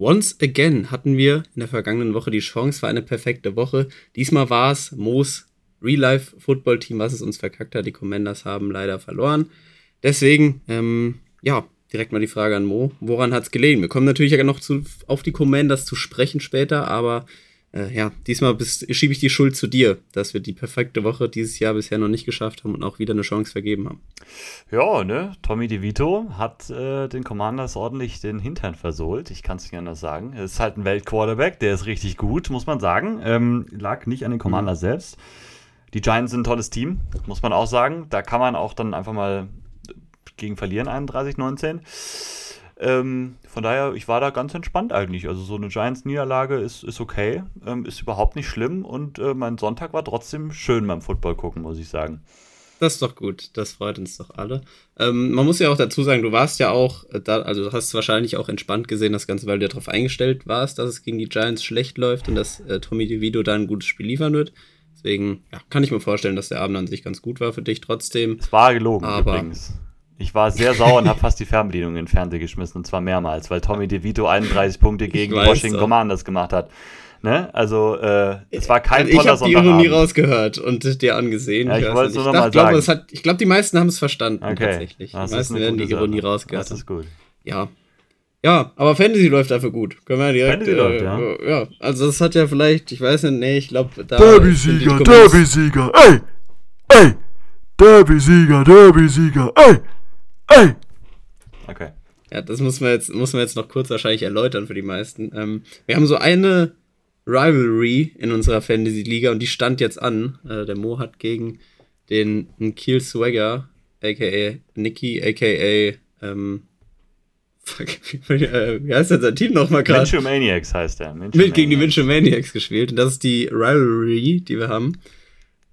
once again hatten wir in der vergangenen Woche die Chance für eine perfekte Woche. Diesmal war es Moos Real-Life-Football-Team, was es uns verkackt hat. Die Commanders haben leider verloren. Deswegen, ähm, ja, direkt mal die Frage an Mo. Woran hat es gelegen? Wir kommen natürlich ja noch zu, auf die Commanders zu sprechen später, aber äh, ja, diesmal schiebe ich die Schuld zu dir, dass wir die perfekte Woche dieses Jahr bisher noch nicht geschafft haben und auch wieder eine Chance vergeben haben. Ja, ne, Tommy DeVito hat äh, den Commanders ordentlich den Hintern versohlt. Ich kann es nicht anders sagen. Es ist halt ein Weltquarterback, der ist richtig gut, muss man sagen. Ähm, lag nicht an den Commanders mhm. selbst. Die Giants sind ein tolles Team, muss man auch sagen. Da kann man auch dann einfach mal gegen verlieren, 31-19. Ähm, von daher, ich war da ganz entspannt eigentlich. Also so eine Giants-Niederlage ist, ist okay, ähm, ist überhaupt nicht schlimm und äh, mein Sonntag war trotzdem schön beim Football gucken, muss ich sagen. Das ist doch gut, das freut uns doch alle. Ähm, man muss ja auch dazu sagen, du warst ja auch äh, da, also du hast wahrscheinlich auch entspannt gesehen, das Ganze, weil du darauf eingestellt warst, dass es gegen die Giants schlecht läuft und dass äh, Tommy DeVito da ein gutes Spiel liefern wird. Deswegen ja, kann ich mir vorstellen, dass der Abend an sich ganz gut war für dich trotzdem. Es war gelogen aber, übrigens. Ich war sehr sauer und habe fast die Fernbedienung in den Fernseher geschmissen und zwar mehrmals, weil Tommy DeVito 31 Punkte gegen Washington so. Commanders gemacht hat. Ne? Also, äh, es war kein ich toller Ich habe die Ironie rausgehört und dir angesehen. Ja, ich, ich wollte es nur nochmal sagen. Hat, ich glaube, die meisten haben es verstanden, okay. tatsächlich. Das die meisten werden die Ironie Sache. rausgehört. Das ist gut. Ja. Ja, aber Fantasy läuft dafür gut. Können wir direkt. Fantasy äh, läuft, ja. ja. Also, das hat ja vielleicht, ich weiß nicht, nee, ich glaube, da. Derby-Sieger, Derby-Sieger, ey! Ey! Derby-Sieger, Derby-Sieger, ey! Ey! Okay. Ja, das muss man jetzt, muss man jetzt noch kurz wahrscheinlich erläutern für die meisten. Ähm, wir haben so eine Rivalry in unserer Fantasy-Liga und die stand jetzt an. Äh, der Mo hat gegen den Kiel Swagger, aka Nicky, aka ähm, fuck, wie heißt denn sein Team nochmal gerade? Minchu Maniacs heißt der. Mit gegen die Minchu Maniacs gespielt. Und das ist die Rivalry, die wir haben.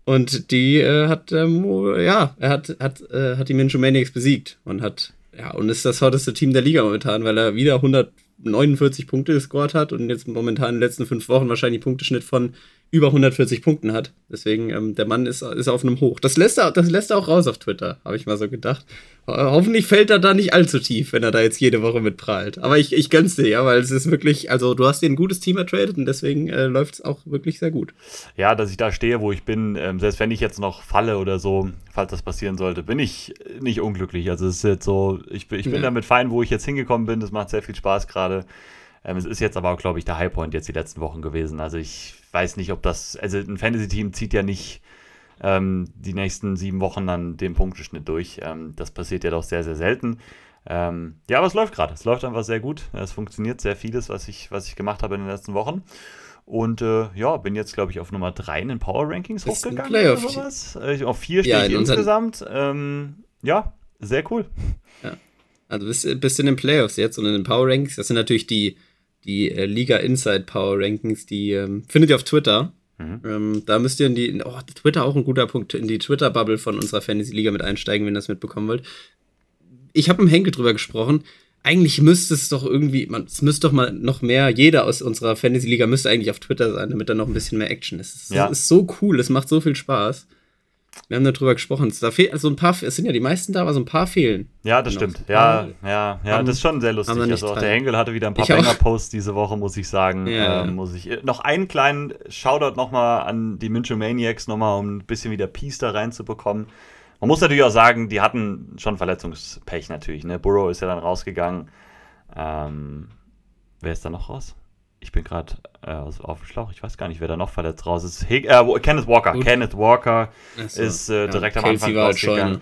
Und die äh, hat, ähm, ja, er hat, hat, äh, hat die Mincho Maniacs besiegt und hat, ja, und ist das hotteste Team der Liga momentan, weil er wieder 149 Punkte gescored hat und jetzt momentan in den letzten fünf Wochen wahrscheinlich Punkteschnitt von über 140 Punkten hat. Deswegen, ähm, der Mann ist, ist auf einem Hoch. Das lässt er, das lässt er auch raus auf Twitter, habe ich mal so gedacht. Hoffentlich fällt er da nicht allzu tief, wenn er da jetzt jede Woche mit prahlt. Aber ich, ich gönn's dir, ja, weil es ist wirklich, also du hast dir ein gutes Team ertradet und deswegen äh, läuft es auch wirklich sehr gut. Ja, dass ich da stehe, wo ich bin, ähm, selbst wenn ich jetzt noch falle oder so, falls das passieren sollte, bin ich nicht unglücklich. Also es ist jetzt so, ich, ich bin ja. damit fein, wo ich jetzt hingekommen bin. Das macht sehr viel Spaß gerade. Ähm, es ist jetzt aber auch, glaube ich, der Highpoint jetzt die letzten Wochen gewesen. Also ich weiß nicht, ob das, also ein Fantasy-Team zieht ja nicht ähm, die nächsten sieben Wochen dann den Punkteschnitt durch. Ähm, das passiert ja doch sehr, sehr selten. Ähm, ja, aber es läuft gerade. Es läuft einfach sehr gut. Es funktioniert sehr vieles, was ich, was ich gemacht habe in den letzten Wochen. Und äh, ja, bin jetzt, glaube ich, auf Nummer 3 in den Power Rankings das hochgegangen oder sowas. Äh, auf 4 stehe ja, ich insgesamt. Ähm, ja, sehr cool. Ja. Also bist, bist in den Playoffs jetzt und in den Power Rankings. Das sind natürlich die, die äh, Liga Inside Power Rankings, die ähm, findet ihr auf Twitter. Mhm. Ähm, da müsst ihr in die, oh, Twitter auch ein guter Punkt, in die Twitter-Bubble von unserer Fantasy-Liga mit einsteigen, wenn ihr das mitbekommen wollt. Ich habe mit Henke drüber gesprochen. Eigentlich müsste es doch irgendwie, man, es müsste doch mal noch mehr, jeder aus unserer Fantasy-Liga müsste eigentlich auf Twitter sein, damit da noch ein bisschen mehr Action ist. Es ja. ist so cool, es macht so viel Spaß. Wir haben darüber gesprochen. Da fehlt also ein paar, es sind ja die meisten da, aber so ein paar fehlen. Ja, das stimmt. Ja, ja, ja, das ist schon sehr lustig. Also auch der Engel hatte wieder ein paar Banger-Posts diese Woche, muss ich sagen. Ja, ähm, muss ich noch einen kleinen Shoutout nochmal an die München Maniacs nochmal, um ein bisschen wieder Peace da reinzubekommen. Man muss natürlich auch sagen, die hatten schon Verletzungspech natürlich. Ne? Burrow ist ja dann rausgegangen. Ähm, wer ist da noch raus? Ich bin gerade äh, auf dem Schlauch, ich weiß gar nicht, wer da noch verletzt raus ist. He äh, Kenneth Walker. Gut. Kenneth Walker so, ist äh, direkt ja, am Anfang Kelsey rausgegangen.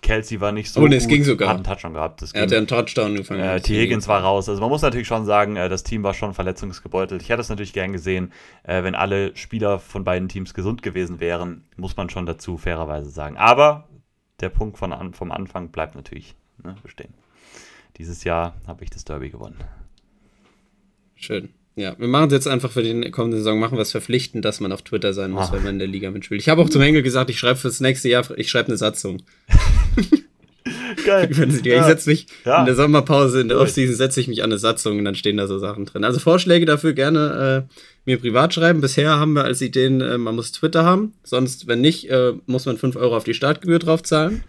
Kelsey war nicht so oh, es ging sogar. Hat einen Touchdown gehabt. er hat ja einen Touchdown gefangen. Äh, T. Higgins war raus. Also man muss natürlich schon sagen, äh, das Team war schon verletzungsgebeutelt. Ich hätte es natürlich gern gesehen, äh, wenn alle Spieler von beiden Teams gesund gewesen wären, muss man schon dazu fairerweise sagen. Aber der Punkt von vom Anfang bleibt natürlich ne, bestehen. Dieses Jahr habe ich das Derby gewonnen. Schön. Ja, wir machen es jetzt einfach für die kommende Saison, machen wir es verpflichtend, dass man auf Twitter sein muss, Ach. wenn man in der Liga mitspielt. Ich habe auch zum Engel gesagt, ich schreibe fürs nächste Jahr, ich schreibe eine Satzung. Geil. Ich ja. setze mich ja. in der Sommerpause, in der Offseason setze ich mich an eine Satzung und dann stehen da so Sachen drin. Also Vorschläge dafür gerne äh, mir privat schreiben. Bisher haben wir als Ideen, äh, man muss Twitter haben. Sonst, wenn nicht, äh, muss man 5 Euro auf die Startgebühr drauf zahlen.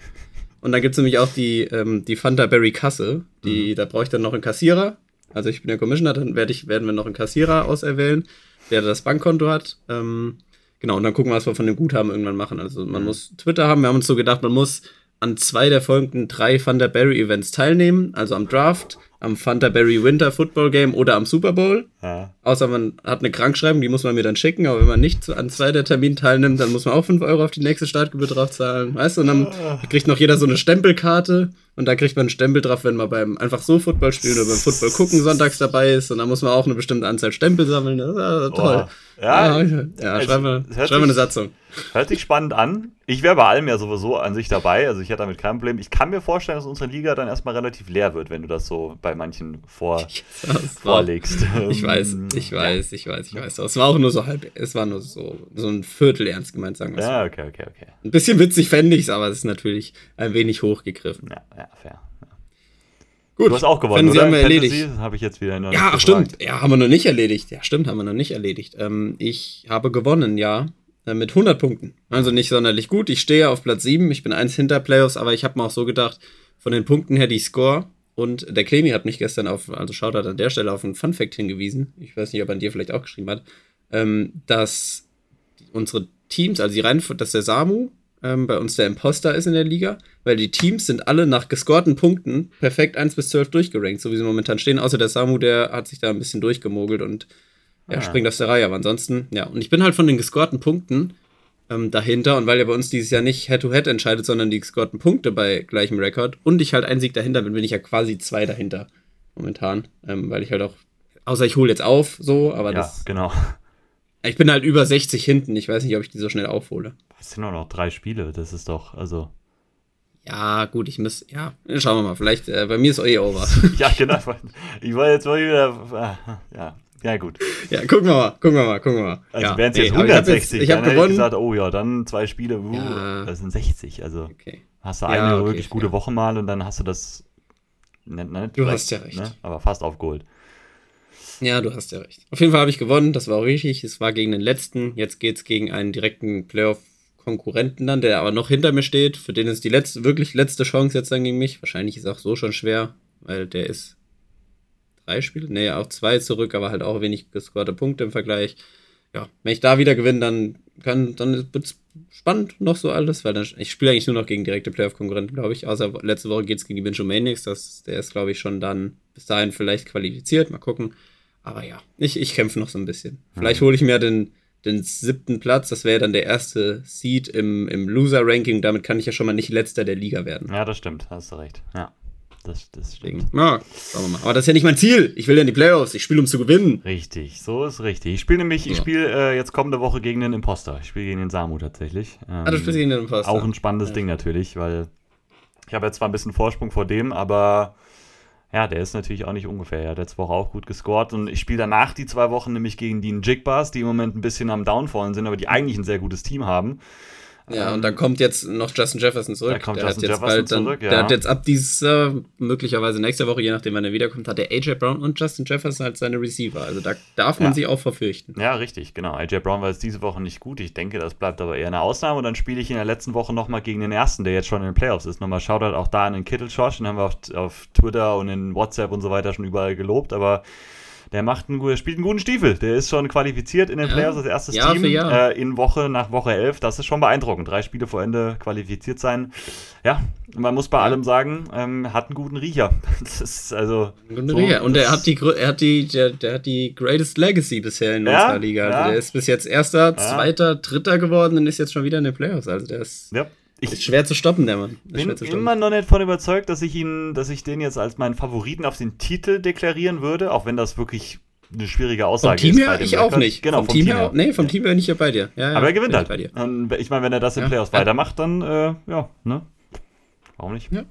Und dann gibt es nämlich auch die, ähm, die Fanta Berry Kasse. Die, mhm. Da brauche ich dann noch einen Kassierer Also ich bin der Commissioner, dann werd ich, werden wir noch einen Kassierer auserwählen, der das Bankkonto hat. Ähm, genau, und dann gucken wir, was wir von dem Guthaben irgendwann machen. Also man muss Twitter haben. Wir haben uns so gedacht, man muss an zwei der folgenden drei Thunder Berry Events teilnehmen. Also am Draft, am Thunder Berry Winter Football Game oder am Super Bowl. Ja. Außer man hat eine Krankschreibung, die muss man mir dann schicken, aber wenn man nicht an zwei der Terminen teilnimmt, dann muss man auch 5 Euro auf die nächste Startgebühr drauf zahlen. Weißt du, und dann kriegt noch jeder so eine Stempelkarte und da kriegt man einen Stempel drauf, wenn man beim einfach so Football spielen oder beim Football gucken sonntags dabei ist und dann muss man auch eine bestimmte Anzahl Stempel sammeln. Das ist ja toll. Ja, ja, ja es- schreiben wir, eine Satzung. Hört sich spannend an. Ich wäre bei allem ja sowieso an sich dabei, also ich hätte damit kein Problem. Ich kann mir vorstellen, dass unsere Liga dann erstmal relativ leer wird, wenn du das so bei manchen vor, vorlegst. Ich weiß, Ähm, ich weiß, ich weiß, ich weiß. Es war auch nur so halb, es war nur so, so ein Viertel ernst gemeint, sagen wir es. Ja, okay, okay, okay. Ein bisschen witzig fände ich es, aber es ist natürlich ein wenig hochgegriffen. Ja, ja, fair. Gut, Du hast auch gewonnen, Fantasy oder? haben wir erledigt. Das habe ich jetzt wieder Ja, stimmt. Ja, haben wir noch nicht erledigt. Ja, stimmt, haben wir noch nicht erledigt. Ähm, ich habe gewonnen, ja. Äh, Mit 100 Punkten. Also nicht sonderlich gut. Ich stehe auf Platz 7. Ich bin eins hinter Playoffs, aber ich habe mir auch so gedacht, von den Punkten her die Score. Und der Clemi hat mich gestern auf, also schaut an der Stelle auf einen Fun-Fact hingewiesen. Ich weiß nicht, ob er an dir vielleicht auch geschrieben hat, ähm, dass unsere Teams, also die Reihenfolge, dass der Samu ähm, bei uns der Imposter ist in der Liga, weil die Teams sind alle nach gescorten Punkten perfekt 1 bis 12 durchgerankt, so wie sie momentan stehen, außer der Samu, der hat sich da ein bisschen durchgemogelt und ja, Ah. springt aus der Reihe. Aber ansonsten, ja, und ich bin halt von den gescorten Punkten ähm, dahinter und weil ja bei uns dieses Jahr nicht Head-to-Head entscheidet, sondern die gescorten Punkte bei gleichem Rekord und ich halt ein Sieg dahinter bin, bin ich ja quasi zwei dahinter momentan, ähm, weil ich halt auch, außer ich hole jetzt auf, so, aber Ja, das, genau. ich bin halt über 60 hinten, ich weiß nicht, ob ich die so schnell aufhole. Es sind nur noch drei Spiele, das ist doch, also. Ja, gut, ich muss, ja, schauen wir mal, vielleicht, äh, bei mir ist eh over. Ja, genau. Ich war jetzt mal wieder. Ja, ja gut. ja, gucken wir mal, gucken wir mal, gucken wir mal. Also ja, wären es jetzt nee, hab 160, ich habe hätte gewonnen. ich gesagt, oh ja, dann zwei Spiele, uh, Ja. das sind 60. Also okay. hast du Ja, eine okay, wirklich gute. Woche mal und dann hast du das. Ne, ne, Du hast ja recht. Ne, aber fast aufgeholt. Ja, du hast ja recht. Auf jeden Fall habe ich gewonnen, das war auch richtig. Es war gegen den letzten. Jetzt geht's gegen einen direkten Playoff-Konkurrenten dann, der aber noch hinter mir steht. Für den ist die letzte, wirklich letzte Chance jetzt dann gegen mich. Wahrscheinlich ist auch so schon schwer, weil der ist drei Spiele, nee, auch zwei zurück, aber halt auch wenig gescorte Punkte im Vergleich. Ja, wenn ich da wieder gewinne, dann kann, dann wird's spannend noch so alles, weil dann, ich spiele eigentlich nur noch gegen direkte Playoff-Konkurrenten, glaube ich. Außer letzte Woche geht's gegen die Benjo Maniacs, das, der ist, glaube ich, schon dann bis dahin vielleicht qualifiziert. Mal gucken. Aber ja, ich, ich kämpfe noch so ein bisschen. Vielleicht hole ich mir den, den siebten Platz. Das wäre dann der erste Seed im, im Loser-Ranking. Damit kann ich ja schon mal nicht letzter der Liga werden. Ja, das stimmt, hast du recht. Ja, das, das stimmt. Ja, schauen wir mal. Aber das ist ja nicht mein Ziel. Ich will ja in die Playoffs. Ich spiele, um zu gewinnen. Richtig, so ist richtig. Ich spiele nämlich, ich Ja. spiele äh, jetzt kommende Woche gegen den Imposter. Ich spiele gegen den Samu tatsächlich. Ähm, Ah, du spielst gegen den Imposter. Auch ein spannendes Ding natürlich, weil ich habe jetzt zwar ein bisschen Vorsprung vor dem, aber ja, der ist natürlich auch nicht ungefähr. Er hat letzte Woche auch gut gescored und ich spiele danach die zwei Wochen nämlich gegen die Jigbars, die im Moment ein bisschen am Downfallen sind, aber die eigentlich ein sehr gutes Team haben. Ja, und dann kommt jetzt noch Justin Jefferson zurück. Kommt der Justin hat jetzt Jefferson bald dann, zurück, ja. Der hat jetzt ab dieser, möglicherweise nächste Woche, je nachdem, wann er wiederkommt, hat der AJ Brown und Justin Jefferson als seine Receiver. Also da darf man Ja. sie auch verfürchten. Ja, richtig, genau. AJ Brown war jetzt diese Woche nicht gut. Ich denke, das bleibt aber eher eine Ausnahme. Und dann spiele ich in der letzten Woche nochmal gegen den ersten, der jetzt schon in den Playoffs ist. Nochmal Shoutout auch da an den Kittle Josh. Den haben wir auf, auf Twitter und in WhatsApp und so weiter schon überall gelobt. Aber der macht einen, guten- spielt einen guten Stiefel. Der ist schon qualifiziert in den Ja. Playoffs als erstes Jahr Team Jahr. Äh, in Woche nach Woche 11. Das ist schon beeindruckend. Drei Spiele vor Ende qualifiziert sein. Ja, man muss bei allem sagen, ähm, hat einen guten Riecher. Das ist also. so, und er hat die, er hat die, der, der hat die greatest Legacy bisher in Ja, unserer Liga. Also ja. der ist bis jetzt erster, zweiter, dritter geworden und ist jetzt schon wieder in den Playoffs. Also der ist, Ja. Ich, ist schwer zu stoppen, der Mann. Ist bin immer noch nicht von überzeugt, dass ich ihn, dass ich den jetzt als meinen Favoriten auf den Titel deklarieren würde, auch wenn das wirklich eine schwierige Vom Aussage Team ist. bei her, ich auch Rekord. nicht. Genau, vom, Team her, nee, vom Team her bin ich ja bei dir. Ja, ja, Aber er gewinnt halt. ich Bei dir. Und ich meine, wenn er das in Ja. Playoffs Ja. weitermacht, dann, äh, ja, ne? Warum nicht? Ja.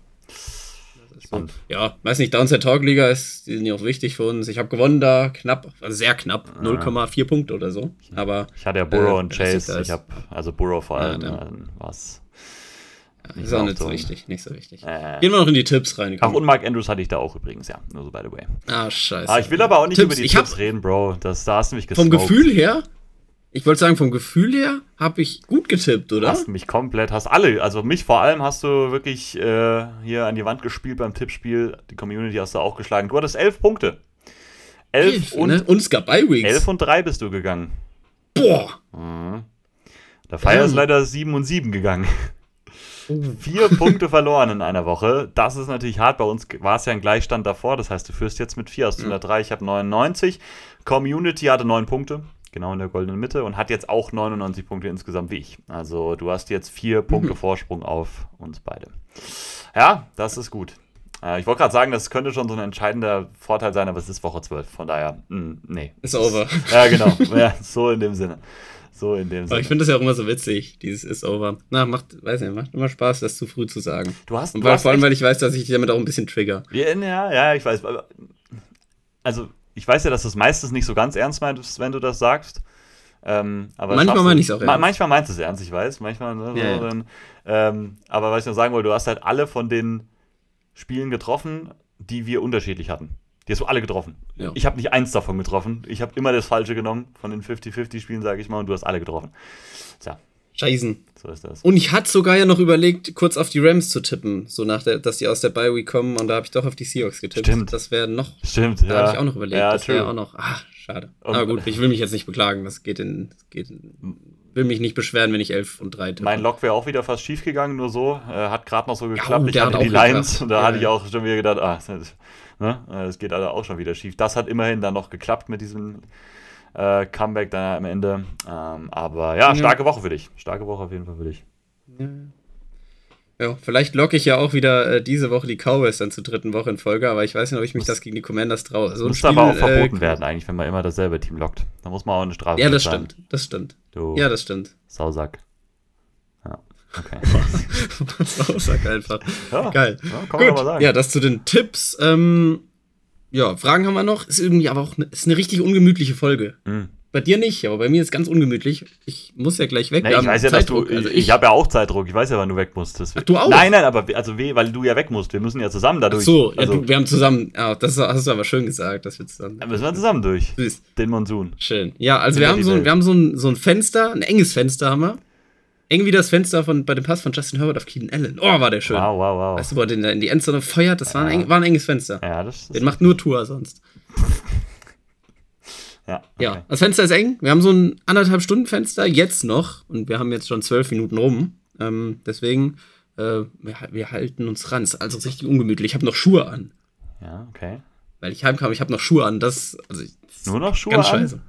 Spannend. Ja, weiß nicht, Downset Talk Liga ist, die sind ja auch wichtig für uns. Ich habe gewonnen da, knapp, also sehr knapp, 0,4 Punkte oder so. Aber Ich hatte ja Burrow Äh, und Chase. Ich habe, also Burrow vor Ja, allem, dann- äh, was. Ist auch nicht so wichtig, nicht so wichtig. Äh, Gehen wir noch in die Tipps rein. ach, und Mark Andrews hatte ich da auch übrigens, ja. Nur so by the way. Ah, scheiße. Ah, ich will aber auch nicht Tipps. über die Ich Tipps reden, Bro. Das, da hast du mich Vom gesmoked. Gefühl her, ich wollte sagen, vom Gefühl her habe ich gut getippt, oder? Hast mich komplett, hast alle, also mich vor allem hast du wirklich äh, hier an die Wand gespielt beim Tippspiel. Die Community hast du auch geschlagen. Du hattest elf Punkte. 11 und, ne? und es gab Bi-Weeks. 11 und 3 bist du gegangen. Boah. Der Feier ist leider 7 und 7 gegangen. Vier Punkte verloren in einer Woche. Das ist natürlich hart. Bei uns war es ja ein Gleichstand davor. Das heißt, du führst jetzt mit 4 aus 103. Ich habe 99. Community hatte 9 Punkte. Genau in der goldenen Mitte. Und hat jetzt auch 99 Punkte insgesamt wie ich. Also du hast jetzt 4 Punkte Vorsprung auf uns beide. Ja, das ist gut. Äh, ich wollte gerade sagen, das könnte schon so ein entscheidender Vorteil sein, aber es ist Woche 12. Von daher, mh, nee. Ist over. Ja, genau. ja, so in dem Sinne. So in dem Aber Sinne. ich finde das ja auch immer so witzig, dieses ist over. Na, macht, weiß nicht, macht immer Spaß, das zu früh zu sagen. Du hast, Und du weil, hast vor allem, echt- weil ich weiß, dass ich dich damit auch ein bisschen trigger. Ja, ja, ja, ich weiß. aber- Also, ich weiß ja, dass du es meistens nicht so ganz ernst meinst, wenn du das sagst. Ähm, aber Manchmal meine ich's auch Ma ernst. manchmal meinst du es ernst, ich weiß. Manchmal, ne, so, Ja, ja. Dann, ähm, aber was ich noch sagen wollte, du hast halt alle von den Spielen getroffen, die wir unterschiedlich hatten. Die hast du alle getroffen. Ja. Ich habe nicht eins davon getroffen. Ich habe immer das Falsche genommen von den 50-50-Spielen, sage ich mal, und du hast alle getroffen. Tja, Scheißen. so ist das. Und ich hatte sogar ja noch überlegt, kurz auf die Rams zu tippen, so nach der, dass die aus der Bye Week kommen und da habe ich doch auf die Seahawks getippt. Stimmt. Das wäre noch, Stimmt, da ja. hatte ich auch noch überlegt. Ja, das wäre auch noch, ah, schade. Und- Aber gut, ich will mich jetzt nicht beklagen, das geht in, das geht in, will mich nicht beschweren, wenn ich 11 und 3 tippe. Mein Lock wäre auch wieder fast schief gegangen, nur so. Äh, hat gerade noch so geklappt. oh, ich hatte hat die Lions geklappt. und da Ja, hatte ich ja. auch schon wieder gedacht, ah, ne? äh, das geht alle auch schon wieder schief. Das hat immerhin dann noch geklappt mit diesem äh, Comeback dann am Ende. Ähm, aber ja, starke Woche für dich. Starke Woche auf jeden Fall für dich. Ja, vielleicht locke ich ja auch wieder äh, diese Woche die Cowboys dann zur dritten Woche in Folge, aber ich weiß nicht, ob ich mich das gegen die Commanders traue. So muss Spiel, aber auch verboten äh, werden eigentlich, wenn man immer dasselbe Team lockt. Da muss man auch eine Strafe Ja, das bezahlen. stimmt, das stimmt. Du Ja, das stimmt. Sausack. Ja, okay. Aussag einfach. Ja, Geil. Ja, kann man Gut, aber sagen. ja, das zu den Tipps. Ähm, ja, Fragen haben wir noch. Ist irgendwie aber auch ne, ist eine richtig ungemütliche Folge. Mhm. Bei dir nicht, aber bei mir ist ganz ungemütlich. Ich muss ja gleich weg. Nee, Wir ich haben weiß ja, dass du. Zeitdruck. Ich, Also ich habe ja auch Zeitdruck. Ich weiß ja, wann du weg musst. Das- Ach, du auch? Nein, nein, aber also weh, weil du ja weg musst. Wir müssen ja zusammen Ach dadurch. so, ja, also, du, wir haben zusammen. Ja, das hast du aber schön gesagt, dass wir zusammen. da müssen wir zusammen durch. Süß. Den Monsun. Schön. Ja, also wir haben, so, wir haben so, ein, so ein Fenster, ein enges Fenster haben wir. Eng wie das Fenster von, bei dem Pass von Justin Herbert auf Keenan Allen. Oh, war der schön. Wow, wow, wow. Weißt du, wo er den in die Endzone feuert? Das war, ein, eng, war ein enges Fenster. ja, das ist. Den macht nur Tour sonst. ja, Ja, okay. das Fenster ist eng. Wir haben so ein anderthalb Stunden Fenster jetzt noch und wir haben jetzt schon zwölf Minuten rum. Ähm, deswegen, äh, wir, wir halten uns ran. Ist also richtig ungemütlich. Ich habe noch Schuhe an, Ja, okay. weil ich heimkam. Ich habe noch Schuhe an. Das, also ich, Nur noch Schuhe ganz an? scheiße.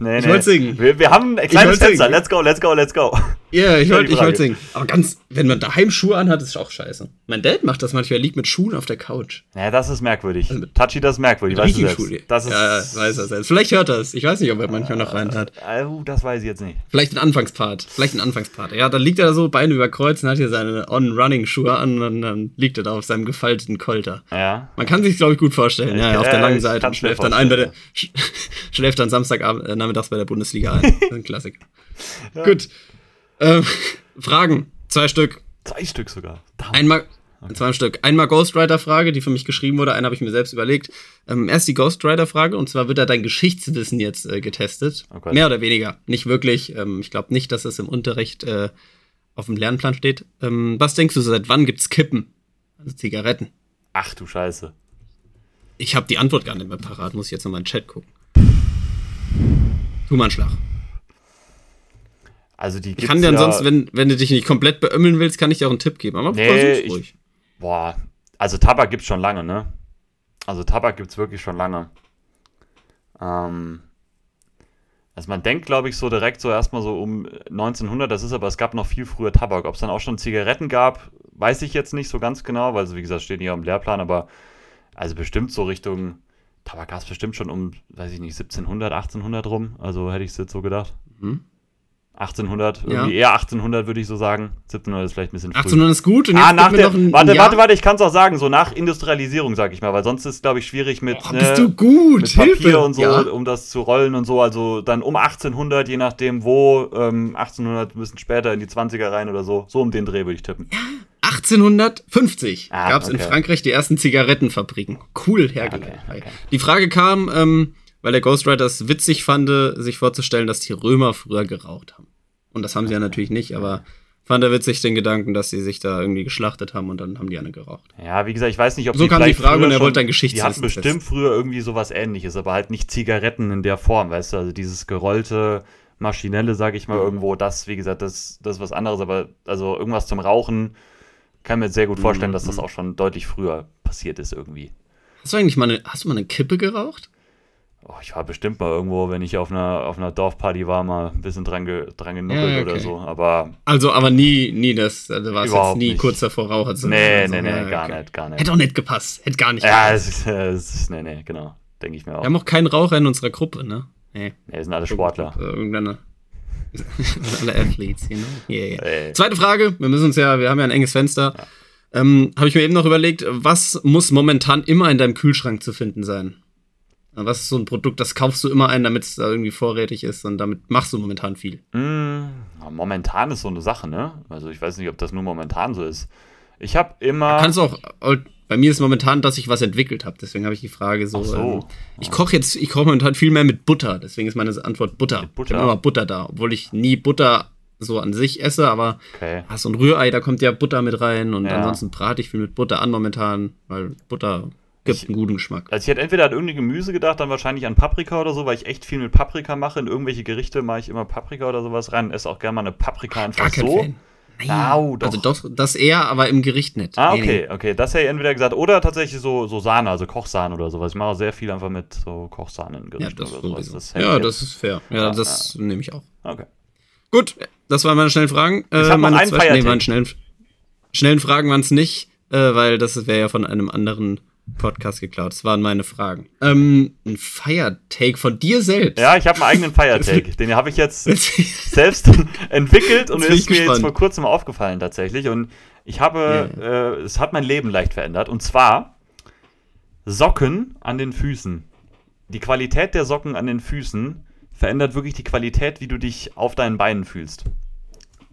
Nee, Ich nee. wollte singen. Wir, wir haben ein kleines Fenster. singen. Let's go, let's go, let's go. Ja, ich Stell wollte die ich wollte singen. Aber ganz, wenn man daheim Schuhe anhat, ist auch scheiße. Mein Dad macht das manchmal. Er liegt mit Schuhen auf der Couch. Ja, das ist merkwürdig. Also Touchy, das ist merkwürdig. Weißt du. Schuhe. Das ist. ja, weiß er selbst. Vielleicht hört er es. Ich weiß nicht, ob er manchmal noch rein hat. Äh, uh, das weiß ich jetzt nicht. Vielleicht ein Anfangspart. Vielleicht ein Anfangspart. Ja, dann liegt er da so, Beine über Kreuz und hat hier seine On-Running-Schuhe an und dann liegt er da auf seinem gefalteten Kolter. Ja. Man kann sich, glaube ich, gut vorstellen. Ja, ja, auf Ja, der langen Seite. Schläft dann ein bei der, schläft dann Samstagabend, äh, nachmittags bei der Bundesliga ein. Ein Klassiker. Gut. Ähm, Fragen. Zwei Stück. Zwei Stück sogar. Damn. Einmal, zwei Stück. Einmal Ghostwriter-Frage, die für mich geschrieben wurde. Eine habe ich mir selbst überlegt. Ähm, erst die Ghostwriter-Frage und zwar wird da dein Geschichtswissen jetzt äh, getestet. Oh Gott. Mehr oder weniger. Nicht wirklich. Ähm, ich glaube nicht, dass es im Unterricht äh, auf dem Lernplan steht. Ähm, was denkst du, seit wann gibt's Kippen? Also Zigaretten. Ach du Scheiße. Ich habe die Antwort gar nicht mehr parat. Muss ich jetzt nochmal in den Chat gucken. Tu mal einen Schlag. Also die kann dir ja, ansonsten, wenn, wenn du dich nicht komplett beömmeln willst, kann ich dir auch einen Tipp geben. Aber Nee, versuch's ich- ruhig. Boah, also Tabak gibt's schon lange, ne? Also Tabak gibt's wirklich schon lange. Ähm, also man denkt, glaube ich, so direkt so erstmal so um 1900, das ist aber, es gab noch viel früher Tabak. Ob es dann auch schon Zigaretten gab, weiß ich jetzt nicht so ganz genau, weil, so wie gesagt, steht auf dem Lehrplan, aber also bestimmt so Richtung, Tabak gab es bestimmt schon um, weiß ich nicht, 1700, 1800 rum, also hätte ich es jetzt so gedacht. Mhm. 1800, Ja. irgendwie eher 1800 würde ich so sagen. 1700 ist vielleicht ein bisschen früh. 1800 ist gut und Ah, nach der, noch ein warte, Jahr. warte, warte, ich kann es auch sagen, so nach Industrialisierung, sag ich mal, weil sonst ist es, glaube ich, schwierig mit, Oh, ne, bist du gut, mit Papier Hilfe. und so, Ja. um das zu rollen und so. Also dann um 1800, je nachdem wo, ähm, 1800 ein bisschen später in die 20er rein oder so. So um den Dreh würde ich tippen. 1850 Ah, gab es in okay. Frankreich die ersten Zigarettenfabriken. Cool hergeleitet. Okay, okay. Die Frage kam, ähm, weil der Ghostwriter es witzig fand, sich vorzustellen, dass die Römer früher geraucht haben. Und das haben sie ja natürlich nicht, aber fand er witzig den Gedanken, dass sie sich da irgendwie geschlachtet haben und dann haben die eine geraucht. Ja, wie gesagt, ich weiß nicht, ob So die kam die Frage und er wollte ein Die Geschichtswissen hatten bestimmt früher irgendwie sowas ähnliches, aber halt nicht Zigaretten in der Form, weißt du, also dieses gerollte, maschinelle, sag ich mal, Mhm. irgendwo, das, wie gesagt, das, das ist was anderes, aber also irgendwas zum Rauchen kann mir sehr gut vorstellen, Mhm, dass das auch schon deutlich früher passiert ist irgendwie. Hast du eigentlich mal eine, hast du mal eine Kippe geraucht? Oh, ich war bestimmt mal irgendwo, wenn ich auf einer, auf einer Dorfparty war, mal ein bisschen dran, ge, dran genuckelt Ja, oder okay. so, aber Also, aber nie, nie das, also war es jetzt nie nicht. kurz davor Raucher zu nee, werden. nee, Also, nee, ja, gar okay. nicht, gar nicht. Hätte auch nicht gepasst, hätte gar nicht Ja, gepasst. es ist, äh, es ist, nee, nee, genau, denke ich mir auch. Wir haben auch keinen Raucher in unserer Gruppe, ne? Nee. Nee, sind alle Sportler. Irgendeine. alle Athletes, you know? Yeah, yeah. Ey. Zweite Frage, wir müssen uns ja, wir haben ja ein enges Fenster. Ähm, Habe ich mir eben noch überlegt, was muss momentan immer in deinem Kühlschrank zu finden sein? Was ist so ein Produkt, das kaufst du immer ein, damit es da irgendwie vorrätig ist und damit machst du momentan viel. Mm, momentan ist so eine Sache, ne? Also ich weiß nicht, ob das nur momentan so ist. Ich habe immer. Kannst du auch, bei mir ist momentan, dass ich was entwickelt habe, deswegen habe ich die Frage so. So. Ähm, ich koche jetzt, ich koche momentan viel mehr mit Butter, deswegen ist meine Antwort Butter. Mit Butter? Ich habe immer Butter da, obwohl ich nie Butter so an sich esse, aber okay. Ah, so ein Rührei, da kommt ja Butter mit rein und Ja. ansonsten brate ich viel mit Butter an momentan, weil Butter gibt Ich- einen guten Geschmack. Also ich hätte entweder an irgendein Gemüse gedacht, dann wahrscheinlich an Paprika oder so, weil ich echt viel mit Paprika mache. In irgendwelche Gerichte mache ich immer Paprika oder sowas rein. Esse auch gerne mal eine Paprika einfach Gar kein so. Fan. Nein. Au, doch. Also doch, das eher, aber im Gericht nicht. Ah, Nee, okay, okay. Das hätte ich entweder gesagt. Oder tatsächlich so, so Sahne, also Kochsahne oder sowas. Ich mache sehr viel einfach mit so Kochsahne in. Gerichten Ja, das oder sowas. Das ja, das ist fair. Ja, Ja, das nehme ich auch. Okay. Gut, das waren meine schnellen Fragen. Äh, Ich noch meine zwei- nee, meine schnellen, schnellen Fragen waren es nicht, äh, weil das wäre ja von einem anderen Podcast geklaut. Das waren meine Fragen. Ähm, ein Feiertake von dir selbst. Ja, ich habe einen eigenen Feiertag. Den habe ich jetzt selbst entwickelt und ist mir jetzt vor kurzem aufgefallen tatsächlich. Und ich habe, äh, es hat mein Leben leicht verändert. Und zwar Socken an den Füßen. Die Qualität der Socken an den Füßen verändert wirklich die Qualität, wie du dich auf deinen Beinen fühlst.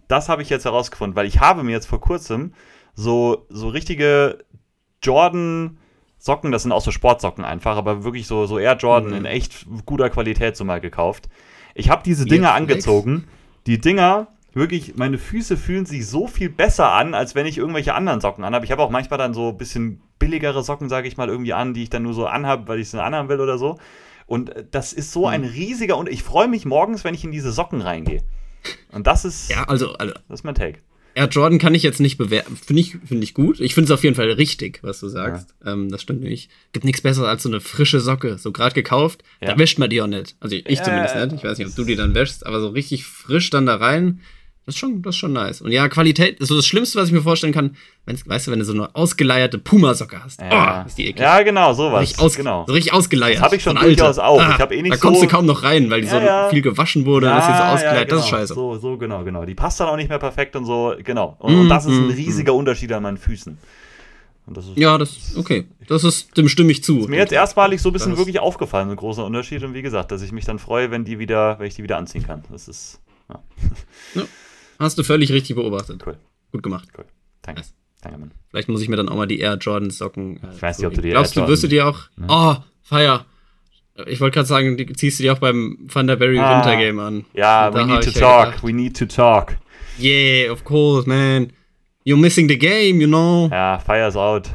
Das habe ich jetzt herausgefunden, weil ich habe mir jetzt vor kurzem so, so richtige Jordan Socken, das sind auch so Sportsocken einfach, aber wirklich so, so Air Jordan Mhm. in echt guter Qualität so mal gekauft. Ich habe diese Dinger Flex. angezogen. Die Dinger, wirklich, meine Füße fühlen sich so viel besser an, als wenn ich irgendwelche anderen Socken anhabe. Ich habe auch manchmal dann so ein bisschen billigere Socken, sage ich mal, irgendwie an, die ich dann nur so anhabe, weil ich sie anhaben will oder so. Und äh, das ist so ein riesiger und ich freue mich morgens, wenn ich in diese Socken reingehe. Und das ist, ja, also, also das ist mein Take. Air Jordan kann ich jetzt nicht bewerten. Finde ich, finde ich gut. Ich finde es auf jeden Fall richtig, was du sagst. Ähm, das stimmt nämlich. Gibt nichts Besseres als so eine frische Socke. So gerade gekauft. Ja. Da wäscht man die auch nicht. Also ich Ja, zumindest nicht. Ich weiß nicht, ob du die dann wäschst, aber so richtig frisch dann da rein. Das ist schon, das ist schon nice. Und ja, Qualität, so das Schlimmste, was ich mir vorstellen kann, weißt du, wenn du so eine ausgeleierte Puma-Socke hast. Ja, Oh, ist die eklig. ja genau, sowas. richtig aus, genau. So richtig ausgeleiert. Das hab ich schon So durchaus auch. Ich hab eh nicht Da kommst so- du kaum noch rein, weil die so Ja, ja. viel gewaschen wurde. und ist so Ja, ausgeleiert. ja, Das ist genau. scheiße. So, so, genau, genau. Die passt dann auch nicht mehr perfekt und so, genau. Und, Mm, und das ist ein mm, riesiger Unterschied an meinen Füßen. Das ist, Ja, das, okay. Das ist, dem stimme ich zu. ist mir jetzt erstmalig so ein bisschen wirklich aufgefallen, ein großer Unterschied. Und wie gesagt, dass ich mich dann freue, wenn die wieder, wenn ich die wieder anziehen kann. Das ist Hast du völlig richtig beobachtet. cool. Gut gemacht. Cool. Danke. Nice. Danke, Mann. Vielleicht muss ich mir dann auch mal die Air Jordan Socken. Äh, Ich weiß nicht, ob du die. Glaubst Air du, wirst du die auch? Oh, Feier. Ich wollte gerade sagen, die, ziehst du die auch beim Thunderberry Ah. Winter Game an. Ja, we need to talk. gedacht, We need to talk. Yeah, of course, man. You're missing the game, you know. Ja, Fire is out.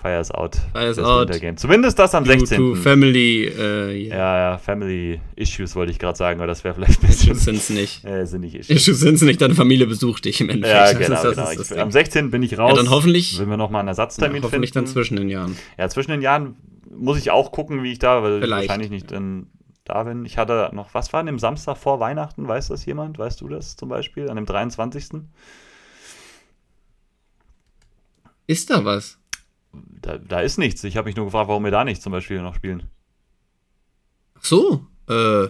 Fire is out. Fire is Das out. Wintergame. Zumindest das am Due 16. to family, äh, yeah. ja, ja, Family Issues wollte ich gerade sagen, aber das wäre vielleicht ein bisschen. Issues sind's nicht. Äh, sind nicht Issues. Issues sind's nicht, deine Familie besucht dich im Endeffekt. Ja, genau. das genau. das am 16. bin ich raus. Ja, dann hoffentlich, Wenn wir nochmal einen ja, Ersatztermin hoffentlich dann finden. zwischen den Jahren. Ja, zwischen den Jahren muss ich auch gucken, wie ich da, weil ich Vielleicht. wahrscheinlich nicht in, da bin. Ich hatte noch, was war an dem Samstag vor Weihnachten? Weiß das jemand? Weißt du das zum Beispiel? An dem 23.? Ist da was? Da, da ist nichts. Ich habe mich nur gefragt, warum wir da nicht zum Beispiel noch spielen. Ach so, äh,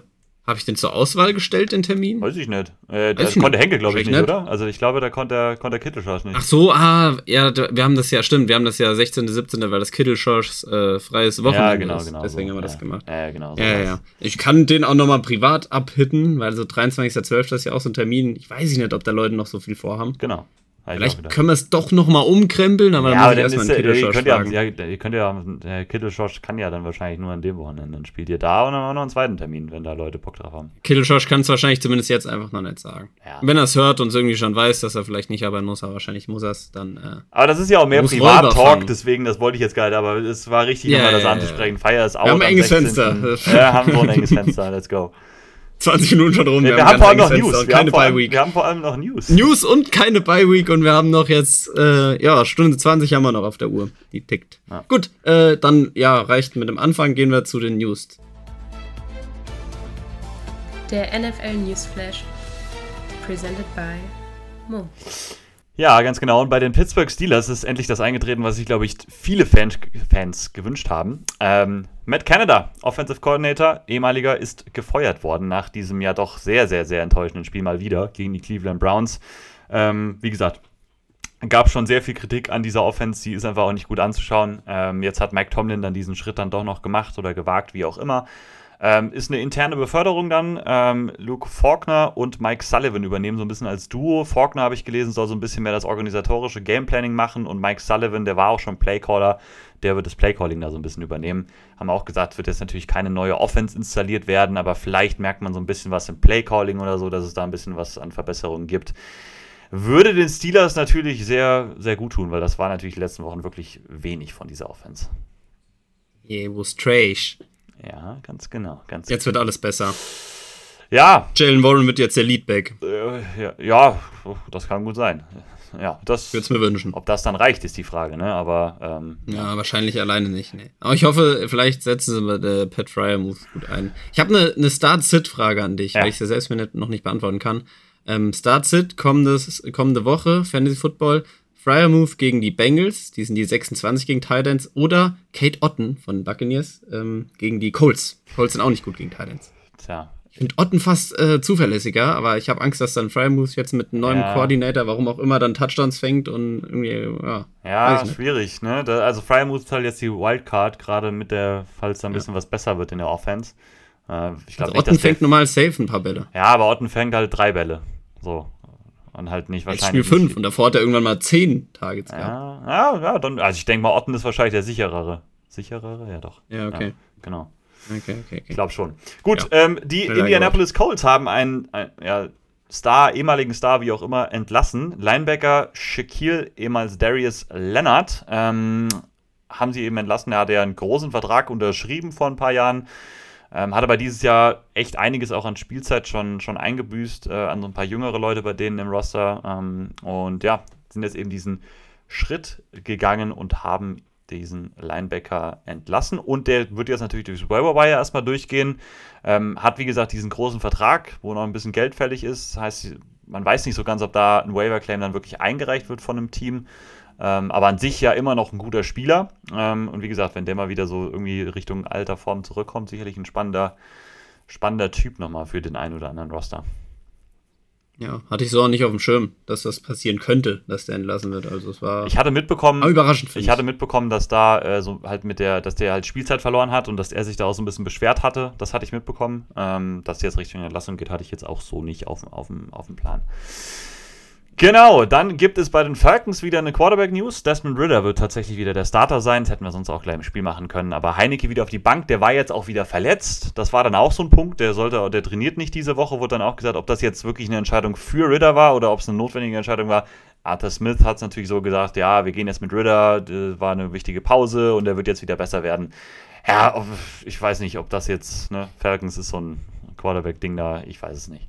habe ich den zur Auswahl gestellt, den Termin? Weiß ich nicht. Äh, das konnte nicht. Henke, glaube ich, nicht, Wahrscheinlich oder? Also ich glaube, da konnte, konnte der Kittelschorsch nicht. Ach so, ah, ja, wir haben das ja, stimmt, wir haben das ja 16., 17., weil das Kittelschorschs äh, freies Wochenende ja, genau, ist. genau. Deswegen so. haben wir das ja. gemacht. Ja, genau. Ja, ja, sowas. ja. Ich kann den auch nochmal privat abhitten, weil so 23.12. ist ja auch so ein Termin. Ich weiß nicht, ob da Leute noch so viel vorhaben. Genau. Vielleicht können wir es doch nochmal umkrempeln, aber ja, dann aber muss ich dann erstmal einen Kittelschorsch ja, ihr könnt ja, der Kittelschorsch kann ja dann wahrscheinlich nur an dem Wochenende. Dann spielt ihr da und dann auch noch einen zweiten Termin, wenn da Leute Bock drauf haben. Kittelschorsch kann es wahrscheinlich zumindest jetzt einfach noch nicht sagen. Ja. Wenn er es hört und es irgendwie schon weiß, dass er vielleicht nicht arbeiten muss, aber wahrscheinlich muss er es, dann äh, Aber das ist ja auch mehr Privat-Talk, deswegen, das wollte ich jetzt gar nicht, aber es war richtig, Ja, nochmal das ja, anzusprechen. Feier ist out. haben ein enges 16.. Fenster. Ja, haben so ein enges Fenster, let's go. 20 Minuten schon rum. Wir, ein haben vor allem noch News. Wir haben, keine vor allem, Bye-Week. wir haben vor allem noch News. News und keine Bye-Week und wir haben noch jetzt, äh, ja, Stunde 20 haben wir noch auf der Uhr. Die tickt. Ja. Gut, äh, dann, ja, reicht mit dem Anfang, gehen wir zu den News. Der NFL Newsflash. Presented by Mo. Ja, ganz genau. Und bei den Pittsburgh Steelers ist endlich das eingetreten, was sich, glaube ich, viele Fans, Fans gewünscht haben. Ähm, Matt Canada, Offensive Coordinator, ehemaliger, ist gefeuert worden nach diesem ja doch sehr, sehr, sehr enttäuschenden Spiel mal wieder gegen die Cleveland Browns. Ähm, wie gesagt, gab schon sehr viel Kritik an dieser Offense, die ist einfach auch nicht gut anzuschauen. Ähm, jetzt hat Mike Tomlin dann diesen Schritt dann doch noch gemacht oder gewagt, wie auch immer. Ähm, ist eine interne Beförderung dann. Ähm, Luke Faulkner und Mike Sullivan übernehmen so ein bisschen als Duo. Faulkner, habe ich gelesen, soll so ein bisschen mehr das organisatorische Gameplanning machen und Mike Sullivan, der war auch schon Playcaller, der wird das Playcalling da so ein bisschen übernehmen. Haben auch gesagt, wird jetzt natürlich keine neue Offense installiert werden, aber vielleicht merkt man so ein bisschen was im Playcalling oder so, dass es da ein bisschen was an Verbesserungen gibt. Würde den Steelers natürlich sehr, sehr gut tun, weil das war natürlich die letzten Wochen wirklich wenig von dieser Offense. Yeah, was trash. Ja, ganz genau. Ganz Jetzt wird alles besser. Ja, Jalen Warren wird jetzt der Leadback. äh, ja, ja, das kann gut sein. Ja, das, Würde es mir wünschen. ob das dann reicht, ist die Frage, ne? Aber ähm, Ja, wahrscheinlich alleine nicht, nee. Aber ich hoffe, vielleicht setzen sie mit der Pat Fryer Moves gut ein. Ich habe eine ne Start-Sit-Frage an dich, Ja. weil ich sie selbst mir nicht, noch nicht beantworten kann. Ähm, Start-Sit, kommende Woche, Fantasy Football, Fryer Move gegen die Bengals, die sind die 26 gegen Titans, oder Kate Otten von Buccaneers ähm, gegen die Colts. Colts sind auch nicht gut gegen Titans. tja, Ich finde Otten fast äh, zuverlässiger, aber ich habe Angst, dass dann Fryer Moves jetzt mit einem neuen Ja. Coordinator, warum auch immer, dann Touchdowns fängt und irgendwie, ja. ja, schwierig, ne? Da, also Fryermuth ist halt jetzt die Wildcard, gerade mit der, falls da ein bisschen was besser wird in der Offense. Äh, ich glaube Also nicht, Otten fängt normal safe ein paar Bälle. Ja, aber Otten fängt halt drei Bälle. So. Und halt nicht Ich wahrscheinlich. Spiel 5 nicht- und davor hat er irgendwann mal 10 Targets gehabt. Ja, ja, ja, dann, also ich denke mal, Otten ist wahrscheinlich der sicherere. Sicherere? Ja, doch. Ja, okay. genau. Okay, okay, okay. Ich glaube schon. Gut, Ja. ähm, die Schneller Indianapolis Colts haben einen, ein, ja, Star, ehemaligen Star, wie auch immer, entlassen. Linebacker Shaquille, ehemals Darius Leonard, ähm, haben sie eben entlassen. Er hatte ja einen großen Vertrag unterschrieben vor ein paar Jahren. Ähm, hat aber dieses Jahr echt einiges auch an Spielzeit schon, schon eingebüßt, äh, an so ein paar jüngere Leute bei denen im Roster. Ähm, und ja, sind jetzt eben diesen Schritt gegangen und haben diesen Linebacker entlassen. Und der wird jetzt natürlich durchs Waiver Wire erstmal durchgehen. Ähm, hat, wie gesagt, diesen großen Vertrag, wo noch ein bisschen Geld fällig ist. Heißt, man weiß nicht so ganz, ob da ein Waiver Claim dann wirklich eingereicht wird von einem Team. Ähm, aber an sich ja immer noch ein guter Spieler. Ähm, und wie gesagt, wenn der mal wieder so irgendwie Richtung alter Form zurückkommt, sicherlich ein spannender, spannender Typ nochmal für den einen oder anderen Roster. Ja, hatte ich so auch nicht auf dem Schirm, dass das passieren könnte, dass der entlassen wird. Also es war Ich hatte mitbekommen, überraschend ich hatte mitbekommen, dass da äh, so halt mit der, dass der halt Spielzeit verloren hat und dass er sich da auch so ein bisschen beschwert hatte. Das hatte ich mitbekommen. Ähm, dass der jetzt Richtung Entlassung geht, hatte ich jetzt auch so nicht auf, auf, dem, auf dem Plan. Genau, dann gibt es bei den Falcons wieder eine Quarterback-News. Desmond Ritter wird tatsächlich wieder der Starter sein. Das hätten wir sonst auch gleich im Spiel machen können. Aber Heineke wieder auf die Bank, der war jetzt auch wieder verletzt. Das war dann auch so ein Punkt. Der sollte, der trainiert nicht diese Woche, wurde dann auch gesagt, ob das jetzt wirklich eine Entscheidung für Ritter war oder ob es eine notwendige Entscheidung war. Arthur Smith hat es natürlich so gesagt, ja, wir gehen jetzt mit Ritter, das war eine wichtige Pause und er wird jetzt wieder besser werden. Ja, ich weiß nicht, ob das jetzt, ne, Falcons ist so ein Quarterback-Ding da, ich weiß es nicht.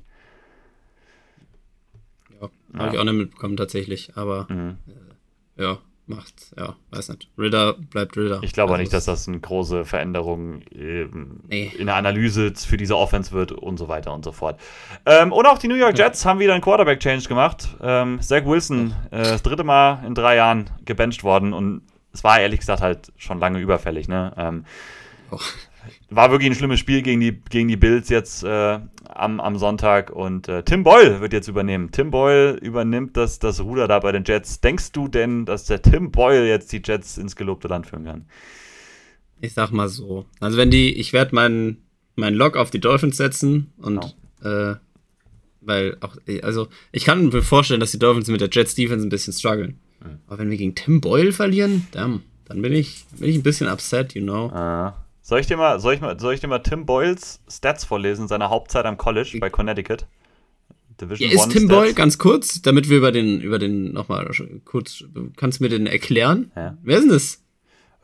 Ja, habe ich auch nicht mitbekommen tatsächlich, aber Mhm. ja, macht, ja, weiß nicht. Ritter bleibt Ritter. Ich glaube auch Also nicht, dass das eine große Veränderung ähm, Nee. in der Analyse für diese Offense wird und so weiter und so fort. Ähm, und auch die New York Jets haben wieder einen Quarterback-Change gemacht. Ähm, Zach Wilson, äh, das dritte Mal in drei Jahren gebencht worden und es war ehrlich gesagt halt schon lange überfällig. Ne? Ähm. War wirklich ein schlimmes Spiel gegen die, gegen die Bills jetzt äh, am, am Sonntag und äh, Tim Boyle wird jetzt übernehmen. Tim Boyle übernimmt das, das Ruder da bei den Jets. Denkst du denn, dass der Tim Boyle jetzt die Jets ins gelobte Land führen kann? Ich sag mal so. Also wenn die, ich werde meinen mein Lock auf die Dolphins setzen und äh, Weil auch, also ich kann mir vorstellen, dass die Dolphins mit der Jets Defense ein bisschen strugglen. Aber wenn wir gegen Tim Boyle verlieren, damn, dann bin ich, bin ich ein bisschen upset, you know. Ah. Soll ich dir mal, soll ich mal, soll ich dir mal Tim Boyles Stats vorlesen, seine Hauptzeit am College bei Connecticut? Division ja, ist Tim Stats. Boyle ganz kurz, damit wir über den, über den nochmal kurz, kannst du mir den erklären? Ja. Wer ist denn das?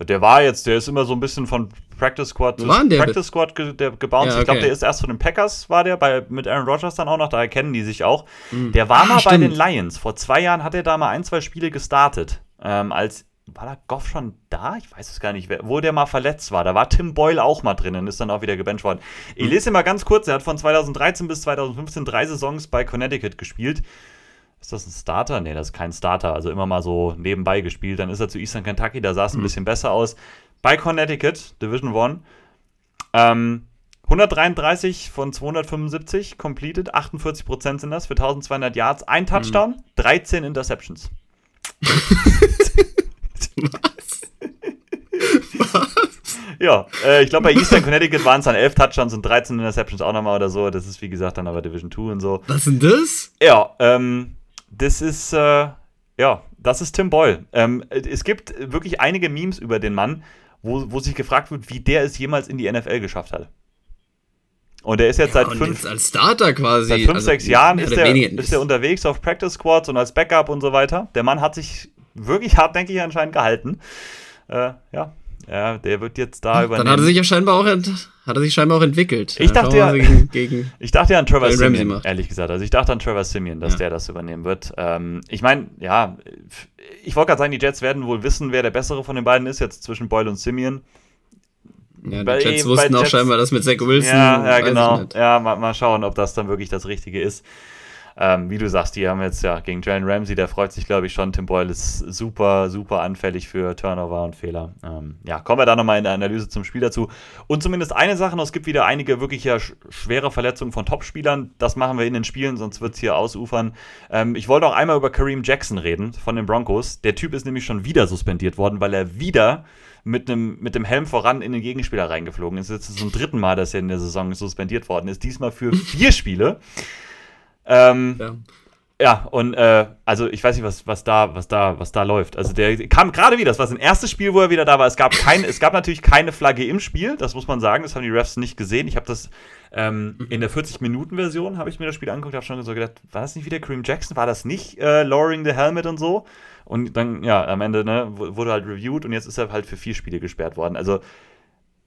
Der war jetzt, der ist immer so ein bisschen von Practice Squad zu Practice Squad ge, der gebounced. Ja, okay. Ich glaube, der ist erst von den Packers, war der, bei, mit Aaron Rodgers dann auch noch, daher kennen die sich auch. Mhm. Der war ah, mal stimmt. bei den Lions. Vor zwei Jahren hat er da mal ein, zwei Spiele gestartet. Ähm, als war da Goff schon da? Ich weiß es gar nicht, wo der mal verletzt war. Da war Tim Boyle auch mal drin und ist dann auch wieder gebencht worden. Ich hm. lese mal ganz kurz, er hat von 2013 bis 2015 drei Saisons bei Connecticut gespielt. Ist das ein Starter? Nee, das ist kein Starter. Also immer mal so nebenbei gespielt. Dann ist er zu Eastern Kentucky, da sah es ein mhm. bisschen besser aus. Bei Connecticut, Division 1. Ähm, 133 von 275 completed, 48% sind das für 1200 Yards, ein hm. Touchdown, mhm. 13 Interceptions. Was? Was? Ja, äh, ich glaube, bei Eastern Connecticut waren es dann 11 Touchdowns und 13 Interceptions auch nochmal oder so. Das ist, wie gesagt, dann aber Division 2 und so. Was sind das? Ja, ähm, das ist, äh, ja, das ist Tim Boyle. Ähm, es gibt wirklich einige Memes über den Mann, wo, wo sich gefragt wird, wie der es jemals in die NFL geschafft hat. Und er ist jetzt ja, seit fünf, jetzt als Starter quasi. Seit fünf, also, sechs Jahren ist er, ist er unterwegs auf Practice Squads und als Backup und so weiter. Der Mann hat sich wirklich hartnäckig anscheinend gehalten. Äh, ja, ja, der wird jetzt da übernehmen. Dann hat er sich ja scheinbar auch, hat er sich scheinbar auch entwickelt. Ich dachte ja, gegen, gegen ich dachte ja an Trevor Simeon, ehrlich gesagt. Also ich dachte an Trevor Simeon, dass ja. der das übernehmen wird. Ähm, ich meine, ja, ich wollte gerade sagen, die Jets werden wohl wissen, wer der bessere von den beiden ist, jetzt zwischen Boyle und Simeon. Ja, die bei, Jets wussten auch Jets, scheinbar das mit Zach Wilson. Ja, ja genau. Ja, mal, mal schauen, ob das dann wirklich das Richtige ist. Ähm, wie du sagst, die haben jetzt ja gegen Jalen Ramsey, der freut sich, glaube ich, schon. Tim Boyle ist super, super anfällig für Turnover und Fehler. Ähm, ja, kommen wir da nochmal in der Analyse zum Spiel dazu. Und zumindest eine Sache noch: es gibt wieder einige wirklich ja schwere Verletzungen von Topspielern. Das machen wir in den Spielen, sonst wird es hier ausufern. Ähm, ich wollte auch einmal über Kareem Jackson reden von den Broncos. Der Typ ist nämlich schon wieder suspendiert worden, weil er wieder mit, einem, mit dem Helm voran in den Gegenspieler reingeflogen ist. Jetzt ist es zum dritten Mal, dass er in der Saison suspendiert worden ist. Diesmal für vier Spiele. Ähm, ja. Ja, und äh, also ich weiß nicht, was, was, da, was, da, was da läuft. Also der kam gerade wieder, das war sein erstes Spiel, wo er wieder da war. Es gab, kein, es gab natürlich keine Flagge im Spiel, das muss man sagen, das haben die Refs nicht gesehen. Ich habe das ähm, mhm. in der 40-Minuten-Version, habe ich mir das Spiel angeguckt, habe schon so gedacht, war das nicht wieder Kareem Jackson? War das nicht äh, Lowering the Helmet und so? Und dann, ja, am Ende ne, wurde halt reviewed und jetzt ist er halt für vier Spiele gesperrt worden. Also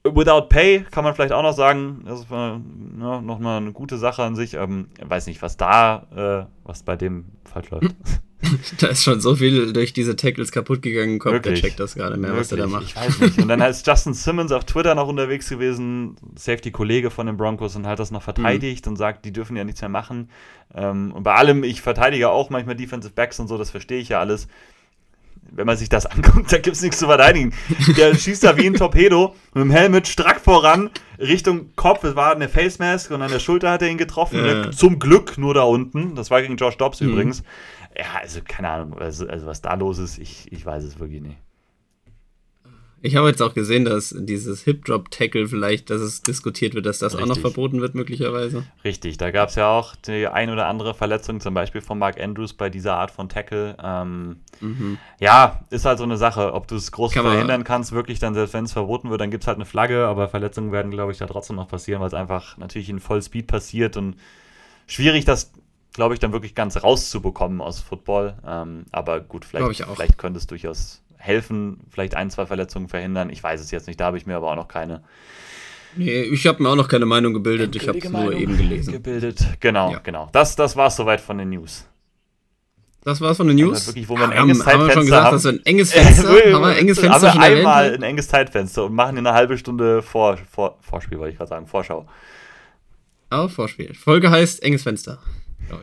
Without Pay kann man vielleicht auch noch sagen, das war ja, nochmal eine gute Sache an sich. Ähm, weiß nicht, was da, äh, was bei dem falsch läuft. da ist schon so viel durch diese Tackles kaputt gegangen, kommt, der checkt das gerade mehr, Wirklich? was er da macht. Ich weiß nicht. Und dann ist Justin Simmons auf Twitter noch unterwegs gewesen, Safety-Kollege von den Broncos, und hat das noch verteidigt mhm. und sagt, die dürfen ja nichts mehr machen. Ähm, und bei allem, ich verteidige auch manchmal Defensive Backs und so, das verstehe ich ja alles wenn man sich das anguckt, da gibt es nichts zu verteidigen. Der schießt da wie ein Torpedo mit dem Helmet strack voran Richtung Kopf. Es war eine Face Mask und an der Schulter hat er ihn getroffen. Ja. Zum Glück nur da unten. Das war gegen Josh Dobbs mhm. übrigens. Ja, also keine Ahnung, also, also was da los ist, ich, ich weiß es wirklich nicht. Ich habe jetzt auch gesehen, dass dieses Hip-Drop-Tackle vielleicht, dass es diskutiert wird, dass das Richtig. auch noch verboten wird, möglicherweise. Richtig, da gab es ja auch die ein oder andere Verletzung, zum Beispiel von Mark Andrews bei dieser Art von Tackle. Ähm, mhm. Ja, ist halt so eine Sache, ob du es groß Kann verhindern kannst, wirklich dann, selbst wenn es verboten wird, dann gibt es halt eine Flagge, aber Verletzungen werden, glaube ich, da trotzdem noch passieren, weil es einfach natürlich in Vollspeed passiert und schwierig, das glaube ich, dann wirklich ganz rauszubekommen aus Football. Ähm, aber gut, vielleicht, vielleicht könnte es durchaus helfen, vielleicht ein, zwei Verletzungen verhindern. Ich weiß es jetzt nicht, da habe ich mir aber auch noch keine. Nee, ich habe mir auch noch keine Meinung gebildet, ich habe es nur eben gelesen. Gebildet, genau, ja. genau. Das, das war es soweit von den News. Das war's von den News. Also wirklich, wo wir ein enges haben, Zeitfenster haben. wir schon gesagt, haben. dass wir ein enges Fenster haben. Wir ein enges Fenster also einmal ein enges Zeitfenster und machen eine halbe Stunde vor, vor, Vorspiel, wollte ich gerade sagen, Vorschau. Oh, Vorspiel. Folge heißt enges Fenster.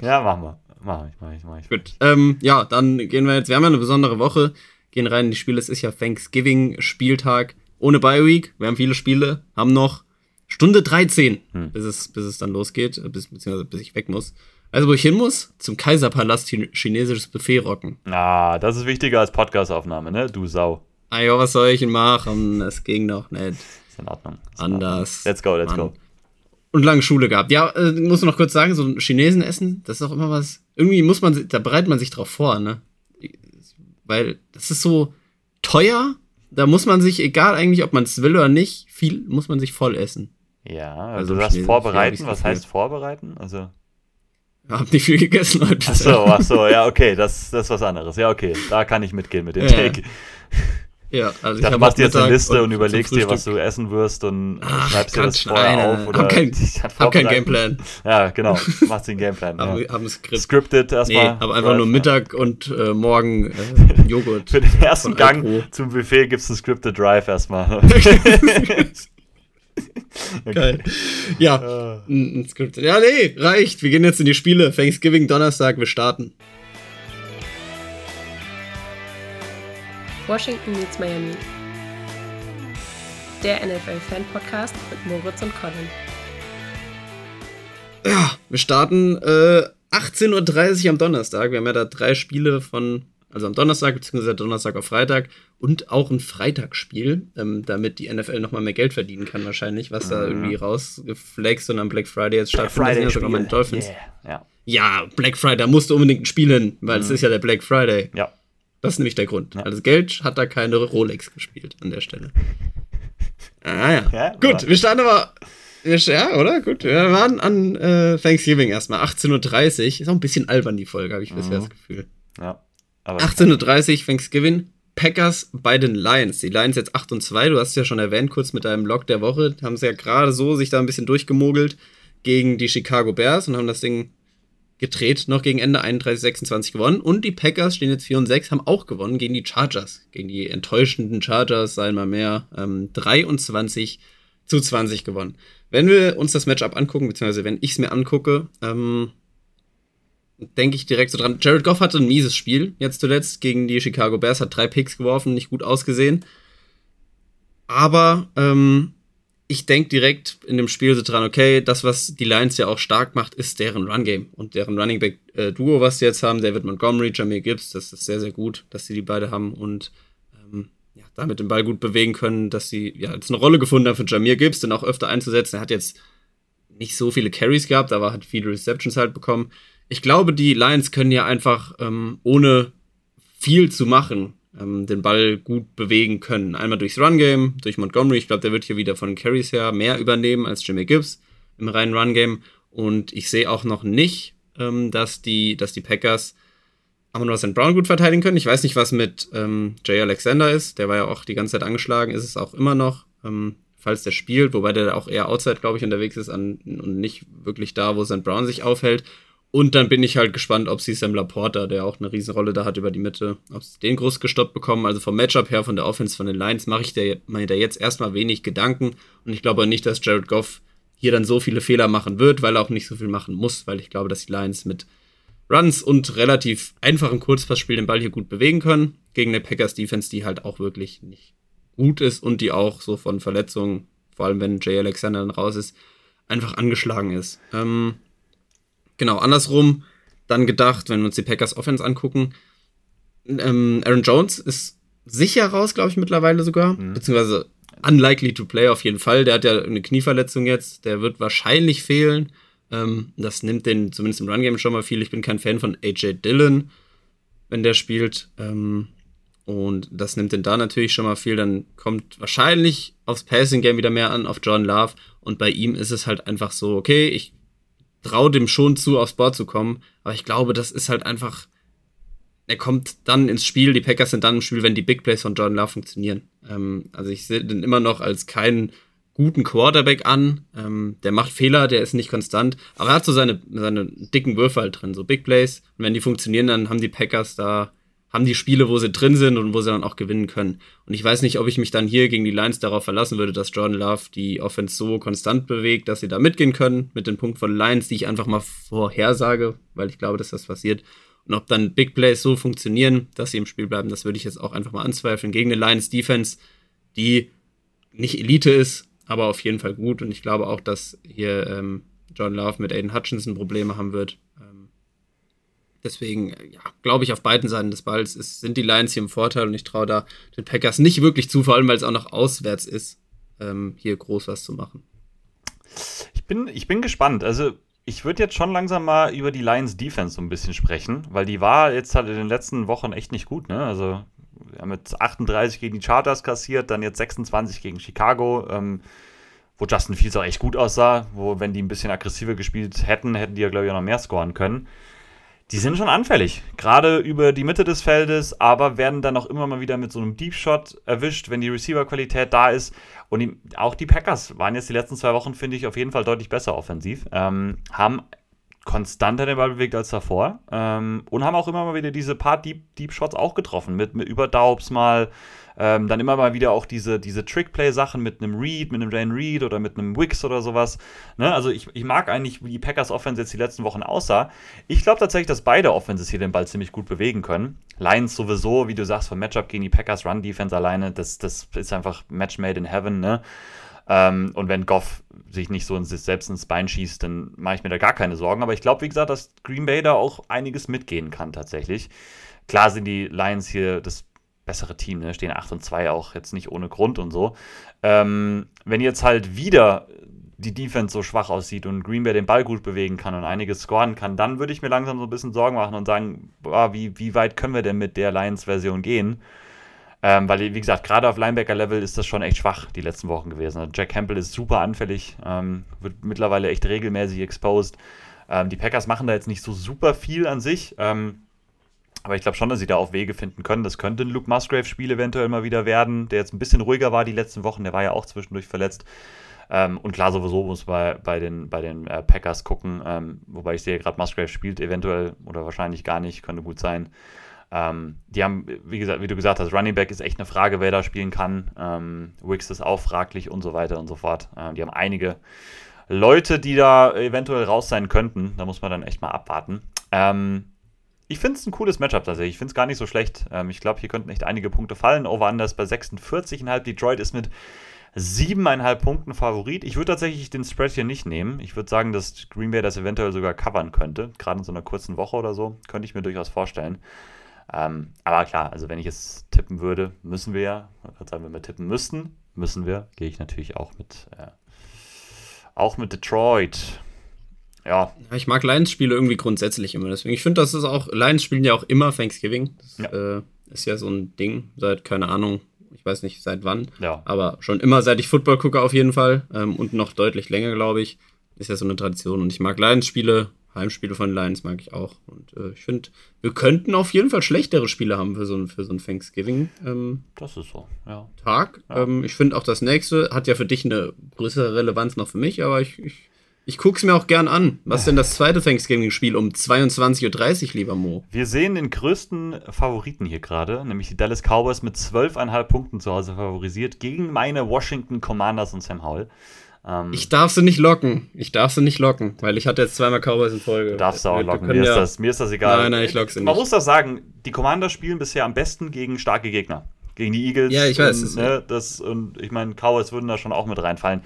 Ja, machen wir. Mach ich, mach ich, mach ich. Gut. Ähm, ja, dann gehen wir jetzt. Wir haben ja eine besondere Woche gehen rein in die Spiele. Es ist ja Thanksgiving-Spieltag ohne Bye Week. Wir haben viele Spiele, haben noch Stunde 13, hm. bis, es, bis es dann losgeht, bis, beziehungsweise bis ich weg muss. Also, wo ich hin muss, zum Kaiserpalast chinesisches Buffet rocken. Ah, das ist wichtiger als Podcastaufnahme, ne? Du Sau. Ah ja, was soll ich denn machen? Es ging doch nicht. Ist in Ordnung. Ist Anders. Let's go, let's Mann. go. und lange Schule gehabt. Ja, äh, muss man noch kurz sagen, so ein Chinesen essen, das ist auch immer was. Irgendwie muss man, da bereitet man sich drauf vor, ne? Weil das ist so teuer. Da muss man sich, egal eigentlich, ob man es will oder nicht, viel muss man sich voll essen. Ja, also, also du hast vorbereiten. Was heißt vorbereiten? Also hab nicht viel gegessen heute. Ach so, ach so, ja, okay, das, das ist was anderes. Ja, okay, da kann ich mitgehen mit dem ja. Take. Ja, also ich, ich machst dir jetzt eine Liste und, und überlegst dir, was du essen wirst und Ach, schreibst dir das vorher nein, auf. Oder hab keinen hab kein Gameplan. Ja, genau, machst den Gameplan. haben, ja. haben Skript. Scripted erstmal. Nee, aber einfach nur Mittag und äh, morgen äh, Joghurt. Für den ersten Gang zum Buffet gibt es einen Scripted Drive erstmal. Geil. Ja, ein, ein Skript. Ja, nee, reicht. Wir gehen jetzt in die Spiele. Thanksgiving Donnerstag, wir starten. Washington meets Miami. Der NFL-Fan-Podcast mit Moritz und Colin. Ja, wir starten äh, 18.30 Uhr am Donnerstag. Wir haben ja da drei Spiele von also am Donnerstag beziehungsweise Donnerstag auf Freitag und auch ein Freitagsspiel, ähm, damit die NFL nochmal mehr Geld verdienen kann wahrscheinlich, was da irgendwie rausgeflext und am Black Friday jetzt stattfindet. Friday sogar meine Dolphins. Yeah. Ja. ja, Black Friday, da musst du unbedingt ein Spiel hin, weil mhm. es ist ja der Black Friday. Ja. Das ist nämlich der Grund. Ja. Also Geld hat da keine Rolex gespielt an der Stelle. Ah ja. ja Gut, wir starten aber. Ja, oder? Gut. Wir waren an äh, Thanksgiving erstmal. 18.30 Uhr. Ist auch ein bisschen albern, die Folge, habe ich bisher mhm. das Gefühl. Ja. 18.30 Uhr Thanksgiving. Packers bei den Lions. Die Lions jetzt 8 und 2. Du hast es ja schon erwähnt, kurz mit deinem Log der Woche. Haben sie ja gerade so sich da ein bisschen durchgemogelt gegen die Chicago Bears und haben das Ding gedreht, noch gegen Ende 31-26 gewonnen. Und die Packers stehen jetzt 4 und 6, haben auch gewonnen gegen die Chargers. Gegen die enttäuschenden Chargers, sei mal mehr, ähm, 23 zu 20 gewonnen. Wenn wir uns das Matchup angucken, beziehungsweise wenn ich es mir angucke, ähm, denke ich direkt so dran. Jared Goff hatte ein mieses Spiel, jetzt zuletzt gegen die Chicago Bears, hat drei Picks geworfen, nicht gut ausgesehen. Aber ähm, ich denke direkt in dem Spiel so dran, okay, das, was die Lions ja auch stark macht, ist deren Run-Game. Und deren Running Back-Duo, äh, was sie jetzt haben, David Montgomery, Jamie Gibbs, das ist sehr, sehr gut, dass sie die beide haben und ähm, ja, damit den Ball gut bewegen können, dass sie ja jetzt eine Rolle gefunden haben für Jamir Gibbs, den auch öfter einzusetzen. Er hat jetzt nicht so viele Carries gehabt, aber hat viele Receptions halt bekommen ich glaube, die Lions können ja einfach ähm, ohne viel zu machen ähm, den Ball gut bewegen können. Einmal durchs Run-Game, durch Montgomery. Ich glaube, der wird hier wieder von Carries her mehr übernehmen als Jimmy Gibbs im reinen Run-Game. Und ich sehe auch noch nicht, ähm, dass, die, dass die Packers Amon Ross Brown gut verteidigen können. Ich weiß nicht, was mit ähm, Jay Alexander ist. Der war ja auch die ganze Zeit angeschlagen, ist es auch immer noch, ähm, falls der spielt, wobei der auch eher outside, glaube ich, unterwegs ist an, und nicht wirklich da, wo St. Brown sich aufhält. Und dann bin ich halt gespannt, ob sie Sam Laporta, der auch eine Riesenrolle da hat über die Mitte, ob sie den groß gestoppt bekommen. Also vom Matchup her, von der Offense von den Lions, mache ich mir da jetzt erstmal wenig Gedanken. Und ich glaube nicht, dass Jared Goff hier dann so viele Fehler machen wird, weil er auch nicht so viel machen muss, weil ich glaube, dass die Lions mit Runs und relativ einfachen Kurzpassspiel den Ball hier gut bewegen können. Gegen eine Packers Defense, die halt auch wirklich nicht gut ist und die auch so von Verletzungen, vor allem wenn Jay Alexander dann raus ist, einfach angeschlagen ist. Ähm, genau, andersrum dann gedacht, wenn wir uns die Packers Offense angucken, ähm, Aaron Jones ist sicher raus, glaube ich, mittlerweile sogar. Mhm. Beziehungsweise unlikely to play auf jeden Fall. Der hat ja eine Knieverletzung jetzt. Der wird wahrscheinlich fehlen. Ähm, das nimmt den zumindest im Run-Game schon mal viel. Ich bin kein Fan von AJ Dillon, wenn der spielt. Ähm, und das nimmt den da natürlich schon mal viel. Dann kommt wahrscheinlich aufs Passing-Game wieder mehr an, auf John Love. Und bei ihm ist es halt einfach so, okay, ich traue dem schon zu, aufs Board zu kommen. Aber ich glaube, das ist halt einfach. Er kommt dann ins Spiel, die Packers sind dann im Spiel, wenn die Big Plays von Jordan Love funktionieren. Ähm, also ich sehe den immer noch als keinen guten Quarterback an. Ähm, der macht Fehler, der ist nicht konstant, aber er hat so seine, seine dicken Würfe halt drin, so Big Plays. Und wenn die funktionieren, dann haben die Packers da haben die Spiele, wo sie drin sind und wo sie dann auch gewinnen können. Und ich weiß nicht, ob ich mich dann hier gegen die Lions darauf verlassen würde, dass Jordan Love die Offense so konstant bewegt, dass sie da mitgehen können mit den Punkten von Lions, die ich einfach mal vorhersage, weil ich glaube, dass das passiert. Und ob dann Big Plays so funktionieren, dass sie im Spiel bleiben, das würde ich jetzt auch einfach mal anzweifeln. Gegen eine Lions Defense, die nicht Elite ist, aber auf jeden Fall gut. Und ich glaube auch, dass hier ähm, John Love mit Aiden Hutchinson Probleme haben wird. Deswegen, ja, glaube ich, auf beiden Seiten des Balls ist, sind die Lions hier im Vorteil und ich traue da den Packers nicht wirklich zu, vor allem weil es auch noch auswärts ist, ähm, hier groß was zu machen. Ich bin, ich bin gespannt. Also, ich würde jetzt schon langsam mal über die Lions Defense so ein bisschen sprechen, weil die war jetzt halt in den letzten Wochen echt nicht gut, ne? Also, wir haben jetzt 38 gegen die Chargers kassiert, dann jetzt 26 gegen Chicago, ähm, wo Justin Fields auch echt gut aussah, wo, wenn die ein bisschen aggressiver gespielt hätten, hätten die ja, glaube ich, auch noch mehr scoren können die sind schon anfällig. Gerade über die Mitte des Feldes, aber werden dann auch immer mal wieder mit so einem Deep Shot erwischt, wenn die Receiver-Qualität da ist. Und die, auch die Packers waren jetzt die letzten zwei Wochen, finde ich, auf jeden Fall deutlich besser offensiv. Ähm, haben konstanter den Ball bewegt als davor. Ähm, und haben auch immer mal wieder diese paar Deep, Deep Shots auch getroffen. Mit, mit über Daubs mal, ähm, dann immer mal wieder auch diese, diese Trickplay-Sachen mit einem Reed, mit einem Jane Reed oder mit einem Wix oder sowas. Ne? Also ich, ich mag eigentlich, wie die Packers Offense jetzt die letzten Wochen aussah. Ich glaube tatsächlich, dass beide Offenses hier den Ball ziemlich gut bewegen können. Lions sowieso, wie du sagst, vom Matchup gegen die Packers Run Defense alleine, das, das ist einfach Match made in heaven, ne? Ähm, und wenn Goff sich nicht so in sich selbst ins Bein schießt, dann mache ich mir da gar keine Sorgen. Aber ich glaube, wie gesagt, dass Green Bay da auch einiges mitgehen kann tatsächlich. Klar sind die Lions hier das bessere Team, ne? stehen 8 und 2 auch jetzt nicht ohne Grund und so. Ähm, wenn jetzt halt wieder die Defense so schwach aussieht und Green Bay den Ball gut bewegen kann und einiges scoren kann, dann würde ich mir langsam so ein bisschen Sorgen machen und sagen, boah, wie, wie weit können wir denn mit der Lions-Version gehen? Ähm, weil, wie gesagt, gerade auf Linebacker-Level ist das schon echt schwach die letzten Wochen gewesen. Also Jack Campbell ist super anfällig, ähm, wird mittlerweile echt regelmäßig exposed. Ähm, die Packers machen da jetzt nicht so super viel an sich. Ähm, aber ich glaube schon, dass sie da auch Wege finden können. Das könnte ein Luke Musgrave-Spiel eventuell mal wieder werden, der jetzt ein bisschen ruhiger war die letzten Wochen. Der war ja auch zwischendurch verletzt. Ähm, und klar, sowieso muss man bei den, bei den äh, Packers gucken. Ähm, wobei ich sehe, gerade Musgrave spielt eventuell oder wahrscheinlich gar nicht, könnte gut sein. Ähm, die haben, wie, gesagt, wie du gesagt hast, Running Back ist echt eine Frage, wer da spielen kann. Ähm, Wicks ist auch fraglich und so weiter und so fort. Ähm, die haben einige Leute, die da eventuell raus sein könnten. Da muss man dann echt mal abwarten. Ähm, ich finde es ein cooles Matchup tatsächlich. Ich finde es gar nicht so schlecht. Ähm, ich glaube, hier könnten echt einige Punkte fallen. Over-Under bei 46,5. Detroit ist mit 7,5 Punkten Favorit. Ich würde tatsächlich den Spread hier nicht nehmen. Ich würde sagen, dass Green Bay das eventuell sogar covern könnte. Gerade in so einer kurzen Woche oder so. Könnte ich mir durchaus vorstellen. Ähm, aber klar, also wenn ich es tippen würde, müssen wir ja. Sagen, wenn wir tippen müssten, müssen wir. Gehe ich natürlich auch mit, äh, auch mit Detroit. Ja. Ich mag Lions-Spiele irgendwie grundsätzlich immer. Deswegen, ich finde, das ist auch, Lions spielen ja auch immer Thanksgiving. Das ja. Äh, ist ja so ein Ding seit, keine Ahnung, ich weiß nicht seit wann. Ja. Aber schon immer, seit ich Football gucke, auf jeden Fall. Ähm, und noch deutlich länger, glaube ich. Ist ja so eine Tradition. Und ich mag Lions-Spiele. Heimspiele von Lions mag ich auch. Und äh, ich finde, wir könnten auf jeden Fall schlechtere Spiele haben für so ein, für so ein Thanksgiving. Ähm, das ist so, ja. Tag. Ja. Ähm, ich finde auch das nächste hat ja für dich eine größere Relevanz noch für mich, aber ich, ich ich gucke es mir auch gern an. Was ist denn das zweite Thanksgiving-Spiel um 22.30 Uhr, lieber Mo? Wir sehen den größten Favoriten hier gerade, nämlich die Dallas Cowboys mit 12,5 Punkten zu Hause favorisiert gegen meine Washington Commanders und Sam Howell. Ähm, ich darf sie nicht locken. Ich darf sie nicht locken, weil ich hatte jetzt zweimal Cowboys in Folge. Du darfst sie auch locken. Mir, ja ist das, mir ist das egal. Nein, nein, ich lock sie nicht. Man muss das sagen, die Commanders spielen bisher am besten gegen starke Gegner. Gegen die Eagles. Ja, ich weiß. Und, ne, das, und ich meine, Cowboys würden da schon auch mit reinfallen.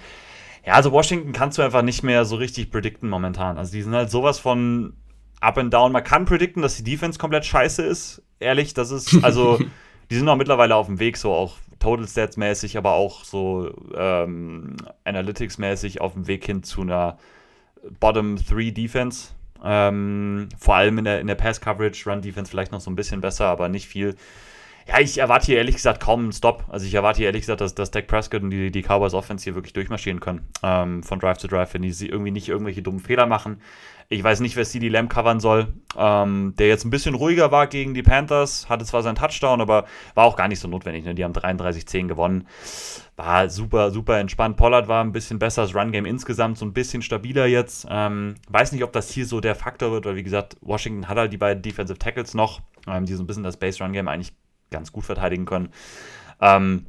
Ja, also Washington kannst du einfach nicht mehr so richtig predikten momentan. Also die sind halt sowas von up and down. Man kann predikten, dass die Defense komplett scheiße ist. Ehrlich, das ist, also, die sind auch mittlerweile auf dem Weg, so auch Total Stats mäßig, aber auch so ähm, Analytics mäßig auf dem Weg hin zu einer Bottom 3 Defense. Ähm, vor allem in der, in der Pass Coverage, Run Defense vielleicht noch so ein bisschen besser, aber nicht viel. Ja, ich erwarte hier ehrlich gesagt kaum einen Stop. Also ich erwarte hier ehrlich gesagt, dass, dass Dak Prescott und die, die Cowboys Offense hier wirklich durchmarschieren können. Ähm, von Drive to Drive, wenn die sie irgendwie nicht irgendwelche dummen Fehler machen. Ich weiß nicht, wer CD Lamb covern soll. Ähm, der jetzt ein bisschen ruhiger war gegen die Panthers, hatte zwar seinen Touchdown, aber war auch gar nicht so notwendig. Ne? Die haben 33-10 gewonnen. War super, super entspannt. Pollard war ein bisschen besser. Das Run-Game insgesamt so ein bisschen stabiler jetzt. Ähm, weiß nicht, ob das hier so der Faktor wird, weil wie gesagt, Washington hat halt die beiden Defensive Tackles noch, ähm, die so ein bisschen das Base-Run-Game eigentlich ganz gut verteidigen können. Ähm,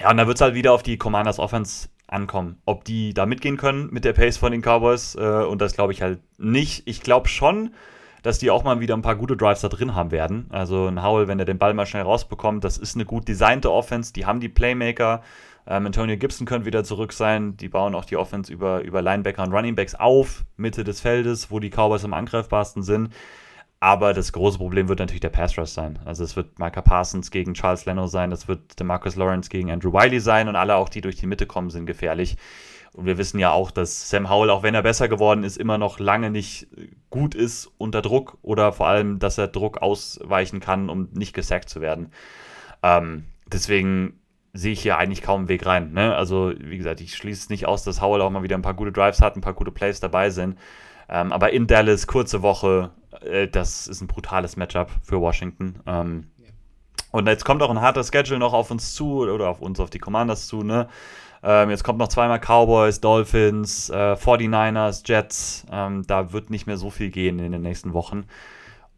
ja, und da wird es halt wieder auf die Commanders Offense ankommen, ob die da mitgehen können mit der Pace von den Cowboys. Äh, und das glaube ich halt nicht. Ich glaube schon, dass die auch mal wieder ein paar gute Drives da drin haben werden. Also ein Howell, wenn er den Ball mal schnell rausbekommt, das ist eine gut designte Offense. Die haben die Playmaker. Ähm, Antonio Gibson könnte wieder zurück sein. Die bauen auch die Offense über, über Linebacker und Runningbacks auf, Mitte des Feldes, wo die Cowboys am angreifbarsten sind. Aber das große Problem wird natürlich der Pass Rush sein. Also es wird Micah Parsons gegen Charles Leno sein, es wird Demarcus Lawrence gegen Andrew Wiley sein und alle auch, die durch die Mitte kommen, sind gefährlich. Und wir wissen ja auch, dass Sam Howell, auch wenn er besser geworden ist, immer noch lange nicht gut ist unter Druck oder vor allem, dass er Druck ausweichen kann, um nicht gesackt zu werden. Ähm, deswegen sehe ich hier eigentlich kaum einen Weg rein. Ne? Also, wie gesagt, ich schließe es nicht aus, dass Howell auch mal wieder ein paar gute Drives hat, ein paar gute Plays dabei sind. Ähm, aber in Dallas, kurze Woche, äh, das ist ein brutales Matchup für Washington. Ähm, ja. Und jetzt kommt auch ein harter Schedule noch auf uns zu oder auf uns, auf die Commanders zu. Ne? Ähm, jetzt kommt noch zweimal Cowboys, Dolphins, äh, 49ers, Jets. Ähm, da wird nicht mehr so viel gehen in den nächsten Wochen.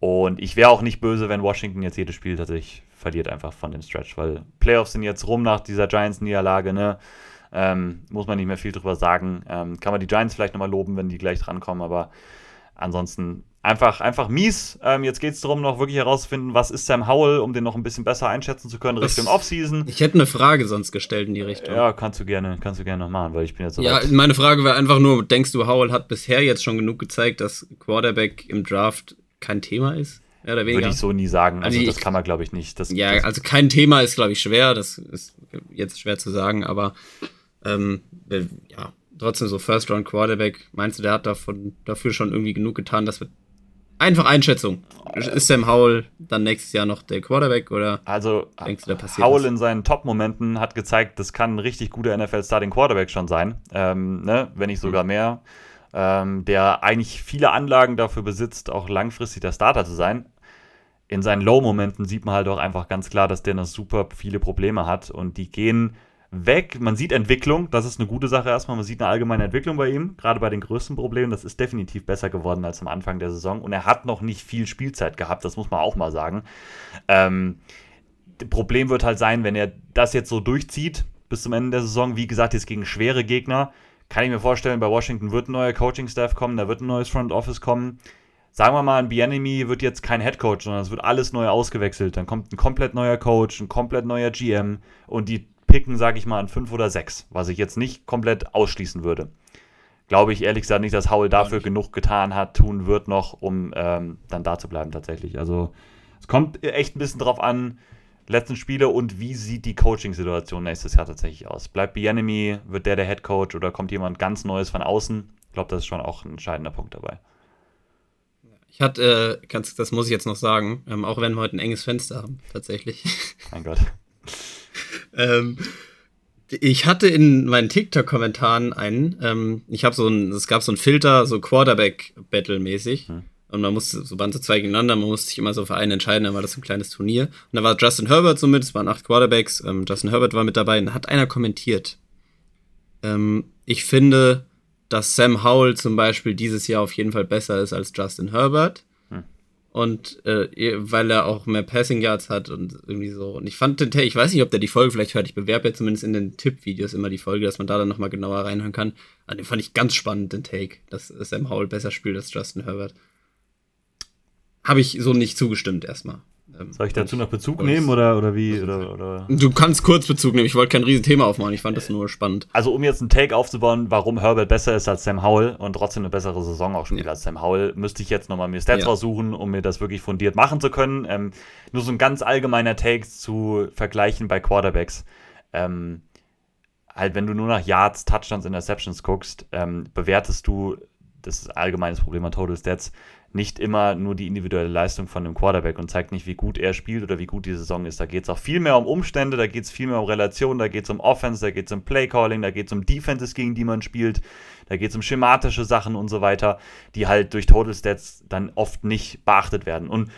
Und ich wäre auch nicht böse, wenn Washington jetzt jedes Spiel tatsächlich verliert einfach von dem Stretch, weil Playoffs sind jetzt rum nach dieser Giants-Niederlage, ne? Ähm, muss man nicht mehr viel drüber sagen. Ähm, kann man die Giants vielleicht nochmal loben, wenn die gleich drankommen, aber ansonsten einfach, einfach mies. Ähm, jetzt geht es darum, noch wirklich herauszufinden, was ist Sam Howell, um den noch ein bisschen besser einschätzen zu können Richtung Offseason. Ich hätte eine Frage sonst gestellt in die Richtung. Ja, kannst du gerne, kannst du gerne noch machen, weil ich bin jetzt so. Ja, weit. meine Frage wäre einfach nur: Denkst du, Howell hat bisher jetzt schon genug gezeigt, dass Quarterback im Draft kein Thema ist? Ja, oder weniger. Würde ich so nie sagen. Also, also das kann man, glaube ich, nicht. Das, ja, das also kein Thema ist, glaube ich, schwer. Das ist jetzt schwer zu sagen, aber ähm, ja, trotzdem so First Round Quarterback. Meinst du, der hat davon, dafür schon irgendwie genug getan? Das wird einfach Einschätzung. Ist Sam Howell dann nächstes Jahr noch der Quarterback oder also denkst du, da passiert Howell was? in seinen Top-Momenten hat gezeigt, das kann ein richtig guter NFL-Starting Quarterback schon sein, ähm, ne? wenn nicht sogar mhm. mehr ähm, der eigentlich viele Anlagen dafür besitzt, auch langfristig der Starter zu sein. In seinen Low-Momenten sieht man halt auch einfach ganz klar, dass der noch super viele Probleme hat und die gehen weg. Man sieht Entwicklung, das ist eine gute Sache erstmal. Man sieht eine allgemeine Entwicklung bei ihm, gerade bei den größten Problemen. Das ist definitiv besser geworden als am Anfang der Saison und er hat noch nicht viel Spielzeit gehabt, das muss man auch mal sagen. Ähm, Problem wird halt sein, wenn er das jetzt so durchzieht bis zum Ende der Saison. Wie gesagt, jetzt gegen schwere Gegner kann ich mir vorstellen, bei Washington wird ein neuer Coaching-Staff kommen, da wird ein neues Front Office kommen. Sagen wir mal, ein Bienemy wird jetzt kein Head Coach, sondern es wird alles neu ausgewechselt. Dann kommt ein komplett neuer Coach, ein komplett neuer GM und die picken, sage ich mal, an fünf oder sechs, was ich jetzt nicht komplett ausschließen würde. Glaube ich ehrlich gesagt nicht, dass Howell dafür genug getan hat, tun wird noch, um ähm, dann da zu bleiben tatsächlich. Also es kommt echt ein bisschen drauf an, letzten Spiele und wie sieht die Coaching-Situation nächstes Jahr tatsächlich aus? Bleibt Bienemy, wird der der Head Coach oder kommt jemand ganz Neues von außen? Ich glaube, das ist schon auch ein entscheidender Punkt dabei. Ich hatte, äh, das muss ich jetzt noch sagen, ähm, auch wenn wir heute ein enges Fenster haben, tatsächlich. Mein Gott. Ähm, ich hatte in meinen TikTok-Kommentaren einen, ähm, ich habe so ein, es gab so einen Filter, so Quarterback-Battle-mäßig. Hm. Und man musste, so waren so zwei gegeneinander, man musste sich immer so für einen entscheiden, dann war das ein kleines Turnier. Und da war Justin Herbert so mit, es waren acht Quarterbacks, ähm, Justin Herbert war mit dabei und da hat einer kommentiert. Ähm, ich finde, dass Sam Howell zum Beispiel dieses Jahr auf jeden Fall besser ist als Justin Herbert. Und äh, weil er auch mehr Passing Yards hat und irgendwie so. Und ich fand den Take, ich weiß nicht, ob der die Folge vielleicht hört, ich bewerbe ja zumindest in den Tipp-Videos immer die Folge, dass man da dann nochmal genauer reinhören kann. Aber den fand ich ganz spannend, den Take, dass Sam Howell besser spielt als Justin Herbert habe ich so nicht zugestimmt erstmal. Ähm, Soll ich dazu noch Bezug nehmen oder, oder wie? Oder, oder? Du kannst kurz Bezug nehmen. Ich wollte kein Riesenthema aufmachen. Ich fand das nur spannend. Also, um jetzt einen Take aufzubauen, warum Herbert besser ist als Sam Howell und trotzdem eine bessere Saison auch spielt ja. als Sam Howell, müsste ich jetzt nochmal mir Stats ja. raussuchen, um mir das wirklich fundiert machen zu können. Ähm, nur so ein ganz allgemeiner Take zu vergleichen bei Quarterbacks. Ähm, halt, wenn du nur nach Yards, Touchdowns, Interceptions guckst, ähm, bewertest du, das ist ein allgemeines Problem an Total Stats, nicht immer nur die individuelle Leistung von dem Quarterback und zeigt nicht, wie gut er spielt oder wie gut die Saison ist. Da geht es auch viel mehr um Umstände, da geht es viel mehr um Relationen, da geht es um Offense, da geht es um Playcalling, da geht es um Defenses, gegen die man spielt, da geht es um schematische Sachen und so weiter, die halt durch Total Stats dann oft nicht beachtet werden. Und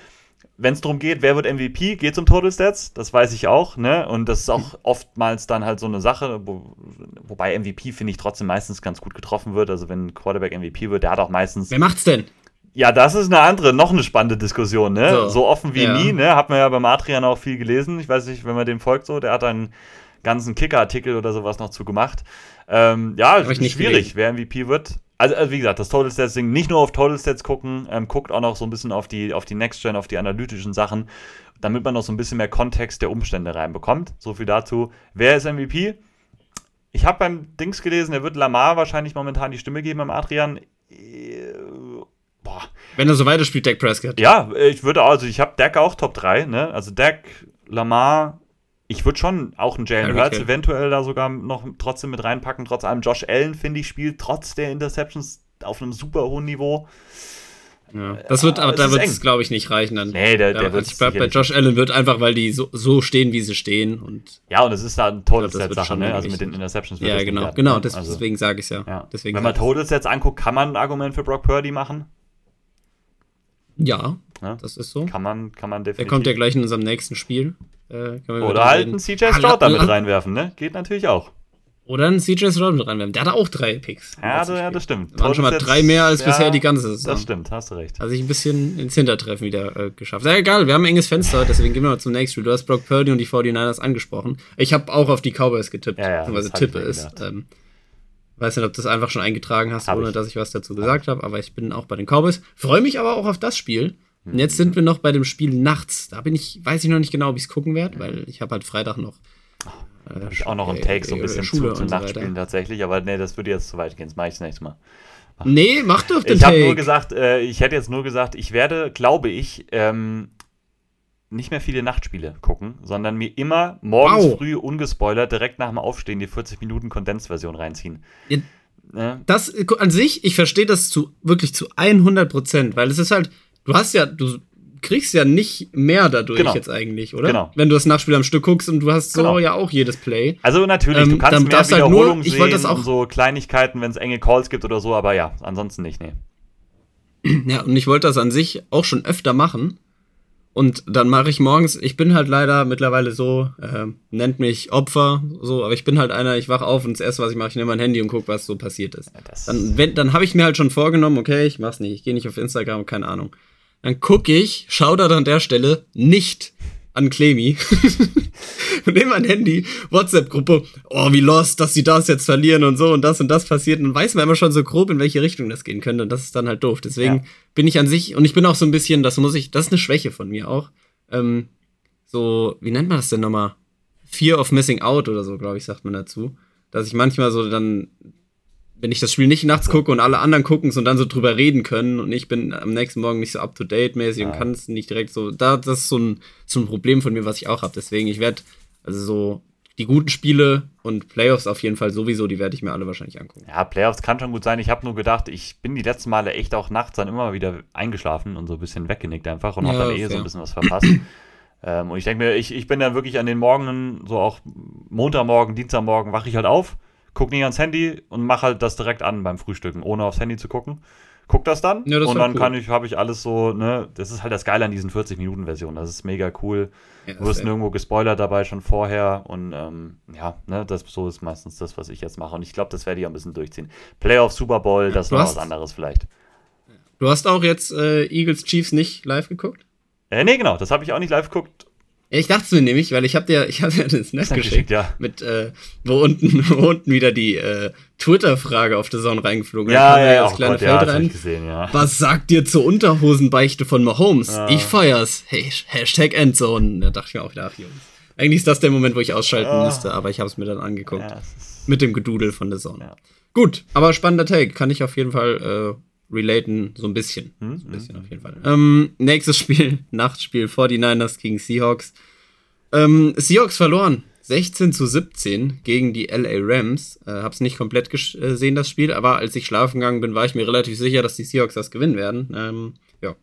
wenn es darum geht, wer wird MVP, geht es um Total Stats, das weiß ich auch, ne? Und das ist auch oftmals dann halt so eine Sache, wo, wobei MVP, finde ich, trotzdem meistens ganz gut getroffen wird. Also wenn Quarterback MVP wird, der hat auch meistens. Wer macht's denn? Ja, das ist eine andere, noch eine spannende Diskussion, ne? So, so offen wie ja. nie, ne? Hat man ja beim Adrian auch viel gelesen. Ich weiß nicht, wenn man dem folgt so, der hat einen ganzen Kicker-Artikel oder sowas noch zu gemacht. Ähm, ja, schwierig, gelesen. wer MVP wird. Also, also, wie gesagt, das Total Stats Ding, nicht nur auf Total Stats gucken, ähm, guckt auch noch so ein bisschen auf die, auf die Next Gen, auf die analytischen Sachen, damit man noch so ein bisschen mehr Kontext der Umstände reinbekommt. So viel dazu. Wer ist MVP? Ich habe beim Dings gelesen, er wird Lamar wahrscheinlich momentan die Stimme geben beim Adrian. Boah. Wenn er so weiterspielt, Dak Prescott. Ja, ich würde also, ich habe Dak auch Top 3, ne? Also Dak, Lamar, ich würde schon auch einen Jalen Hurts Hill. eventuell da sogar noch trotzdem mit reinpacken. Trotz allem Josh Allen, finde ich, spielt trotz der Interceptions auf einem super hohen Niveau. Ja. Das wird, aber es da wird es, glaube ich, nicht reichen dann. Nee, der- der ja, also ich bleib bei Josh Allen wird einfach, weil die so, so stehen, wie sie stehen. Und Ja, und es ist da glaub, das Total-Set-Sache, wird schon ne? Also mit den Interceptions wird ja, genau, werden, genau, das, Also, deswegen sage ich ja. ja. Deswegen Wenn man sag ich's. Total-Sets anguckt, kann man ein Argument für Brock Purdy machen. Ja, Ja. das ist so. Kann man, kann man Der definitiv. kommt ja gleich in unserem nächsten Spiel. Äh, Oder halt einen CJ Ah, Stroud damit la- reinwerfen, ne? Geht natürlich auch. Oder einen CJ Stroud mit reinwerfen. Der hat auch drei Picks. Ja, das, ja das stimmt. Waren schon mal drei mehr als ja, bisher die ganze Saison. Das stimmt, hast du recht. Hat sich ein bisschen ins Hintertreffen wieder äh, geschafft. Ja, egal, wir haben ein enges Fenster, deswegen gehen wir mal zum nächsten Spiel. Du hast Brock Purdy und die 49ers angesprochen. Ich habe auch auf die Cowboys getippt, Ja, ja, beziehungsweise ich tippe es. Ähm, weiß nicht, ob du das einfach schon eingetragen hast, Hab ohne ich. dass ich was dazu gesagt habe, aber ich bin auch bei den Cowboys. Freue mich aber auch auf das Spiel. Und jetzt sind wir noch bei dem Spiel nachts. Da bin ich, weiß ich noch nicht genau, ob ich es gucken werde, weil ich habe halt Freitag noch. Äh, Habe ich auch noch einen Take so ein äh, bisschen Schule zu, zu so Nachtspielen weiter. tatsächlich, aber nee, das würde jetzt zu weit gehen. Das mache ich das nächste Mal. Nee, mach doch den Ich habe nur gesagt, äh, ich hätte jetzt nur gesagt, ich werde, glaube ich, ähm, nicht mehr viele Nachtspiele gucken, sondern mir immer morgens Wow. früh ungespoilert direkt nach dem Aufstehen die 40 Minuten Kondensversion reinziehen. Ja, Ne? das äh, an sich, ich verstehe das zu wirklich zu 100 Prozent, weil es ist halt, du hast ja, du kriegst ja nicht mehr dadurch Genau. jetzt eigentlich, oder? Genau. Wenn du das Nachspiel am Stück guckst und du hast so Genau. ja auch jedes Play. Also natürlich, Ähm, du kannst dann mehr darfst halt nur- ich sehen das auch- und so Kleinigkeiten, wenn es enge Calls gibt oder so, aber ja, ansonsten nicht, nee. Ja, und ich wollte das an sich auch schon öfter machen. Und dann mache ich morgens, ich bin halt leider mittlerweile so, ähm, nennt mich Opfer, so, aber ich bin halt einer, ich wach auf und das erste, was ich mache, ich nehme mein Handy und gucke, was so passiert ist. Das, Dann, wenn, dann habe ich mir halt schon vorgenommen, okay, ich mach's nicht, ich gehe nicht auf Instagram, keine Ahnung. Dann gucke ich, schau da an der Stelle nicht an Clemi und nehme mein Handy, WhatsApp-Gruppe, oh, wie lost, dass sie das jetzt verlieren und so und das und das passiert. Und weiß man immer schon so grob, in welche Richtung das gehen könnte. Und das ist dann halt doof. Deswegen Ja. bin ich an sich, und ich bin auch so ein bisschen, das muss ich, das ist eine Schwäche von mir auch. Ähm, so, wie nennt man das denn nochmal? Fear of Missing Out oder so, glaube ich, sagt man dazu. Dass ich manchmal so dann, wenn ich das Spiel nicht nachts gucke und alle anderen gucken es und dann so drüber reden können und ich bin am nächsten Morgen nicht so up to date mäßig und Ja. kann es nicht direkt so, da, das ist so ein, so ein Problem von mir, was ich auch habe. Deswegen, ich werde, also so, die guten Spiele und Playoffs auf jeden Fall sowieso, die werde ich mir alle wahrscheinlich angucken. Ja, Playoffs kann schon gut sein. Ich habe nur gedacht, ich bin die letzten Male echt auch nachts dann immer mal wieder eingeschlafen und so ein bisschen weggenickt einfach und habe Ja, dann eh so ein bisschen was verpasst. ähm, und ich denke mir, ich, ich bin dann wirklich an den Morgen, so auch Montagmorgen, Dienstagmorgen, wache ich halt auf, guck nicht ans Handy und mache halt das direkt an beim Frühstücken, ohne aufs Handy zu gucken. Guck das dann Ja, das ist und dann cool. kann ich, habe ich alles so, ne, das ist halt das Geile an diesen 40-Minuten-Versionen. Das ist mega cool. Ja, Du wirst fair. nirgendwo gespoilert dabei schon vorher und ähm, ja, ne, das so ist meistens das, was ich jetzt mache. Und ich glaube, das werde ich auch ein bisschen durchziehen. Playoff, Super Bowl, das war hast- was anderes vielleicht. Du hast auch jetzt äh, Eagles Chiefs nicht live geguckt? Äh, nee, genau, das habe ich auch nicht live geguckt. Ja, ich dachte es mir nämlich, weil ich habe dir, ich habe dir Snap Snap geschickt, geschickt, ja. mit, äh, wo unten, wo unten wieder die äh, Twitter-Frage auf der Zone reingeflogen Ja, ja, ja, das oh kleine Gott, ja, Feld das habe rein. gesehen, ja. Was sagt ihr zur Unterhosenbeichte von Mahomes? Ja. Ich feier's. Hey, Hashtag Endzone. Da dachte ich mir auch wieder, ach Jungs. Eigentlich ist das der Moment, wo ich ausschalten Ah. müsste, aber ich habe es mir dann angeguckt. ja Mit dem Gedudel von der Zone. Ja. Gut, aber spannender Take. Kann ich auf jeden Fall äh, relaten, so ein bisschen. Hm, So ein bisschen auf jeden Fall. Ähm, nächstes Spiel, Nachtspiel, 49ers gegen Seahawks. Ähm, Seahawks verloren. 16 zu 17 gegen die LA Rams. Äh, hab's nicht komplett gesehen, das Spiel, aber als ich schlafen gegangen bin, war ich mir relativ sicher, dass die Seahawks das gewinnen werden. Ähm, ja,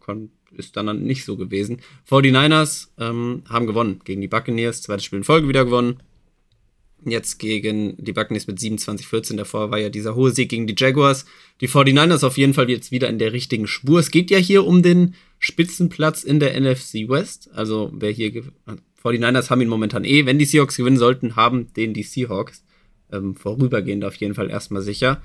ist dann, dann nicht so gewesen. 49ers ähm, haben gewonnen gegen die Buccaneers. Zweites Spiel in Folge wieder gewonnen. Jetzt gegen die Buccaneers mit 27-14. Davor war ja dieser hohe Sieg gegen die Jaguars. Die 49ers auf jeden Fall jetzt wieder in der richtigen Spur. Es geht ja hier um den Spitzenplatz in der NFC West. Also wer hier... gew- 49ers haben ihn momentan eh. Wenn die Seahawks gewinnen sollten, haben den die Seahawks. Ähm, vorübergehend auf jeden Fall erstmal sicher.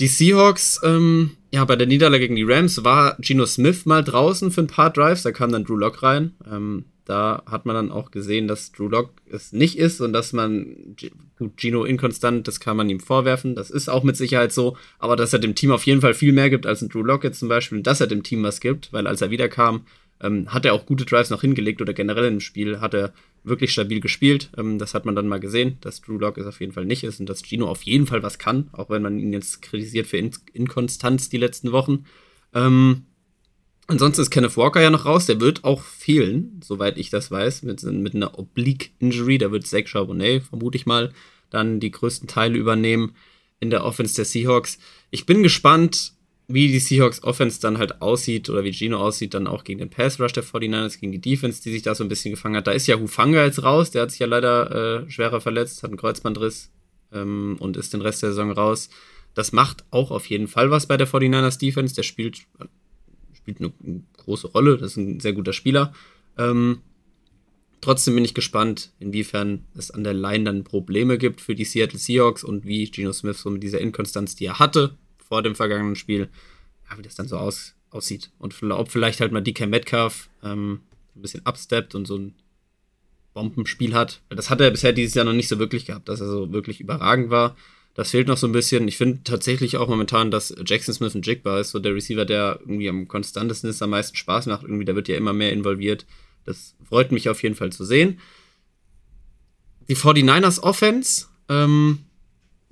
Die Seahawks, ähm, ja, bei der Niederlage gegen die Rams war Geno Smith mal draußen für ein paar Drives, da kam dann Drew Lock rein. Ähm, da hat man dann auch gesehen, dass Drew Lock es nicht ist und dass man gut, Gino inkonstant, das kann man ihm vorwerfen. Das ist auch mit Sicherheit so, aber dass er dem Team auf jeden Fall viel mehr gibt als ein Drew Lock jetzt zum Beispiel und dass er dem Team was gibt, weil als er wiederkam, ähm, hat er auch gute Drives noch hingelegt oder generell im Spiel hat er wirklich stabil gespielt. Ähm, das hat man dann mal gesehen, dass Drew Lock es auf jeden Fall nicht ist und dass Gino auf jeden Fall was kann, auch wenn man ihn jetzt kritisiert für In Inkonstanz die letzten Wochen. Ähm, Ansonsten ist Kenneth Walker ja noch raus, der wird auch fehlen, soweit ich das weiß, mit, mit einer Oblique-Injury. Da wird Zach Charbonnet, vermute ich mal, dann die größten Teile übernehmen in der Offense der Seahawks. Ich bin gespannt, wie die Seahawks Offense dann halt aussieht oder wie Gino aussieht, dann auch gegen den Pass Rush der 49ers, gegen die Defense, die sich da so ein bisschen gefangen hat. Da ist ja Hufanga jetzt raus, der hat sich ja leider äh, schwerer verletzt, hat einen Kreuzbandriss ähm, und ist den Rest der Saison raus. Das macht auch auf jeden Fall was bei der 49ers Defense. Der spielt, spielt eine, große Rolle, das ist ein sehr guter Spieler. Ähm, trotzdem bin ich gespannt, inwiefern es an der Line dann Probleme gibt für die Seattle Seahawks und wie Gino Smith so mit dieser Inkonstanz, die er hatte, vor dem vergangenen Spiel, ja, wie das dann so aus, aussieht. Und ob vielleicht halt mal DK Metcalf ähm, ein bisschen absteppt und so ein Bombenspiel hat. Das hat er bisher dieses Jahr noch nicht so wirklich gehabt, dass er so wirklich überragend war. Das fehlt noch so ein bisschen. Ich finde tatsächlich auch momentan, dass Jackson Smith ein Jigba ist, so der Receiver, der irgendwie am konstantesten ist, am meisten Spaß macht. Irgendwie, der wird ja immer mehr involviert. Das freut mich auf jeden Fall zu sehen. Die 49ers Offense, ähm,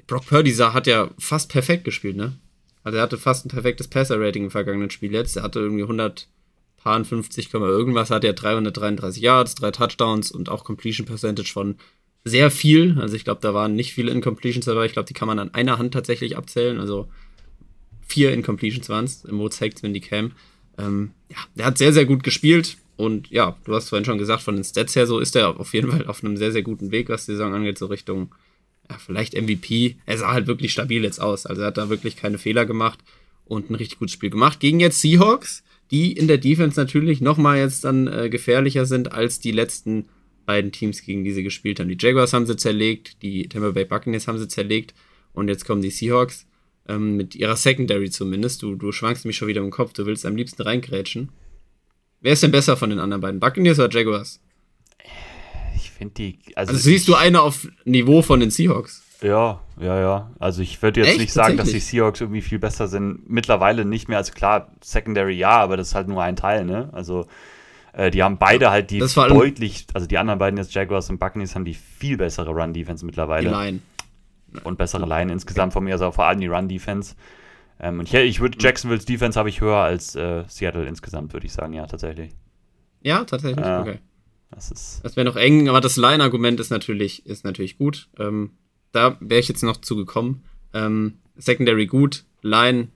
Brock Purdy sah, hat ja fast perfekt gespielt, ne? Also er hatte fast ein perfektes Passer-Rating im vergangenen Spiel jetzt. Er hatte irgendwie 150, irgendwas, hatte er 333 Yards, drei Touchdowns und auch Completion Percentage von sehr viel. Also ich glaube, da waren nicht viele Incompletions dabei. Ich glaube, die kann man an einer Hand tatsächlich abzählen. Also vier Incompletions waren es. Im Mo zeigt wenn die cam. Ähm, ja, der hat sehr, sehr gut gespielt. Und ja, du hast vorhin schon gesagt, von den Stats her so ist er auf jeden Fall auf einem sehr, sehr guten Weg, was die Saison angeht, so Richtung ja, vielleicht MVP. Er sah halt wirklich stabil jetzt aus. Also er hat da wirklich keine Fehler gemacht und ein richtig gutes Spiel gemacht. Gegen jetzt Seahawks, die in der Defense natürlich nochmal jetzt dann äh, gefährlicher sind als die letzten beiden Teams, gegen die sie gespielt haben. Die Jaguars haben sie zerlegt, die Tampa Bay Buccaneers haben sie zerlegt und jetzt kommen die Seahawks ähm, mit ihrer Secondary zumindest. Du, du schwankst mich schon wieder im Kopf, du willst am liebsten reingrätschen. Wer ist denn besser von den anderen beiden? Buccaneers oder Jaguars? finde die. Also, also siehst du eine auf Niveau von den Seahawks? Ja, ja, ja. Also ich würde jetzt Echt? nicht sagen, dass die Seahawks irgendwie viel besser sind. Mittlerweile nicht mehr. Also klar, Secondary ja, aber das ist halt nur ein Teil, ne? Also äh, die haben beide halt die deutlich, also die anderen beiden jetzt Jaguars und Buccaneers haben die viel bessere Run-Defense mittlerweile. Die Line. Und bessere Line insgesamt von mir, also vor allem die Run-Defense. Ähm, und ich, ich würde Jacksonville's Defense habe ich höher als äh, Seattle insgesamt, würde ich sagen, ja, tatsächlich. Ja, tatsächlich, äh, okay. Das, das wäre noch eng, aber das Line-Argument ist natürlich, ist natürlich gut. Ähm, da wäre ich jetzt noch zugekommen. Ähm, Secondary gut, Line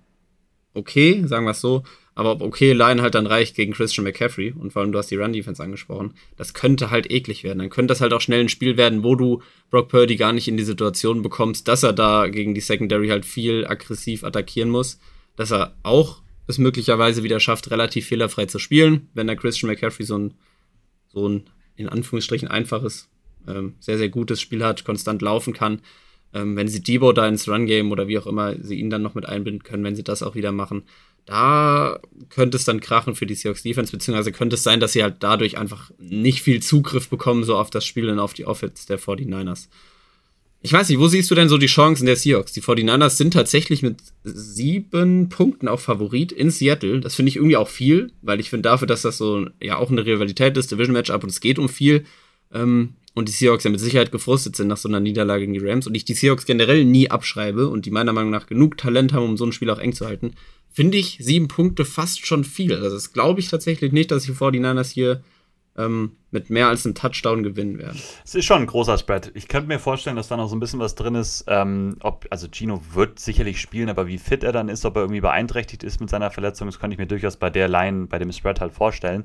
okay, sagen wir es so. Aber ob okay Line halt dann reicht gegen Christian McCaffrey und vor allem du hast die Run-Defense angesprochen, das könnte halt eklig werden. Dann könnte das halt auch schnell ein Spiel werden, wo du Brock Purdy gar nicht in die Situation bekommst, dass er da gegen die Secondary halt viel aggressiv attackieren muss. Dass er auch es möglicherweise wieder schafft, relativ fehlerfrei zu spielen, wenn der Christian McCaffrey so ein so ein in Anführungsstrichen einfaches, ähm, sehr, sehr gutes Spiel hat, konstant laufen kann. Ähm, wenn sie Debo da ins Run-Game oder wie auch immer sie ihn dann noch mit einbinden können, wenn sie das auch wieder machen, da könnte es dann krachen für die Seahawks Defense, beziehungsweise könnte es sein, dass sie halt dadurch einfach nicht viel Zugriff bekommen, so auf das Spiel und auf die Offense der 49ers. Ich weiß nicht, wo siehst du denn so die Chancen der Seahawks? Die 49ers sind tatsächlich mit sieben Punkten auch Favorit in Seattle. Das finde ich irgendwie auch viel, weil ich finde dafür, dass das so ja auch eine Rivalität ist, Division-Matchup und es geht um viel. Ähm, und die Seahawks ja mit Sicherheit gefrustet sind nach so einer Niederlage gegen die Rams und ich die Seahawks generell nie abschreibe und die meiner Meinung nach genug Talent haben, um so ein Spiel auch eng zu halten, finde ich sieben Punkte fast schon viel. Also das glaube ich tatsächlich nicht, dass die 49ers hier ähm, mit mehr als einem Touchdown gewinnen werden. Es ist schon ein großer Spread. Ich könnte mir vorstellen, dass da noch so ein bisschen was drin ist. Ähm, ob, also Gino wird sicherlich spielen, aber wie fit er dann ist, ob er irgendwie beeinträchtigt ist mit seiner Verletzung, das könnte ich mir durchaus bei der Line, bei dem Spread halt vorstellen.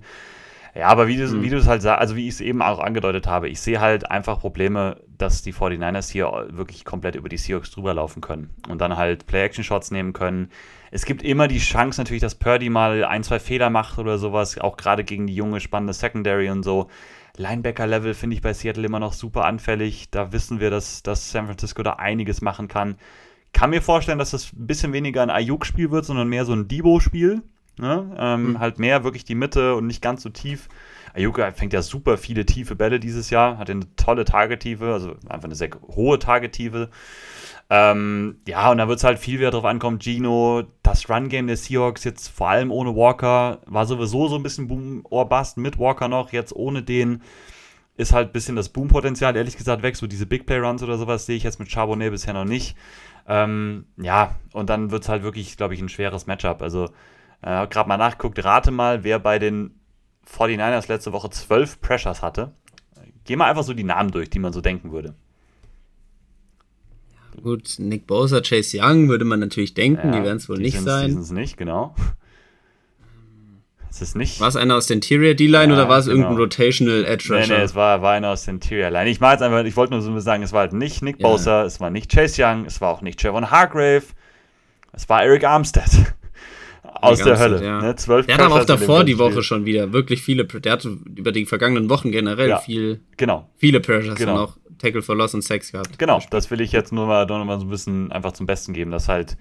Ja, aber wie du, mhm. wie du es halt sagst, also wie ich es eben auch angedeutet habe, ich sehe halt einfach Probleme, dass die 49ers hier wirklich komplett über die Seahawks drüber laufen können und dann halt Play-Action-Shots nehmen können. Es gibt immer die Chance natürlich, dass Purdy mal ein, zwei Fehler macht oder sowas, auch gerade gegen die junge, spannende Secondary und so. Linebacker-Level finde ich bei Seattle immer noch super anfällig. Da wissen wir, dass, dass San Francisco da einiges machen kann. Kann mir vorstellen, dass das ein bisschen weniger ein Ayuk-Spiel wird, sondern mehr so ein Debo-Spiel Ne? Ähm, mhm. Halt mehr wirklich die Mitte und nicht ganz so tief. Ayuka fängt ja super viele tiefe Bälle dieses Jahr, hat eine tolle Targetive, also einfach eine sehr hohe Targetive. Ähm, ja, und da wird es halt viel wieder drauf ankommen. Gino, das Run-Game der Seahawks jetzt vor allem ohne Walker war sowieso so ein bisschen Boom or Bust mit Walker noch, jetzt ohne den ist halt ein bisschen das Boom-Potenzial, ehrlich gesagt, weg. So diese Big Play-Runs oder sowas sehe ich jetzt mit Charbonnet bisher noch nicht. Ähm, ja, und dann wird es halt wirklich, glaube ich, ein schweres Matchup. Also Äh, Gerade mal nachgeguckt, rate mal, wer bei den 49ers letzte Woche 12 Pressures hatte. Geh mal einfach so die Namen durch, die man so denken würde. Gut, Nick Bosa, Chase Young würde man natürlich denken, Ja, die werden es wohl nicht sein. Die sind es nicht, genau. Es ist nicht. War es einer aus der Interior D-Line Ja, oder war es genau. irgendein Rotational Edge Nee, Rusher? nee, es war, war einer aus der Interior Line. Ich, mach jetzt einfach, ich wollte nur so sagen, es war halt nicht Nick Ja. Bosa, es war nicht Chase Young, es war auch nicht Javon Hargrave, es war Eric Armstead. Aus der Hölle. ja. Ne? Zwölf der hat aber auch davor die Woche Spiel. schon wieder wirklich viele, der hatte über die vergangenen Wochen generell Ja. viel, Genau, viele Pressures Genau. und auch Tackle for Loss und Sex gehabt. genau. Das will ich jetzt nur mal, nur mal so ein bisschen einfach zum Besten geben, dass halt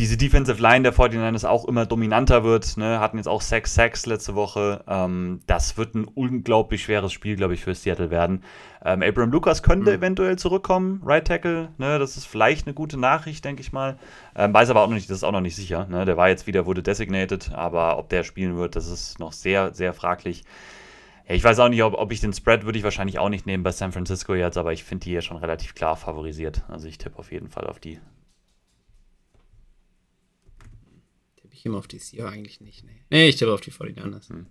diese Defensive Line der 49ers auch immer dominanter wird. Ne? Hatten jetzt auch Sacks, Sacks letzte Woche. Ähm, das wird ein unglaublich schweres Spiel, glaube ich, für Seattle werden. Ähm, Abraham Lucas könnte eventuell zurückkommen, Right Tackle. Ne? Das ist vielleicht eine gute Nachricht, denke ich mal. Ähm, weiß aber auch noch nicht, das ist auch noch nicht sicher. Ne? Der war jetzt wieder, wurde designated, aber ob der spielen wird, das ist noch sehr, sehr fraglich. Ja, ich weiß auch nicht, ob, ob ich den Spread würde ich wahrscheinlich auch nicht nehmen bei San Francisco jetzt, aber ich finde die hier schon relativ klar favorisiert. Also ich tippe auf jeden Fall auf die. Tippe ich immer auf die Seahawks eigentlich nicht. Nee, nee ich tippe auf die 49ers. Hm.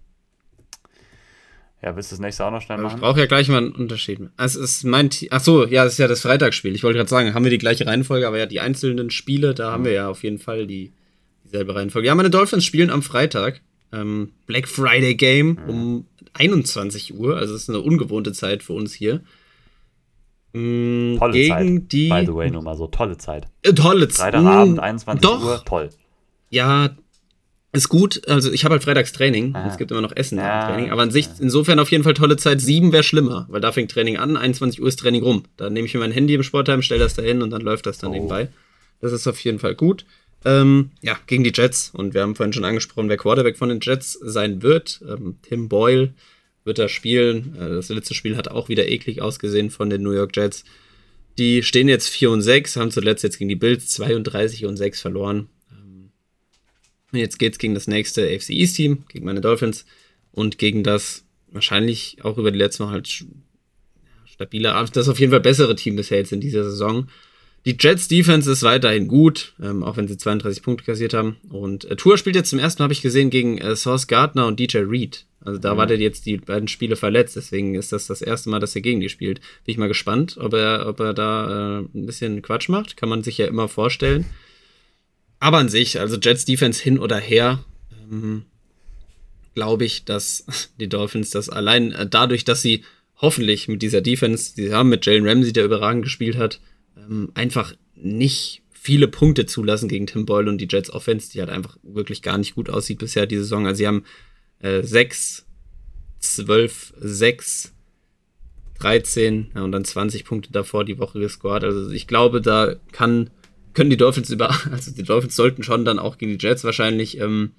Ja, willst du das nächste auch noch schnell Aber ich machen? brauche ja gleich mal einen Unterschied. Es ist mein Team. Ach so, ja, das ist ja das Freitagsspiel. Ich wollte gerade sagen, haben wir die gleiche Reihenfolge, aber ja, die einzelnen Spiele, da haben wir ja auf jeden Fall die, dieselbe Reihenfolge. Ja, meine Dolphins spielen am Freitag. Ähm, Black Friday Game um 21 Uhr, also es ist eine ungewohnte Zeit für uns hier. Mm, Tolle gegen Zeit, die by the way, nur mal so. Tolle Zeit. Äh, tolle Zeit. Freitagabend, Mm, 21 doch. Uhr, toll. Ja, ist gut. Also ich habe halt freitags Training. Ah. Es gibt immer noch Essen Ja. Training. Aber an sich, insofern auf jeden Fall tolle Zeit. Sieben wäre schlimmer, weil da fängt Training an, 21 Uhr ist Training rum. Da nehme ich mir mein Handy im Sportheim, stelle das da hin und dann läuft das dann Oh. nebenbei. Das ist auf jeden Fall gut. Ähm, ja, gegen die Jets. Und wir haben vorhin schon angesprochen, wer Quarterback von den Jets sein wird. Ähm, Tim Boyle wird da spielen. Äh, das letzte Spiel hat auch wieder eklig ausgesehen von den New York Jets. Die stehen jetzt 4 und 6, haben zuletzt jetzt gegen die Bills 32 und 6 verloren. Und jetzt geht's gegen das nächste AFC East Team, gegen meine Dolphins und gegen das wahrscheinlich auch über die letzten Mal halt sch- ja, stabile, aber das auf jeden Fall bessere Team bisher jetzt in dieser Saison. Die Jets Defense ist weiterhin gut, ähm, auch wenn sie 32 Punkte kassiert haben. Und äh, Tour spielt jetzt zum ersten Mal, habe ich gesehen, gegen äh, Sauce Gardner und DJ Reed. Also da war der jetzt die beiden Spiele verletzt, deswegen ist das das erste Mal, dass er gegen die spielt. Bin ich mal gespannt, ob er, ob er da äh, ein bisschen Quatsch macht. Kann man sich ja immer vorstellen. Aber an sich, also Jets Defense hin oder her, ähm, glaube ich, dass die Dolphins das allein äh, dadurch, dass sie hoffentlich mit dieser Defense, die sie haben mit Jalen Ramsey, der überragend gespielt hat, ähm, einfach nicht viele Punkte zulassen gegen Tim Boyle und die Jets Offense, die halt einfach wirklich gar nicht gut aussieht bisher die Saison. Also sie haben äh, 6, 12, 6, 13 ja, und dann 20 Punkte davor die Woche gescored. Also ich glaube, da kann, können die Dolphins über, also die Dolphins sollten schon dann auch gegen die Jets wahrscheinlich ähm,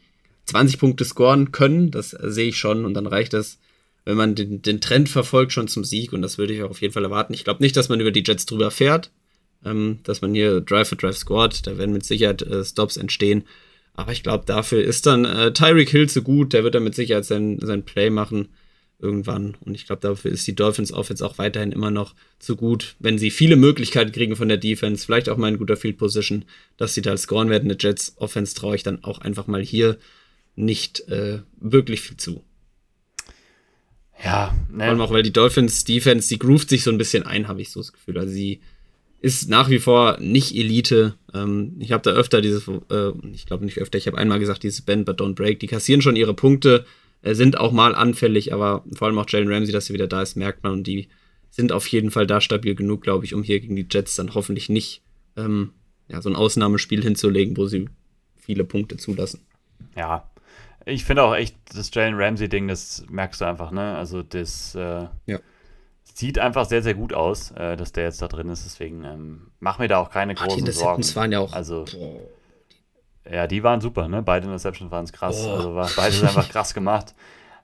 20 Punkte scoren können. Das sehe ich schon und dann reicht das, wenn man den, den Trend verfolgt, schon zum Sieg und das würde ich auch auf jeden Fall erwarten. Ich glaube nicht, dass man über die Jets drüber fährt, ähm, dass man hier Drive for Drive scored. Da werden mit Sicherheit äh, Stops entstehen. Aber ich glaube, dafür ist dann äh, Tyreek Hill zu gut. Der wird dann mit Sicherheit sein, sein Play machen irgendwann. Und ich glaube, dafür ist die Dolphins Offense auch weiterhin immer noch zu gut, wenn sie viele Möglichkeiten kriegen von der Defense, vielleicht auch mal in guter Field Position, dass sie da scoren werden. Eine Jets Offense traue ich dann auch einfach mal hier nicht äh, wirklich viel zu. Ja, Vor allem ne, auch, weil die Dolphins Defense, die groovt sich so ein bisschen ein, habe ich so das Gefühl. Also sie ist nach wie vor nicht Elite. Ähm, ich habe da öfter dieses, äh, ich glaube nicht öfter, ich habe einmal gesagt, dieses Bend but don't break. Die kassieren schon ihre Punkte, sind auch mal anfällig, aber vor allem auch Jalen Ramsey, dass er wieder da ist, merkt man. Und die sind auf jeden Fall da stabil genug, glaube ich, um hier gegen die Jets dann hoffentlich nicht ähm, ja, so ein Ausnahmespiel hinzulegen, wo sie viele Punkte zulassen. ja. Ich finde auch echt, das Jalen Ramsey-Ding, das merkst du einfach, ne? Also das äh, Ja. sieht einfach sehr, sehr gut aus, äh, dass der jetzt da drin ist. Deswegen ähm, mach mir da auch keine Ach, die großen Sorgen. Interceptions waren ja auch. Also, Boah. Ja, die waren super, ne? Beide Interceptions waren krass. Boah. Also war beides einfach krass gemacht.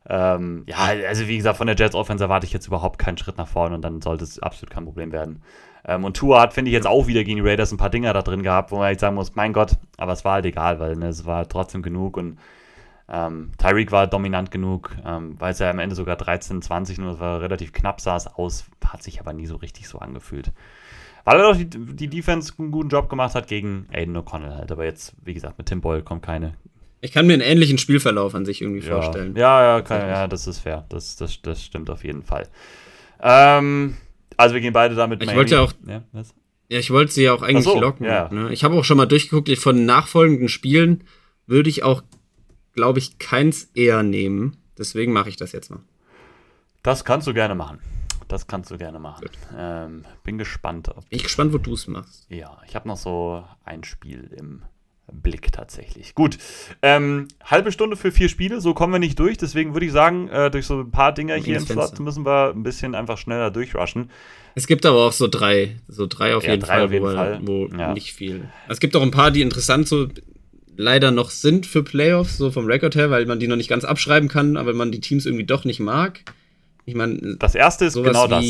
Ähm, ja, also wie gesagt, von der Jets Offense erwarte ich jetzt überhaupt keinen Schritt nach vorne und dann sollte es absolut kein Problem werden. Ähm, und Tua hat, finde ich, jetzt auch wieder gegen die Raiders ein paar Dinger da drin gehabt, wo man echt sagen muss, mein Gott, aber es war halt egal, weil ne, es war trotzdem genug und ähm, Tyreek war dominant genug, ähm, weil es ja am Ende sogar 13-20 nur, es war relativ knapp, es aus, hat sich aber nie so richtig so angefühlt. Weil er doch die, die Defense einen guten Job gemacht hat gegen Aiden O'Connell halt. Aber jetzt, wie gesagt, mit Tim Boyle kommt keine Ich kann mir einen ähnlichen Spielverlauf an sich irgendwie ja. vorstellen. Ja, ja, kann, ja, das ist fair. Das, das, das stimmt auf jeden Fall. Ähm, also wir gehen beide damit. Ich wollte ja auch. Ja, was? Ja, ich wollte sie ja auch eigentlich so, locken. ja. Ne? Ich habe auch schon mal durchgeguckt, von nachfolgenden Spielen würde ich auch, glaube ich, keins eher nehmen. Deswegen mache ich das jetzt mal. Das kannst du gerne machen. Das kannst du gerne machen. Ähm, bin gespannt. Ob, Bin ich gespannt, wo du es machst. ja, ich habe noch so ein Spiel im Blick tatsächlich. Gut. Ähm, halbe Stunde für vier Spiele, so kommen wir nicht durch. Deswegen würde ich sagen, äh, durch so ein paar Dinger hier im Slot müssen wir ein bisschen einfach schneller durchrushen. Es gibt aber auch so drei, so drei auf Ja, jeden drei Fall, auf jeden wo, Fall. wo Ja. nicht viel. Es gibt auch ein paar, die interessant so leider noch sind für Playoffs, so vom Rekord her, weil man die noch nicht ganz abschreiben kann, aber man die Teams irgendwie doch nicht mag. Ich meine, Das erste ist genau das.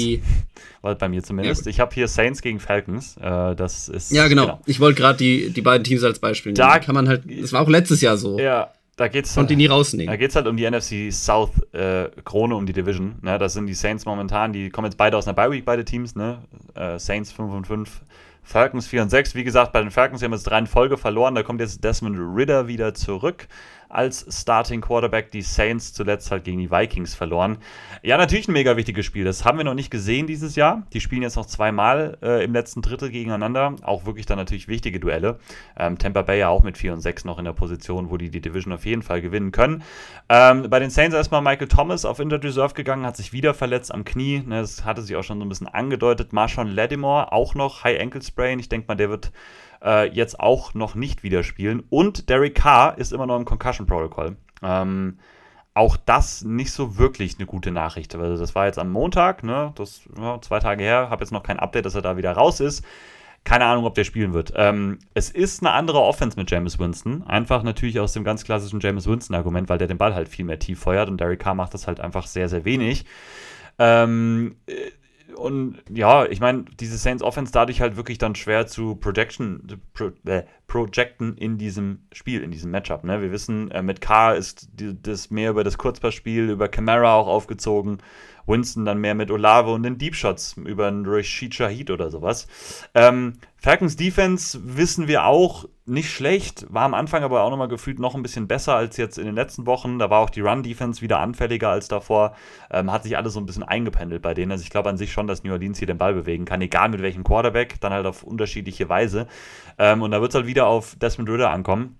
Weil bei mir zumindest. Ja, ich habe hier Saints gegen Falcons. Äh, das ist. Ja, genau. Ich wollte gerade die, die beiden Teams als Beispiel nehmen. Da- kann man halt. Das war auch letztes Jahr so. Ja, da geht's. Konnte die nie rausnehmen. Da geht es halt um die NFC South äh, Krone, um die Division. Ne? Das sind die Saints momentan, die kommen jetzt beide aus einer Bye Week, beide Teams. Ne? Äh, Saints 5 und 5, Falcons 4 und 6. Wie gesagt, bei den Falcons haben wir jetzt drei in Folge verloren. Da kommt jetzt Desmond Ritter wieder zurück als Starting Quarterback. Die Saints zuletzt halt gegen die Vikings verloren. Ja, natürlich ein mega wichtiges Spiel. Das haben wir noch nicht gesehen dieses Jahr. Die spielen jetzt noch zweimal äh, im letzten Drittel gegeneinander. Auch wirklich dann natürlich wichtige Duelle. Ähm, Tampa Bay ja auch mit 4 und 6 noch in der Position, wo die die Division auf jeden Fall gewinnen können. Ähm, bei den Saints erstmal Michael Thomas auf Injured Reserve gegangen, hat sich wieder verletzt am Knie. Ne, das hatte sich auch schon so ein bisschen angedeutet. Marshawn Lattimore auch noch High Ankle Sprain. Ich denke mal, der wird äh, jetzt auch noch nicht wieder spielen. Und Derek Carr ist immer noch im Concussion Protocol. Ähm, auch das nicht so wirklich eine gute Nachricht. Also das war jetzt am Montag, ne? Das ja, zwei Tage her. Habe jetzt noch kein Update, dass er da wieder raus ist. Keine Ahnung, ob der spielen wird. Ähm, es ist eine andere Offense mit James Winston. Einfach natürlich aus dem ganz klassischen James Winston-Argument, weil der den Ball halt viel mehr tief feuert und Derek Carr macht das halt einfach sehr, sehr wenig. Ähm, äh, und ja, ich meine, diese Saints Offense dadurch halt wirklich dann schwer zu projection, pro, äh, projecten in diesem Spiel, in diesem Matchup. Ne? Wir wissen, äh, mit Carr ist die, das mehr über das Kurzpassspiel, über Camara auch aufgezogen. Winston dann mehr mit Olave und den Deep Shots über einen Rashid Shahid oder sowas. Ähm, Falcons Defense wissen wir auch nicht schlecht, war am Anfang aber auch nochmal gefühlt noch ein bisschen besser als jetzt in den letzten Wochen. Da war auch die Run-Defense wieder anfälliger als davor. Ähm, hat sich alles so ein bisschen eingependelt bei denen. Also ich glaube an sich schon, dass New Orleans hier den Ball bewegen kann, egal mit welchem Quarterback, dann halt auf unterschiedliche Weise. Ähm, und da wird es halt wieder auf Desmond Ritter ankommen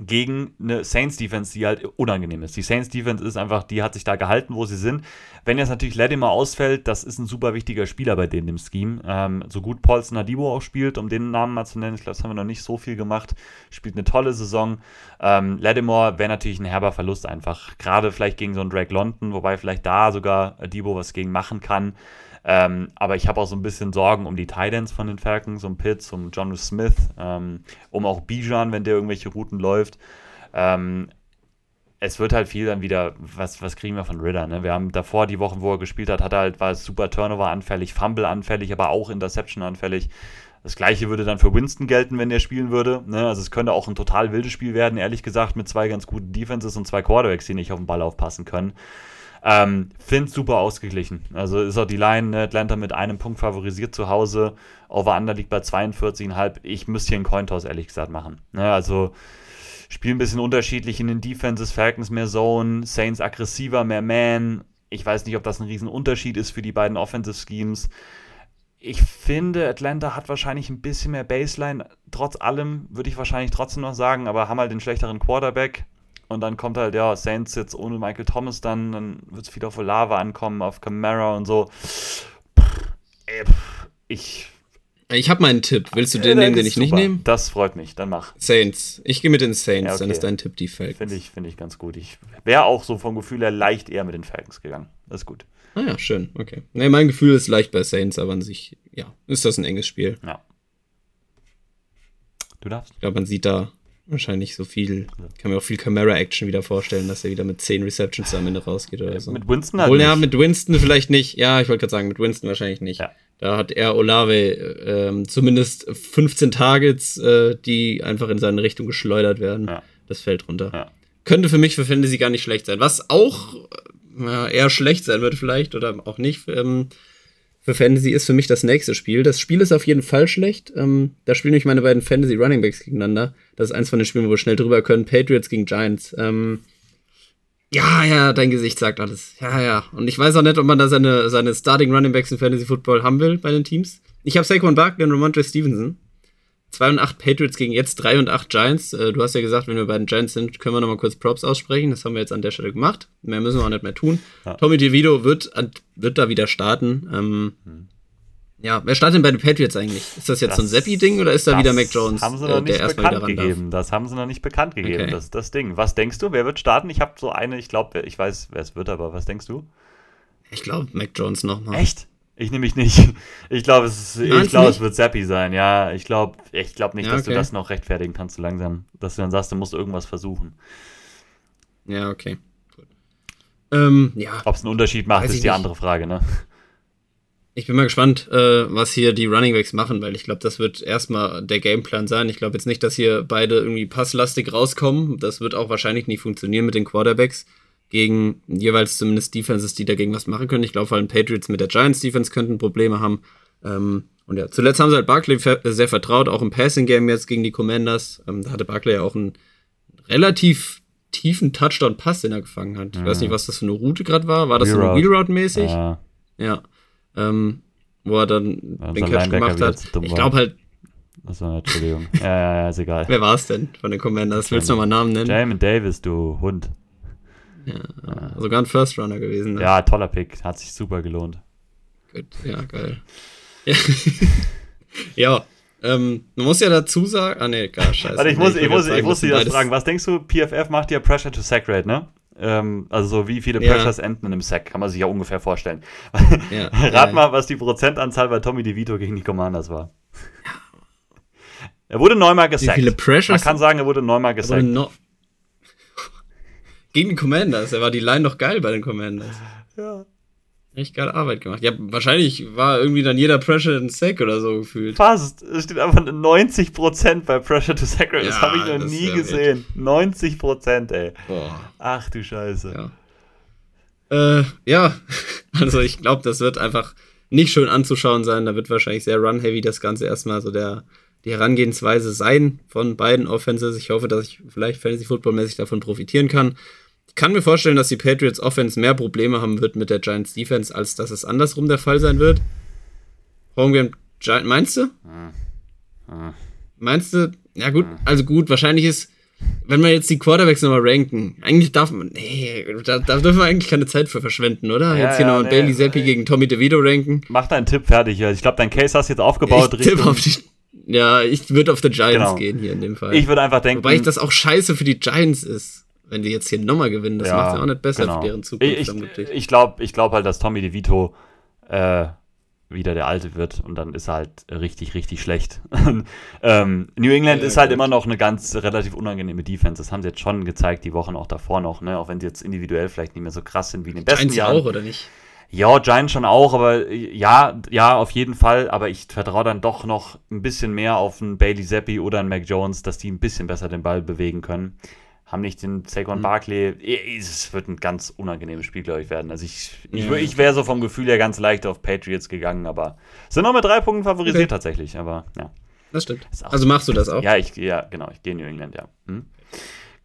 gegen eine Saints-Defense, die halt unangenehm ist. Die Saints-Defense ist einfach, die hat sich da gehalten, wo sie sind. Wenn jetzt natürlich Latimer ausfällt, das ist ein super wichtiger Spieler bei denen im Scheme. Ähm, so gut Paulson Adibo auch spielt, um den Namen mal zu nennen, ich glaube, das haben wir noch nicht so viel gemacht. Spielt eine tolle Saison. Ähm, Lattimore wäre natürlich ein herber Verlust einfach. Gerade vielleicht gegen so einen Drake London, wobei vielleicht da sogar Adibo was gegen machen kann. Ähm, aber ich habe auch so ein bisschen Sorgen um die Titans von den Falcons, um Pitts, um John Smith, ähm, um auch Bijan, wenn der irgendwelche Routen läuft. Ähm, es wird halt viel dann wieder, was, was kriegen wir von Ritter? Ne? Wir haben davor die Wochen, wo er gespielt hat, hat er halt, war super Turnover anfällig, Fumble anfällig, aber auch Interception anfällig. Das gleiche würde dann für Winston gelten, wenn der spielen würde. Ne? Also es könnte auch ein total wildes Spiel werden, ehrlich gesagt, mit zwei ganz guten Defenses und zwei Quarterbacks, die nicht auf den Ball aufpassen können. Ähm, Finde super ausgeglichen. Also ist auch die Line, ne? Atlanta mit einem Punkt favorisiert zu Hause. Over-Under liegt bei 42,5. Ich müsste hier einen Cointoss, ehrlich gesagt, machen. Ne? Also spielen ein bisschen unterschiedlich in den Defenses. Falcons mehr Zone, Saints aggressiver, mehr Man. Ich weiß nicht, ob das ein Riesenunterschied ist für die beiden Offensive Schemes. Ich finde, Atlanta hat wahrscheinlich ein bisschen mehr Baseline. Trotz allem würde ich wahrscheinlich trotzdem noch sagen, aber haben halt den schlechteren Quarterback. Und dann kommt halt, ja, Saints jetzt ohne Michael Thomas dann, dann wird es viel auf Olave ankommen, auf Camara und so. Ich. Ich habe meinen Tipp. Willst du den nehmen, den ich nicht super. nehme? Das freut mich, dann mach. Saints. Ich gehe mit den Saints, Ja, okay. dann ist dein Tipp die Falcons. Finde ich, finde ich ganz gut. Ich wäre auch so vom Gefühl her leicht eher mit den Falcons gegangen. Das ist gut. Ah ja, schön, okay. Nee, mein Gefühl ist leicht bei Saints, aber an sich, ja, ist das ein enges Spiel. Ja. Du darfst. Ich glaube, man sieht da wahrscheinlich so viel, kann mir auch viel Camera-Action wieder vorstellen, dass er wieder mit 10 Receptions am Ende rausgeht oder so. Mit Winston halt Obwohl, ja, mit Winston vielleicht nicht. Ja, ich wollte gerade sagen, mit Winston wahrscheinlich nicht. Ja. Da hat er Olave ähm, zumindest 15 Targets, äh, die einfach in seine Richtung geschleudert werden. Ja. Das fällt runter. Ja. Könnte für mich für Fantasy gar nicht schlecht sein. Was auch äh, eher schlecht sein wird vielleicht oder auch nicht ähm, für Fantasy ist für mich das nächste Spiel. Das Spiel ist auf jeden Fall schlecht. Ähm, da spielen nämlich meine beiden Fantasy Running Backs gegeneinander. Das ist eins von den Spielen, wo wir schnell drüber können. Patriots gegen Giants. Ähm, ja, ja, dein Gesicht sagt alles. Ja, ja. Und ich weiß auch nicht, ob man da seine, seine Starting Running Backs in Fantasy Football haben will bei den Teams. Ich habe Saquon Barkley und Ramondre Stevenson. 2 und 8 Patriots gegen jetzt 3 und 8 Giants. Äh, du hast ja gesagt, wenn wir bei den Giants sind, können wir nochmal kurz Props aussprechen. Das haben wir jetzt an der Stelle gemacht. Mehr müssen wir auch nicht mehr tun. Ja. Tommy DeVito wird, wird da wieder starten. Ähm, hm. Ja, wer startet denn bei den Patriots eigentlich? Ist das jetzt das, so ein Seppi-Ding oder ist da wieder Mac Jones, haben sie noch äh, nicht bekannt gegeben. Das haben sie noch nicht bekannt gegeben, okay. das das Ding. Was denkst du, wer wird starten? Ich habe so eine, ich glaube, ich weiß, wer es wird, aber was denkst du? Ich glaube, Mac Jones nochmal. Echt? Ich nehme mich nicht. Ich glaube, es, ich glaub, es wird Seppi sein. Ja, ich glaube ich glaub nicht, ja, dass okay. du das noch rechtfertigen kannst, so langsam. Dass du dann sagst, du musst irgendwas versuchen. Ja, okay. Ähm, ja. Ob es einen Unterschied macht, ist die nicht. andere Frage, ne? Ich bin mal gespannt, äh, was hier die Runningbacks machen, weil ich glaube, das wird erstmal der Gameplan sein. Ich glaube jetzt nicht, dass hier beide irgendwie passlastig rauskommen. Das wird auch wahrscheinlich nicht funktionieren mit den Quarterbacks gegen jeweils zumindest Defenses, die dagegen was machen können. Ich glaube, vor allem Patriots mit der Giants Defense könnten Probleme haben. Ähm, und ja, zuletzt haben sie halt Barkley sehr vertraut, auch im Passing Game jetzt gegen die Commanders. Ähm, da hatte Barkley ja auch einen relativ tiefen Touchdown-Pass, den er gefangen hat. Ich mhm. weiß nicht, was das für eine Route gerade war. War das Wheel so eine Wheel-Route-mäßig? Ja. ja. Ähm, wo er dann den Catch gemacht hat. Ich glaube halt. Achso, Entschuldigung. ja, ja, ja, ist egal. Wer war es denn von den Commanders? Willst du nochmal Namen nennen? Jamin Davis, du Hund. Ja, sogar ein First Runner gewesen. Ne? Ja, toller Pick. Hat sich super gelohnt. Gut, ja, geil. Ja, ja ähm, man muss ja dazu sagen. Ah, nee, gar scheiße. Warte, ich muss, nee, ich, muss, sagen, ich muss dich das fragen. Was denkst du, PFF macht ja Pressure to Sack Rate, ne? Ähm, also so wie viele Pressures ja. enden in einem Sack, kann man sich ja ungefähr vorstellen. Ja. Rat mal, was die Prozentanzahl bei Tommy DeVito gegen die Commanders war. Er wurde neunmal gesackt. Wie viele Pressures? Man kann sagen, er wurde neunmal gesackt. Gegen die Commanders. Er war die Line noch geil bei den Commanders. Ja. Echt geile Arbeit gemacht. Ja, wahrscheinlich war irgendwie dann jeder Pressure ein Sack oder so gefühlt. Fast. Es steht einfach 90% bei Pressure to Sack. das habe ich noch nie gesehen. Wild. 90%, ey. Boah. Ach du Scheiße. Ja. Äh, ja. Also ich glaube, das wird einfach nicht schön anzuschauen sein. Da wird wahrscheinlich sehr run-heavy das Ganze erstmal so der, die Herangehensweise sein von beiden Offenses. Ich hoffe, dass ich vielleicht Fantasy-Football-mäßig davon profitieren kann. Kann mir vorstellen, dass die Patriots Offense mehr Probleme haben wird mit der Giants Defense, als dass es andersrum der Fall sein wird. Homegame Giant, meinst du? Meinst du? Ja, gut, also gut, wahrscheinlich ist, wenn wir jetzt die Quarterbacks nochmal ranken, eigentlich darf man, nee, da, da dürfen wir eigentlich keine Zeit für verschwenden, oder? Ja, jetzt hier ja, noch nee, Bailey Zappi nee. gegen Tommy DeVito ranken. Mach deinen Tipp fertig. Ich glaube, dein Case hast du jetzt aufgebaut. Ich Richtung, tipp auf die, ja, ich würde auf die Giants genau. gehen hier in dem Fall. Ich würde einfach denken. Wobei ich das auch scheiße für die Giants ist wenn die jetzt hier nochmal gewinnen, das ja, macht ja auch nicht besser genau. für deren Zukunft. Ich, ich, ich glaube ich glaub halt, dass Tommy DeVito äh, wieder der Alte wird und dann ist er halt richtig, richtig schlecht. ähm, New England ja, ist halt gut. immer noch eine ganz relativ unangenehme Defense. Das haben sie jetzt schon gezeigt, die Wochen auch davor noch, ne? auch wenn sie jetzt individuell vielleicht nicht mehr so krass sind wie in den besten Giants Jahren. auch, oder nicht? Ja, Giants schon auch, aber ja, ja, auf jeden Fall. Aber ich vertraue dann doch noch ein bisschen mehr auf einen Bailey Zappi oder einen Mac Jones, dass die ein bisschen besser den Ball bewegen können haben nicht den Saquon mhm. Barkley. Es wird ein ganz unangenehmes Spiel, glaube ich, werden. Also ich, ich, ja. ich wäre so vom Gefühl her ganz leicht auf Patriots gegangen, aber sind noch mit drei Punkten favorisiert okay. tatsächlich, aber ja. Das stimmt. Also machst du das auch? Ja, ich, ja genau, ich gehe in New England, ja. Hm?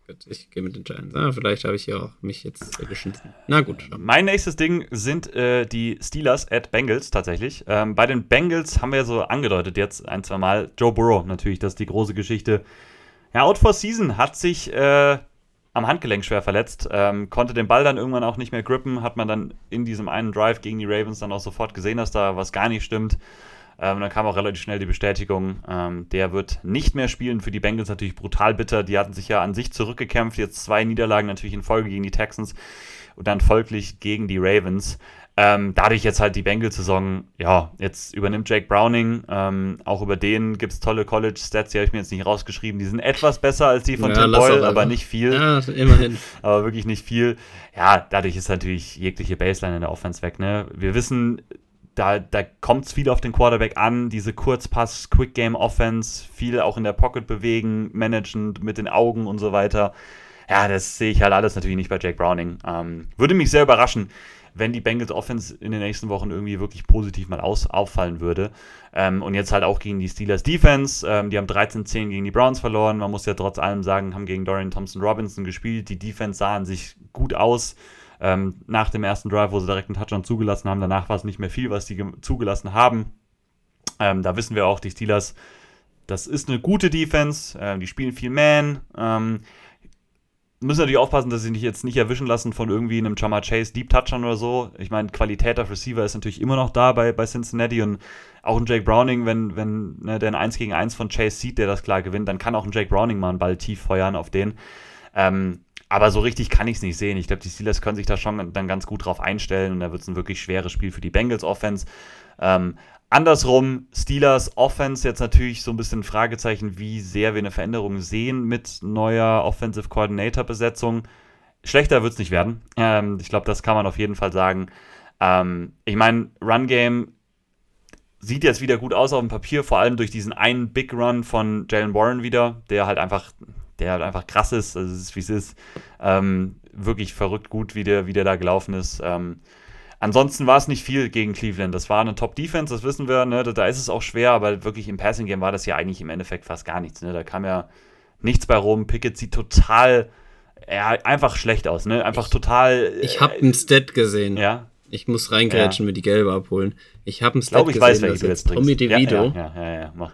Gut, ich gehe mit den Giants. Ah, vielleicht habe ich hier auch mich jetzt geschnitten. Na gut. Mein nächstes Ding sind äh, die Steelers at Bengals tatsächlich. Ähm, bei den Bengals haben wir so angedeutet jetzt ein, zwei Mal. Joe Burrow natürlich, das ist die große Geschichte. Ja, Out for Season hat sich äh, am Handgelenk schwer verletzt, ähm, konnte den Ball dann irgendwann auch nicht mehr grippen, hat man dann in diesem einen Drive gegen die Ravens dann auch sofort gesehen, dass da was gar nicht stimmt. Ähm, dann kam auch relativ schnell die Bestätigung, ähm, der wird nicht mehr spielen. Für die Bengals natürlich brutal bitter. Die hatten sich ja an sich zurückgekämpft. Jetzt zwei Niederlagen natürlich in Folge gegen die Texans und dann folglich gegen die Ravens. Ähm, dadurch jetzt halt die Bengals-Saison, ja, jetzt übernimmt Jake Browning. Ähm, auch über den gibt es tolle College-Stats, die habe ich mir jetzt nicht rausgeschrieben. Die sind etwas besser als die von ja, Tim Boyle, aber nicht viel. Ja, immerhin. aber wirklich nicht viel. Ja, dadurch ist natürlich jegliche Baseline in der Offense weg. Ne? Wir wissen, da, da kommt es viel auf den Quarterback an, diese Kurzpass, Quick-Game-Offense, viel auch in der Pocket bewegen, managen mit den Augen und so weiter ja, das sehe ich halt alles natürlich nicht bei Jake Browning. Ähm, würde mich sehr überraschen, wenn die Bengals Offense in den nächsten Wochen irgendwie wirklich positiv mal aus, auffallen würde. Ähm, und jetzt halt auch gegen die Steelers Defense. Ähm, die haben 13-10 gegen die Browns verloren. Man muss ja trotz allem sagen, haben gegen Dorian Thompson Robinson gespielt. Die Defense sah an sich gut aus. Ähm, nach dem ersten Drive, wo sie direkt einen Touchdown zugelassen haben. Danach war es nicht mehr viel, was sie zugelassen haben. Ähm, da wissen wir auch, die Steelers, das ist eine gute Defense. Äh, die spielen viel Man. Ähm, müssen natürlich aufpassen, dass sie sich jetzt nicht erwischen lassen von irgendwie einem Chama Chase Deep Touchdown oder so. Ich meine, Qualität auf Receiver ist natürlich immer noch da bei, bei Cincinnati und auch ein Jake Browning, wenn, wenn ne, der ein 1 gegen 1 von Chase sieht, der das klar gewinnt, dann kann auch ein Jake Browning mal einen Ball tief feuern auf den. Ähm, aber so richtig kann ich es nicht sehen. Ich glaube, die Steelers können sich da schon dann ganz gut drauf einstellen und da wird es ein wirklich schweres Spiel für die Bengals Offense. Ähm, andersrum, Steelers Offense jetzt natürlich so ein bisschen Fragezeichen, wie sehr wir eine Veränderung sehen mit neuer Offensive Coordinator Besetzung. Schlechter wird es nicht werden. Ähm, ich glaube, das kann man auf jeden Fall sagen. Ähm, ich meine, Run Game sieht jetzt wieder gut aus auf dem Papier, vor allem durch diesen einen Big Run von Jalen Warren wieder, der halt einfach der halt einfach krass ist, also es ist wie es ist. Ähm, wirklich verrückt gut, wie der, wie der da gelaufen ist. Ähm, ansonsten war es nicht viel gegen Cleveland. Das war eine Top-Defense, das wissen wir, ne? da, ist es auch schwer, aber wirklich im Passing-Game war das ja eigentlich im Endeffekt fast gar nichts. Ne? Da kam ja nichts bei rum. Pickett sieht total, ja, einfach schlecht aus, ne? Einfach ich, total. Ich habe einen Stat gesehen. Ja. Ich muss reingrätschen, ja. mir die gelbe abholen. Ich habe einen Stat ich gesehen, weiß, dass jetzt Tommy DeVito ja, ja, ja, ja, mach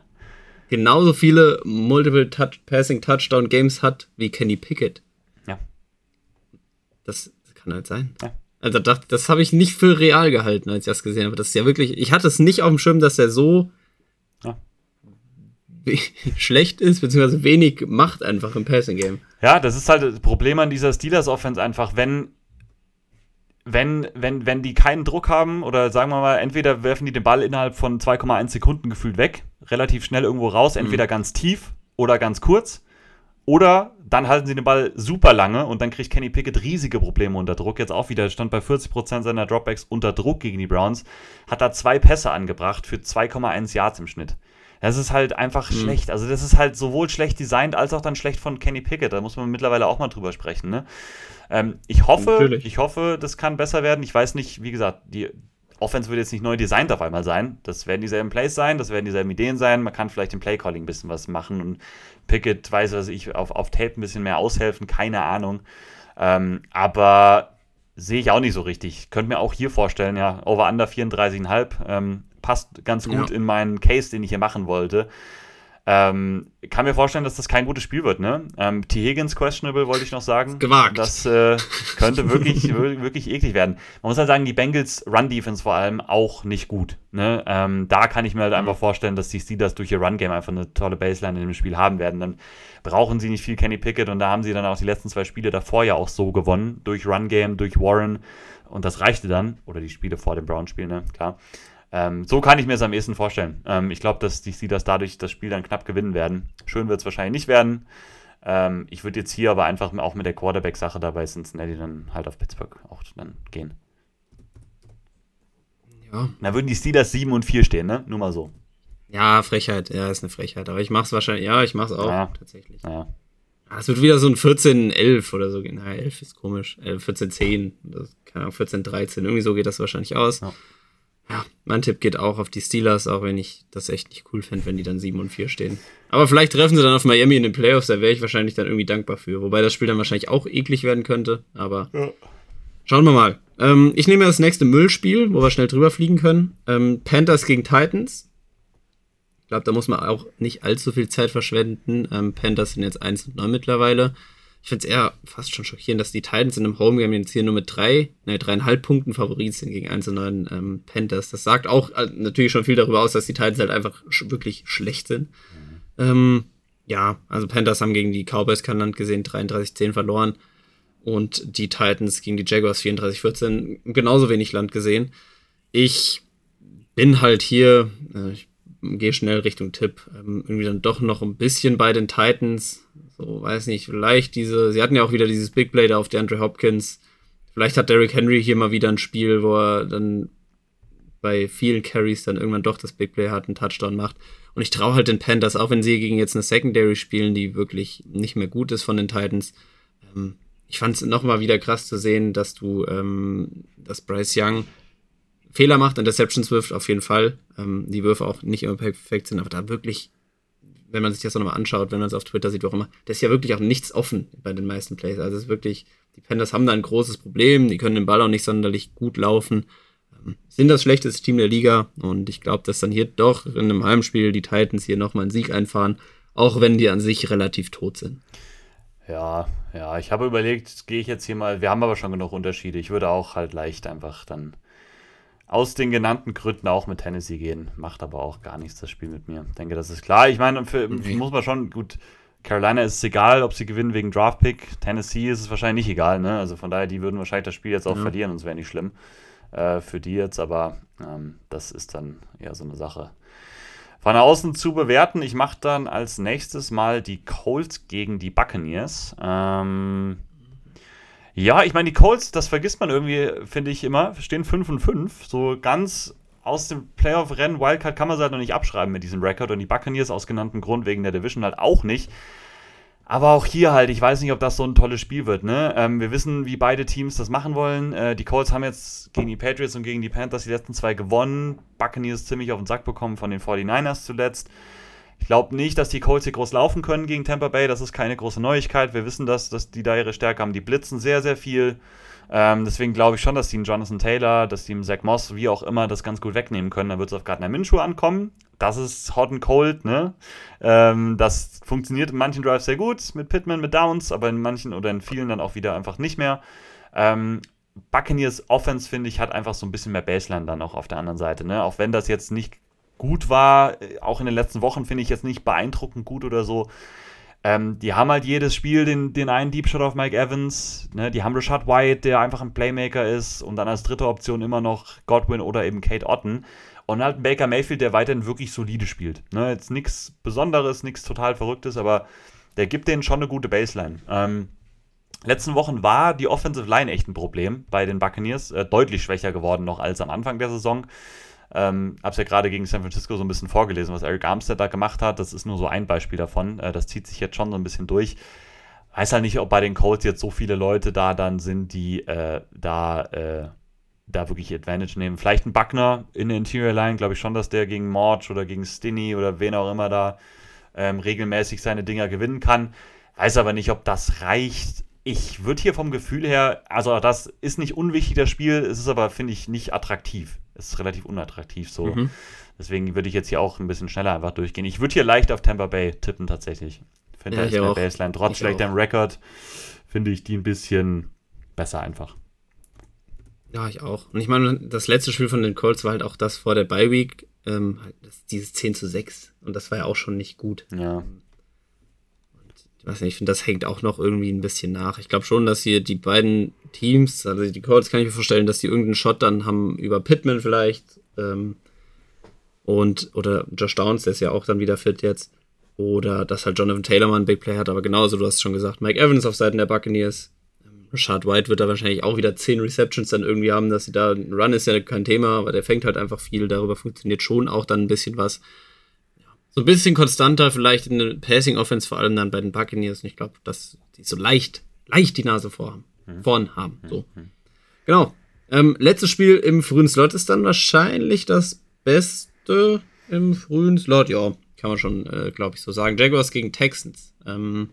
genauso viele Multiple Touch Passing Touchdown Games hat wie Kenny Pickett. Ja. Das, das kann halt sein. Ja. Also das, das habe ich nicht für real gehalten, als ich das gesehen habe. Das ist ja wirklich, ich hatte es nicht auf dem Schirm, dass er so ja. schlecht ist, beziehungsweise wenig macht einfach im Passing Game. Ja, das ist halt das Problem an dieser Steelers Offense einfach, wenn wenn, wenn, wenn die keinen Druck haben oder sagen wir mal, entweder werfen die den Ball innerhalb von 2,1 Sekunden gefühlt weg, relativ schnell irgendwo raus, entweder mhm. ganz tief oder ganz kurz, oder dann halten sie den Ball super lange und dann kriegt Kenny Pickett riesige Probleme unter Druck. Jetzt auch wieder, stand bei 40% seiner Dropbacks unter Druck gegen die Browns, hat da zwei Pässe angebracht für 2,1 Yards im Schnitt. Das ist halt einfach mhm. schlecht. Also, das ist halt sowohl schlecht designt als auch dann schlecht von Kenny Pickett. Da muss man mittlerweile auch mal drüber sprechen. Ne? Ähm, ich hoffe, Natürlich. ich hoffe, das kann besser werden. Ich weiß nicht, wie gesagt, die Offense wird jetzt nicht neu designt auf einmal sein. Das werden dieselben Plays sein, das werden dieselben Ideen sein. Man kann vielleicht im Playcalling ein bisschen was machen und Pickett, weiß was ich, auf, auf Tape ein bisschen mehr aushelfen, keine Ahnung. Ähm, aber sehe ich auch nicht so richtig. Könnte mir auch hier vorstellen, ja, over under 34,5 ähm, passt ganz gut ja. in meinen Case, den ich hier machen wollte. Ähm, kann mir vorstellen, dass das kein gutes Spiel wird, ne? Ähm, T. Higgins questionable, wollte ich noch sagen. Gewagt. Das äh, könnte wirklich, wirklich eklig werden. Man muss halt sagen, die Bengals Run-Defense vor allem auch nicht gut. Ne? Ähm, da kann ich mir halt mhm. einfach vorstellen, dass die Steelers durch ihr Run-Game einfach eine tolle Baseline in dem Spiel haben werden. Dann brauchen sie nicht viel Kenny Pickett und da haben sie dann auch die letzten zwei Spiele davor ja auch so gewonnen. Durch Run-Game, durch Warren. Und das reichte dann. Oder die Spiele vor dem Brown-Spiel, ne? Klar. Ähm, so kann ich mir es am ehesten vorstellen. Ähm, ich glaube, dass die Steelers dadurch das Spiel dann knapp gewinnen werden. Schön wird es wahrscheinlich nicht werden. Ähm, ich würde jetzt hier aber einfach auch mit der Quarterback-Sache dabei Cincinnati dann halt auf Pittsburgh auch dann gehen. Ja. Da würden die Steelers 7 und 4 stehen, ne? Nur mal so. Ja, Frechheit. Ja, ist eine Frechheit. Aber ich mach's wahrscheinlich. Ja, ich mach's auch. Ja. Tatsächlich. Ja. Es wird wieder so ein 14-11 oder so gehen. Na, 11 ist komisch. 14-10. Keine Ahnung, 14-13. Irgendwie so geht das wahrscheinlich aus. Ja ja, mein Tipp geht auch auf die Steelers, auch wenn ich das echt nicht cool fände, wenn die dann 7 und 4 stehen. Aber vielleicht treffen sie dann auf Miami in den Playoffs, da wäre ich wahrscheinlich dann irgendwie dankbar für. Wobei das Spiel dann wahrscheinlich auch eklig werden könnte, aber ja. schauen wir mal. Ähm, ich nehme das nächste Müllspiel, wo wir schnell drüber fliegen können. Ähm, Panthers gegen Titans. Ich glaube, da muss man auch nicht allzu viel Zeit verschwenden. Ähm, Panthers sind jetzt 1 und 9 mittlerweile ich finde es eher fast schon schockierend, dass die Titans in einem Homegame jetzt hier nur mit drei, ne, dreieinhalb Punkten Favorit sind gegen 1 und 9 ähm, Panthers. Das sagt auch äh, natürlich schon viel darüber aus, dass die Titans halt einfach sch wirklich schlecht sind. Ähm, ja, also Panthers haben gegen die Cowboys kein Land gesehen, 33-10 verloren. Und die Titans gegen die Jaguars 34-14 genauso wenig Land gesehen. Ich bin halt hier, äh, ich gehe schnell Richtung Tipp, ähm, irgendwie dann doch noch ein bisschen bei den Titans so, weiß nicht, vielleicht diese, sie hatten ja auch wieder dieses Big Play da auf der Andre Hopkins. Vielleicht hat Derrick Henry hier mal wieder ein Spiel, wo er dann bei vielen Carries dann irgendwann doch das Big Play hat, einen Touchdown macht. Und ich traue halt den Panthers, auch wenn sie gegen jetzt eine Secondary spielen, die wirklich nicht mehr gut ist von den Titans, Ähm, ich fand es nochmal wieder krass zu sehen, dass du, ähm, dass Bryce Young Fehler macht, Interceptions wirft, auf jeden Fall. Ähm, die Würfe auch nicht immer perfekt sind, aber da wirklich, wenn man sich das nochmal anschaut, wenn man es auf Twitter sieht, warum da ist ja wirklich auch nichts offen bei den meisten Plays. Also es ist wirklich, die Panthers haben da ein großes Problem, die können den Ball auch nicht sonderlich gut laufen. Ähm, sind das schlechteste Team der Liga und ich glaube, dass dann hier doch in einem Heimspiel die Titans hier nochmal einen Sieg einfahren, auch wenn die an sich relativ tot sind. Ja, ja, ich habe überlegt, gehe ich jetzt hier mal, wir haben aber schon genug Unterschiede. Ich würde auch halt leicht einfach dann aus den genannten Gründen auch mit Tennessee gehen. Macht aber auch gar nichts das Spiel mit mir. Ich denke, das ist klar. Ich meine, für, okay. muss man schon, gut, Carolina ist es egal, ob sie gewinnen wegen Draftpick. Tennessee ist es wahrscheinlich nicht egal, ne? Also von daher, die würden wahrscheinlich das Spiel jetzt auch ja. verlieren und es wäre nicht schlimm äh, für die jetzt, aber ähm, das ist dann eher so eine Sache. Von außen zu bewerten, ich mache dann als nächstes mal die Colts gegen die Buccaneers. Ähm, ja, ich meine, die Colts, das vergisst man irgendwie, finde ich immer, stehen 5 und 5. So ganz aus dem Playoff-Rennen, Wildcard kann man sie halt noch nicht abschreiben mit diesem Rekord und die Buccaneers aus genanntem Grund wegen der Division halt auch nicht. Aber auch hier halt, ich weiß nicht, ob das so ein tolles Spiel wird. Ne? Ähm, wir wissen, wie beide Teams das machen wollen. Äh, die Colts haben jetzt gegen die Patriots und gegen die Panthers die letzten zwei gewonnen. Buccaneers ziemlich auf den Sack bekommen von den 49ers zuletzt. Ich glaube nicht, dass die Colts hier groß laufen können gegen Tampa Bay. Das ist keine große Neuigkeit. Wir wissen, dass, dass die da ihre Stärke haben. Die blitzen sehr, sehr viel. Ähm, deswegen glaube ich schon, dass die einen Jonathan Taylor, dass die einen Zach Moss, wie auch immer, das ganz gut wegnehmen können. Da wird es auf Gardner Minshew ankommen. Das ist hot and cold, ne? Ähm, das funktioniert in manchen Drives sehr gut mit Pittman, mit Downs, aber in manchen oder in vielen dann auch wieder einfach nicht mehr. Ähm, Buccaneers Offense, finde ich, hat einfach so ein bisschen mehr Baseline dann auch auf der anderen Seite. Ne? Auch wenn das jetzt nicht gut war. Äh, auch in den letzten Wochen finde ich jetzt nicht beeindruckend gut oder so. Ähm, die haben halt jedes Spiel den, den einen Deep Shot auf Mike Evans. Ne? Die haben Rashad White, der einfach ein Playmaker ist. Und dann als dritte Option immer noch Godwin oder eben Kate Otten. Und halt Baker Mayfield, der weiterhin wirklich solide spielt. Ne? Jetzt nichts Besonderes, nichts total Verrücktes, aber der gibt denen schon eine gute Baseline. Ähm, letzten Wochen war die Offensive Line echt ein Problem bei den Buccaneers. Äh, deutlich schwächer geworden noch als am Anfang der Saison. Ähm, habe es ja gerade gegen San Francisco so ein bisschen vorgelesen, was Eric Armstead da gemacht hat. Das ist nur so ein Beispiel davon. Äh, das zieht sich jetzt schon so ein bisschen durch. Weiß halt nicht, ob bei den Colts jetzt so viele Leute da dann sind, die äh, da, äh, da wirklich Advantage nehmen. Vielleicht ein Buckner in der Interior Line, glaube ich schon, dass der gegen Morge oder gegen Stinney oder wen auch immer da ähm, regelmäßig seine Dinger gewinnen kann. Weiß aber nicht, ob das reicht. Ich würde hier vom Gefühl her, also das ist nicht unwichtig, das Spiel, es ist aber, finde ich, nicht attraktiv ist relativ unattraktiv so. Mhm. Deswegen würde ich jetzt hier auch ein bisschen schneller einfach durchgehen. Ich würde hier leicht auf Tampa Bay tippen tatsächlich. Ich finde, ja, ist der Baseline trotz schlechtem Rekord, finde ich die ein bisschen besser einfach. Ja, ich auch. Und ich meine, das letzte Spiel von den Colts war halt auch das vor der Bye Week, ähm, halt dieses 10 zu 6. Und das war ja auch schon nicht gut. Ja. Ich weiß nicht, ich finde, das hängt auch noch irgendwie ein bisschen nach. Ich glaube schon, dass hier die beiden Teams, also die Colts kann ich mir vorstellen, dass die irgendeinen Shot dann haben über Pittman vielleicht. Ähm, und, oder Josh Downs, der ist ja auch dann wieder fit jetzt. Oder dass halt Jonathan Taylor mal einen Big Play hat, aber genauso, du hast schon gesagt, Mike Evans auf Seiten der Buccaneers. Ähm, Rashad White wird da wahrscheinlich auch wieder 10 Receptions dann irgendwie haben, dass sie da, ein Run ist ja kein Thema, aber der fängt halt einfach viel, darüber funktioniert schon auch dann ein bisschen was. So ein bisschen konstanter, vielleicht in der Passing Offense, vor allem dann bei den Buccaneers. Und ich glaube, dass die so leicht, leicht die Nase vorhaben mhm. vorn haben. So. Mhm. Genau. Ähm, letztes Spiel im frühen Slot ist dann wahrscheinlich das Beste im frühen Slot. Ja, kann man schon, äh, glaube ich, so sagen. Jaguars gegen Texans. Ähm,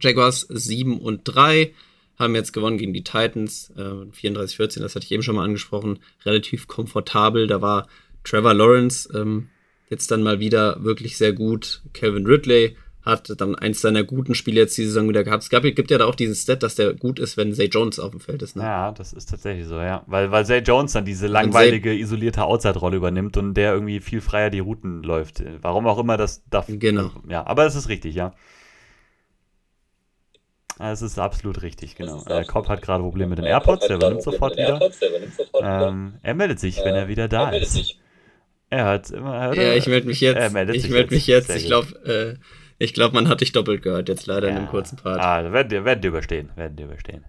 Jaguars 7 und 3 haben jetzt gewonnen gegen die Titans. Äh, 34-14, das hatte ich eben schon mal angesprochen. Relativ komfortabel. Da war Trevor Lawrence ähm, jetzt dann mal wieder wirklich sehr gut. Kevin Ridley hat dann eins seiner guten Spiele jetzt die Saison wieder gehabt. Es gab, gibt ja da auch diesen Stat, dass der gut ist, wenn Zay Jones auf dem Feld ist. Ne? Ja, das ist tatsächlich so, ja. Weil, weil Zay Jones dann diese langweilige, isolierte Outside-Rolle übernimmt und der irgendwie viel freier die Routen läuft. Warum auch immer das darf. Genau. Ja, aber es ist richtig, ja. Es ist absolut richtig, genau. Äh, Cobb hat gerade Probleme mit den AirPods, der übernimmt sofort wieder. Ähm, er meldet sich, wenn er wieder da ist. Er hat immer. ja, ich melde mich jetzt. ich melde mich jetzt. Ich glaube, äh, ich glaube, man hat dich doppelt gehört, jetzt leider ja. in einem kurzen Part. Ah, werden die, werden die überstehen, werden die überstehen.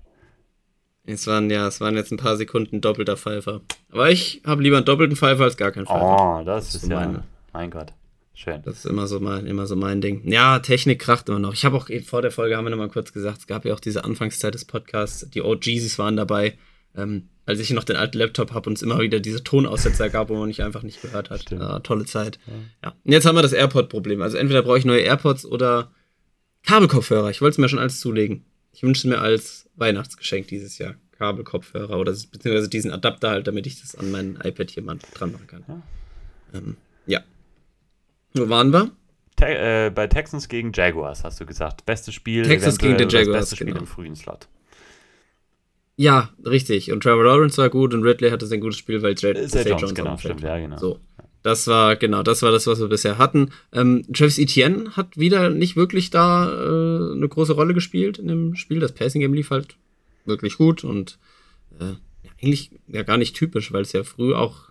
Es waren ja, es waren jetzt ein paar Sekunden doppelter Pfeifer. Aber ich habe lieber einen doppelten Pfeifer als gar keinen Pfeifer. Oh, das, das ist, ist ja, meine. mein Gott. Schön. Das ist immer so mein, immer so mein Ding. Ja, Technik kracht immer noch. Ich habe auch eben vor der Folge haben wir noch mal kurz gesagt, es gab ja auch diese Anfangszeit des Podcasts, die OGs waren dabei. Ähm, als ich noch den alten Laptop habe und es immer wieder diese Tonaussetzer gab, wo man nicht einfach nicht gehört hat. Ja, tolle Zeit. Ja. Und jetzt haben wir das AirPod-Problem. Also entweder brauche ich neue AirPods oder Kabelkopfhörer. Ich wollte es mir schon alles zulegen. Ich wünsche mir als Weihnachtsgeschenk dieses Jahr Kabelkopfhörer oder beziehungsweise diesen Adapter halt, damit ich das an mein iPad hier mal dran machen kann. Ja. Ähm, ja. Wo waren wir? Te äh, bei Texans gegen Jaguars hast du gesagt. Bestes Spiel. Texans gegen die das Jaguars, Beste Spiel genau. im frühen Slot. Ja, richtig. Und Trevor Lawrence war gut und Ridley hatte sein gutes Spiel, weil J Äh, Zay Zay Jones, Jones genau, stimmt, ja, genau. So. Das war, genau, das war das, was wir bisher hatten. Ähm, Travis Etienne hat wieder nicht wirklich da äh, eine große Rolle gespielt in dem Spiel. Das Passing Game lief halt wirklich gut und äh, eigentlich ja gar nicht typisch, weil es ja früh auch,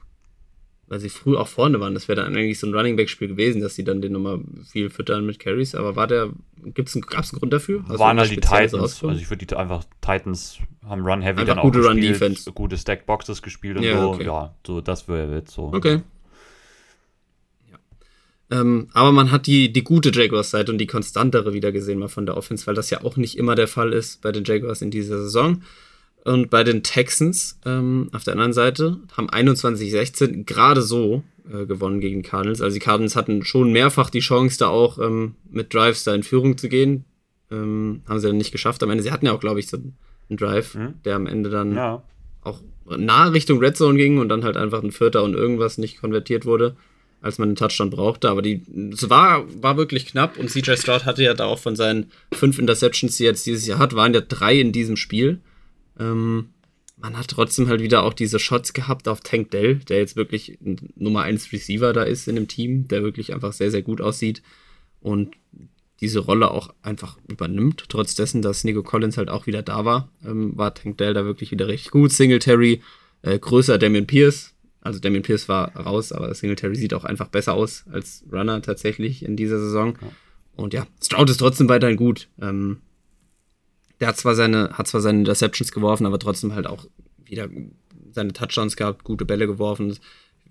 weil sie früh auch vorne waren. Das wäre dann eigentlich so ein Running Back Spiel gewesen, dass sie dann den nochmal viel füttern mit Carries. Aber war der, gibt's einen, gab's einen Grund dafür? Hast Waren halt die Titans. Also ich würde die einfach Titans haben Run Heavy Einfach dann auch gute gespielt, Run-Defense. gute Stack Boxes gespielt und Ja, so. okay. Ja, so das wäre jetzt so. Okay. Ja. Ähm, aber man hat die, die gute Jaguars-Seite und die konstantere wieder gesehen, mal von der Offense, weil das ja auch nicht immer der Fall ist bei den Jaguars in dieser Saison. Und bei den Texans ähm, auf der anderen Seite haben 21-16 gerade so äh, gewonnen gegen die Cardinals. Also die Cardinals hatten schon mehrfach die Chance, da auch ähm, mit Drives da in Führung zu gehen. Ähm, haben sie dann nicht geschafft. Am Ende, sie hatten ja auch, glaube ich, so einen Drive, Mhm. der am Ende dann Ja. auch nah Richtung Red Zone ging und dann halt einfach ein Vierter und irgendwas nicht konvertiert wurde, als man den Touchdown brauchte. Aber die, es war, war wirklich knapp und CJ Stroud hatte ja da auch von seinen fünf Interceptions, die er jetzt dieses Jahr hat, waren ja drei in diesem Spiel. Ähm, man hat trotzdem halt wieder auch diese Shots gehabt auf Tank Dell, der jetzt wirklich ein Nummer 1 Receiver da ist in dem Team, der wirklich einfach sehr, sehr gut aussieht und diese Rolle auch einfach übernimmt. Trotz dessen, dass Nico Collins halt auch wieder da war, ähm, war Tank Dell da wirklich wieder richtig gut. Singletary, äh, größer Damian Pierce. Also Damian Pierce war raus, aber Singletary sieht auch einfach besser aus als Runner tatsächlich in dieser Saison. Und ja, Stroud ist trotzdem weiterhin gut. Ähm, der hat zwar seine, hat zwar seine Interceptions geworfen, aber trotzdem halt auch wieder seine Touchdowns gehabt, gute Bälle geworfen.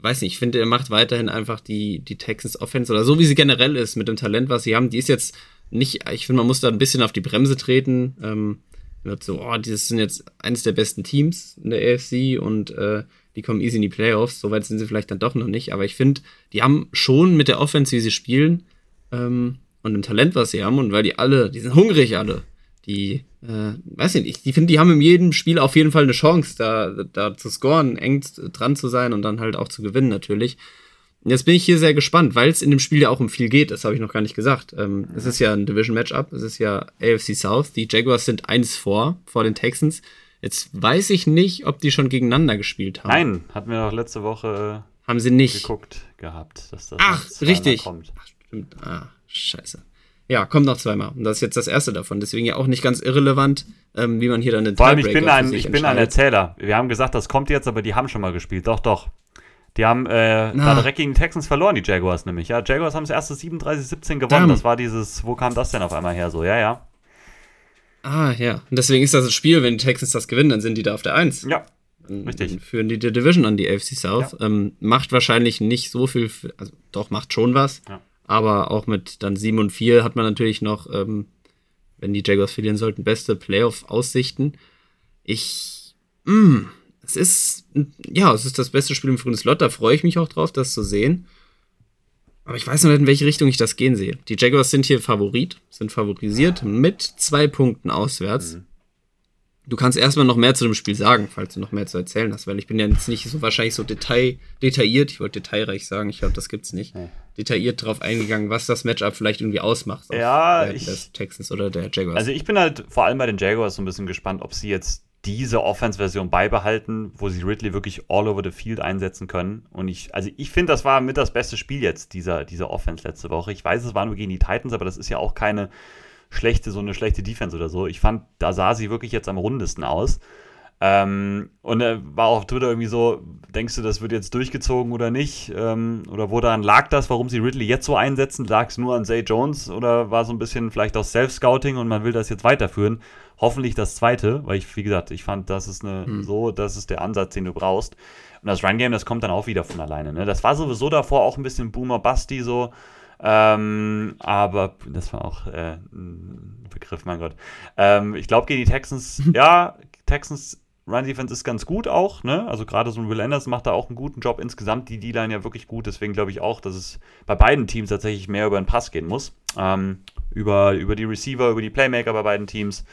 Weiß nicht, ich finde, er macht weiterhin einfach die, die Texans Offense oder so wie sie generell ist, mit dem Talent, was sie haben. Die ist jetzt nicht, ich finde, man muss da ein bisschen auf die Bremse treten. Ähm, wird so, oh, die sind jetzt eines der besten Teams in der AFC und äh, die kommen easy in die Playoffs. Soweit sind sie vielleicht dann doch noch nicht, aber ich finde, die haben schon mit der Offense, wie sie spielen, ähm, und dem Talent, was sie haben, und weil die alle, die sind hungrig alle. Die, äh, weiß nicht, ich die finde, die haben in jedem Spiel auf jeden Fall eine Chance, da, da zu scoren, eng dran zu sein und dann halt auch zu gewinnen natürlich. Jetzt bin ich hier sehr gespannt, weil es in dem Spiel ja auch um viel geht, das habe ich noch gar nicht gesagt. Ähm, es ist ja ein Division-Matchup, es ist ja AFC South, die Jaguars sind eins vor, vor den Texans. Jetzt weiß ich nicht, ob die schon gegeneinander gespielt haben. Nein, hatten wir doch letzte Woche Haben sie nicht. geguckt gehabt, dass das Ach, richtig. kommt. Ach, stimmt. Ah, scheiße. Ja, kommt noch zweimal. Und das ist jetzt das erste davon. Deswegen ja auch nicht ganz irrelevant, ähm, wie man hier dann den Vor allem, ich bin, ein, ich bin ein. Erzähler. Wir haben gesagt, das kommt jetzt, aber die haben schon mal gespielt. Doch, doch. Die haben äh, direkt gegen die Texans verloren, die Jaguars nämlich. Ja, Jaguars haben das erste 37-17 gewonnen. Damn. Das war dieses, wo kam das denn auf einmal her so? Ja, ja. Ah, ja. Und deswegen ist das das Spiel, wenn die Texans das gewinnen, dann sind die da auf der 1. Ja, Dann- richtig. Dann führen die die Division an die AFC South. Ähm, macht wahrscheinlich nicht so viel, für, also doch, macht schon was. Ja. Aber auch mit dann 7 und 4 hat man natürlich noch, ähm, wenn die Jaguars verlieren sollten, beste Playoff-Aussichten. Ich, mh, es ist, ja, es ist das beste Spiel im frühen Slot, da freue ich mich auch drauf, das zu sehen. Aber ich weiß noch nicht, in welche Richtung ich das gehen sehe. Die Jaguars sind hier Favorit, sind favorisiert mit zwei Punkten auswärts. Mhm. Du kannst erstmal noch mehr zu dem Spiel sagen, falls du noch mehr zu erzählen hast, weil ich bin ja jetzt nicht so wahrscheinlich so detail, detailliert, ich wollte detailreich sagen, ich glaube, das gibt's nicht. Detailliert drauf eingegangen, was das Matchup vielleicht irgendwie ausmacht. auf Ja, ich- des Texans oder der Jaguars. Also ich bin halt vor allem bei den Jaguars so ein bisschen gespannt, ob sie jetzt diese Offense-Version beibehalten, wo sie Ridley wirklich all over the field einsetzen können. Und ich, also ich finde, das war mit das beste Spiel jetzt, dieser, dieser Offense letzte Woche. Ich weiß, es war nur gegen die Titans, aber das ist ja auch keine schlechte, so eine schlechte Defense oder so. Ich fand, da sah sie wirklich jetzt am rundesten aus. Ähm, und er war auf Twitter irgendwie so, denkst du, das wird jetzt durchgezogen oder nicht? Ähm, oder woran lag das, warum sie Ridley jetzt so einsetzen? Lag es nur an Zay Jones oder war so ein bisschen vielleicht auch Self-Scouting und man will das jetzt weiterführen? Hoffentlich das zweite, weil ich, wie gesagt, ich fand, das ist eine, so, das ist der Ansatz, den du brauchst. Und das Run-Game, das kommt dann auch wieder von alleine. Ne? Das war sowieso davor auch ein bisschen Boomer-Busty so. Ähm, aber das war auch äh, ein Begriff, mein Gott. Ähm, ich glaube, gegen die Texans, ja, Texans Run Defense ist ganz gut auch, ne? Also gerade so ein Will Anderson macht da auch einen guten Job. Insgesamt die D-Line ja wirklich gut. Deswegen glaube ich auch, dass es bei beiden Teams tatsächlich mehr über den Pass gehen muss. Ähm, über, über die Receiver, über die Playmaker bei beiden Teams.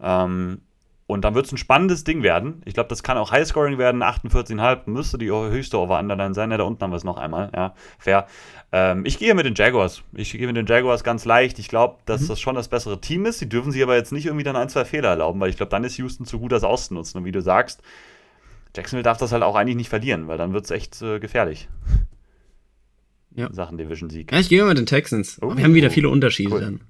Ähm, und dann wird es ein spannendes Ding werden. Ich glaube, das kann auch Highscoring werden. 48,5 müsste die höchste Over-Underline sein. Ja, da unten haben wir es noch einmal. Ja, fair. Ähm, ich gehe mit den Jaguars. Ich gehe mit den Jaguars ganz leicht. Ich glaube, dass mhm. das schon das bessere Team ist. Sie dürfen sich aber jetzt nicht irgendwie dann ein, zwei Fehler erlauben, weil ich glaube, dann ist Houston zu gut, das auszunutzen. Und wie du sagst, Jacksonville darf das halt auch eigentlich nicht verlieren, weil dann wird es echt äh, gefährlich. Ja. Sachen Division-Sieg. Ja, ich gehe mit den Texans. Oh, wir haben wieder viele Unterschiede cool. dann.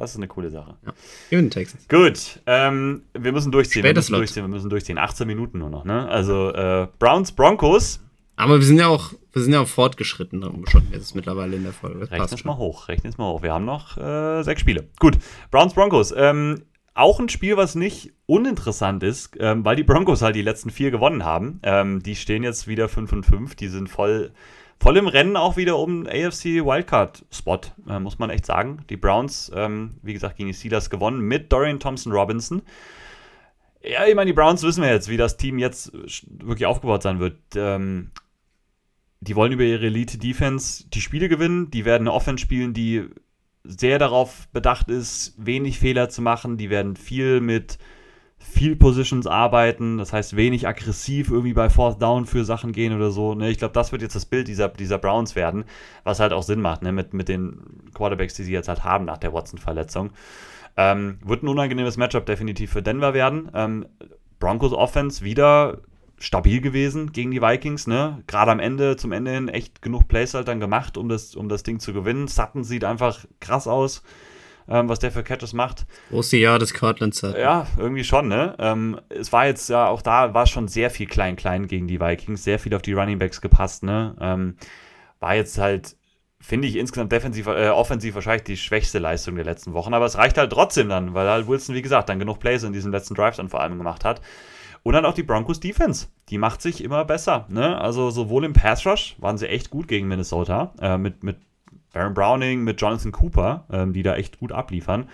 Das ist eine coole Sache. Ja. Gehen den Texans. Gut, ähm, wir müssen durchziehen. Später wir müssen durchziehen. Wir müssen durchziehen. 18 Minuten nur noch, ne? Also äh, Browns, Broncos. Aber wir sind ja auch, wir sind ja auch fortgeschritten schon jetzt mittlerweile in der Folge. Das Rechnen es mal hoch, rechnen es mal hoch. Wir haben noch äh, sechs Spiele. Gut, Browns, Broncos. Ähm, auch ein Spiel, was nicht uninteressant ist, ähm, weil die Broncos halt die letzten vier gewonnen haben. Ähm, die stehen jetzt wieder 5 und 5. Die sind voll, voll im Rennen auch wieder um AFC Wildcard-Spot, äh, muss man echt sagen. Die Browns, ähm, wie gesagt, gegen die Steelers gewonnen mit Dorian Thompson-Robinson. Ja, ich meine, die Browns wissen wir jetzt, wie das Team jetzt wirklich aufgebaut sein wird. Ähm, die wollen über ihre Elite-Defense die Spiele gewinnen. Die werden eine Offense spielen, die sehr darauf bedacht ist, wenig Fehler zu machen. Die werden viel mit viel Positions arbeiten, das heißt wenig aggressiv irgendwie bei Fourth Down für Sachen gehen oder so. Ne? Ich glaube, das wird jetzt das Bild dieser, dieser Browns werden, was halt auch Sinn macht, ne? mit, mit den Quarterbacks, die sie jetzt halt haben nach der Watson-Verletzung. Ähm, wird ein unangenehmes Matchup definitiv für Denver werden. Ähm, Broncos Offense wieder stabil gewesen gegen die Vikings, ne? Gerade am Ende, zum Ende hin, echt genug Plays halt dann gemacht, um das, um das Ding zu gewinnen. Sutton sieht einfach krass aus, ähm, was der für Catches macht. Große Jahr des Cortlands hat. Ja, irgendwie schon, ne? Ähm, es war jetzt ja auch da, war schon sehr viel klein-klein gegen die Vikings, sehr viel auf die Running Backs gepasst, ne? Ähm, war jetzt halt, finde ich, insgesamt defensiv, äh, offensiv wahrscheinlich die schwächste Leistung der letzten Wochen, aber es reicht halt trotzdem dann, weil halt Wilson, wie gesagt, dann genug Plays in diesen letzten Drives dann vor allem gemacht hat. Und dann auch die Broncos Defense. Die macht sich immer besser. Ne? Also sowohl im Pass Rush waren sie echt gut gegen Minnesota. Äh, mit, mit Baron Browning, mit Jonathan Cooper, ähm, die da echt gut abliefern.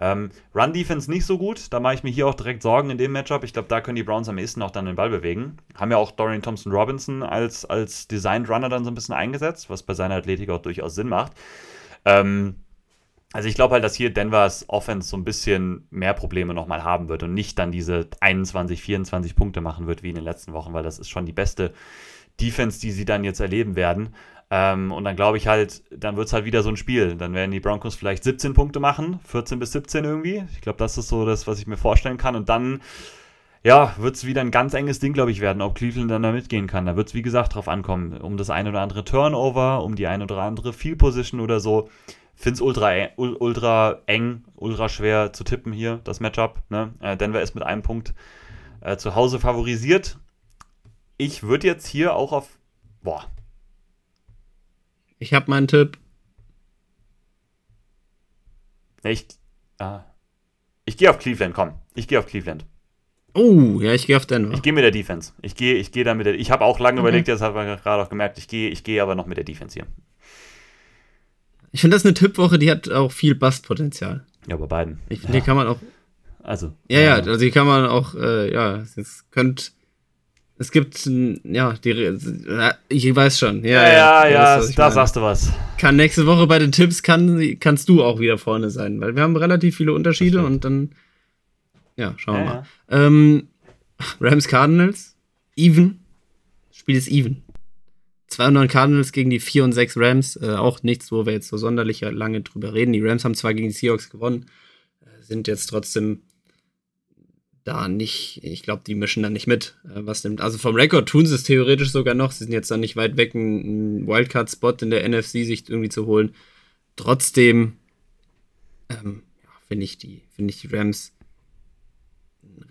Ähm, Run Defense nicht so gut. Da mache ich mir hier auch direkt Sorgen in dem Matchup. Ich glaube, da können die Browns am ehesten auch dann den Ball bewegen. Haben ja auch Dorian Thompson Robinson als, als Designed Runner dann so ein bisschen eingesetzt, was bei seiner Athletik auch durchaus Sinn macht. Ähm, also ich glaube halt, dass hier Denvers Offense so ein bisschen mehr Probleme nochmal haben wird und nicht dann diese 21, 24 Punkte machen wird wie in den letzten Wochen, weil das ist schon die beste Defense, die sie dann jetzt erleben werden. Ähm, und dann glaube ich halt, dann wird es halt wieder so ein Spiel. Dann werden die Broncos vielleicht 17 Punkte machen, 14 bis 17 irgendwie. Ich glaube, das ist so das, was ich mir vorstellen kann. Und dann, ja, wird es wieder ein ganz enges Ding, glaube ich, werden, ob Cleveland dann da mitgehen kann. Da wird es, wie gesagt, drauf ankommen, um das ein oder andere Turnover, um die ein oder andere Field Position oder so finde es ultra, eng- ul- ultra eng, ultra schwer zu tippen hier, das Matchup. Ne? Äh, Denver ist mit einem Punkt äh, zu Hause favorisiert. Ich würde jetzt hier auch auf. Boah, Ich habe meinen Tipp. ich. Äh, ich gehe auf Cleveland, komm. Ich gehe auf Cleveland. Oh, ja, ich gehe auf Denver. Ich gehe mit der Defense. Ich gehe ich gehe da mit der. Ich habe auch lange Okay. überlegt, jetzt hat man gerade auch gemerkt, ich gehe ich gehe aber noch mit der Defense hier. Ich finde das eine Tippwoche, die hat auch viel Bastpotenzial. Ja, bei beiden. Ich finde, die kann man auch. Also. Ja, ja, äh, also die kann man auch, äh, ja, es könnte. Es gibt, ja, die, ich weiß schon. Ja, ja, ja, ja, ich da sagst du was. Kann nächste Woche bei den Tipps kann, kannst du auch wieder vorne sein, weil wir haben relativ viele Unterschiede Das und dann, ja, schauen wir Ja, mal. Ähm, Rams Cardinals, even. Das Spiel ist even. 2 und 9 Cardinals gegen die 4 und 6 Rams. Äh, auch nichts, wo wir jetzt so sonderlich lange drüber reden. Die Rams haben zwar gegen die Seahawks gewonnen, äh, sind jetzt trotzdem da nicht, ich glaube, die mischen da nicht mit. Äh, was nimmt. Also vom Rekord tun sie es theoretisch sogar noch. Sie sind jetzt dann nicht weit weg, einen Wildcard-Spot in der NFC sich irgendwie zu holen. Trotzdem ähm, ja, finde ich, die finde ich die Rams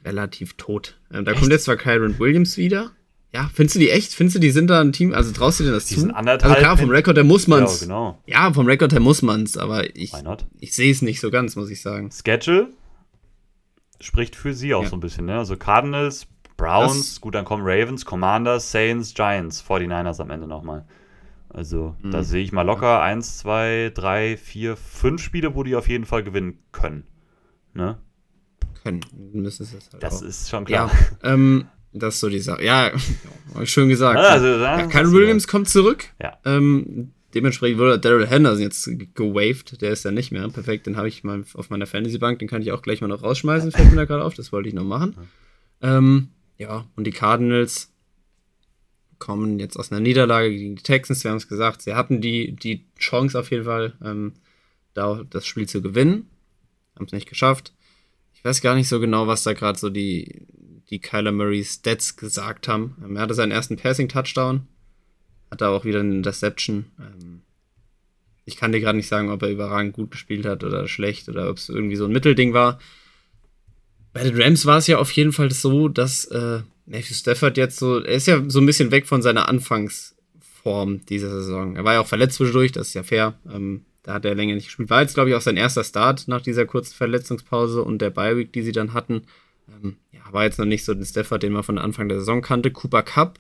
relativ tot. Ähm, da Echt? kommt jetzt zwar Kyron Williams wieder. Ja, findest du die echt? Findest du, die sind da ein Team? Also traust du dir das Die zu? sind anderthalb also klar, vom Rekord her muss Ja, man's. genau. Ja, vom Rekord her muss man's, aber ich, ich sehe es nicht so ganz, muss ich sagen. Schedule spricht für sie auch Ja. so ein bisschen, ne? Also Cardinals, Browns, Das- gut, dann kommen Ravens, Commanders, Saints, Giants, 49ers am Ende nochmal. Also mhm. da sehe ich mal locker ja. eins, zwei, drei, vier, fünf Spiele, wo die auf jeden Fall gewinnen können. Ne? Können, müssen es halt Das auch. ist schon klar. Ja, ähm, das ist so die Sache. Ja, schön gesagt. Also, ja, Kyle Williams kommt zurück. Ja. Ähm, dementsprechend wurde Daryl Henderson jetzt gewaved. Der ist ja nicht mehr. Perfekt, den habe ich mal auf meiner Fantasy-Bank. Den kann ich auch gleich mal noch rausschmeißen. Fällt mir da gerade auf. Das wollte ich noch machen. Ähm, ja, und die Cardinals kommen jetzt aus einer Niederlage gegen die Texans. Wir haben es gesagt, sie hatten die, die Chance auf jeden Fall, ähm, da das Spiel zu gewinnen. Haben es nicht geschafft. Ich weiß gar nicht so genau, was da gerade so die, die Kyler Murray Stats gesagt haben. Ähm, er hatte seinen ersten Passing-Touchdown. Hat da auch wieder eine Interception. Ähm, ich kann dir gerade nicht sagen, ob er überragend gut gespielt hat oder schlecht oder ob es irgendwie so ein Mittelding war. Bei den Rams war es ja auf jeden Fall so, dass äh, Matthew Stafford jetzt so, er ist ja so ein bisschen weg von seiner Anfangsform dieser Saison. Er war ja auch verletzt zwischendurch, das ist ja fair. Ähm, da hat er länger nicht gespielt. War jetzt, glaube ich, auch sein erster Start nach dieser kurzen Verletzungspause und der Bye-Week, die sie dann hatten. Ähm, ja, war jetzt noch nicht so den Stafford, den man von Anfang der Saison kannte. Cooper Cup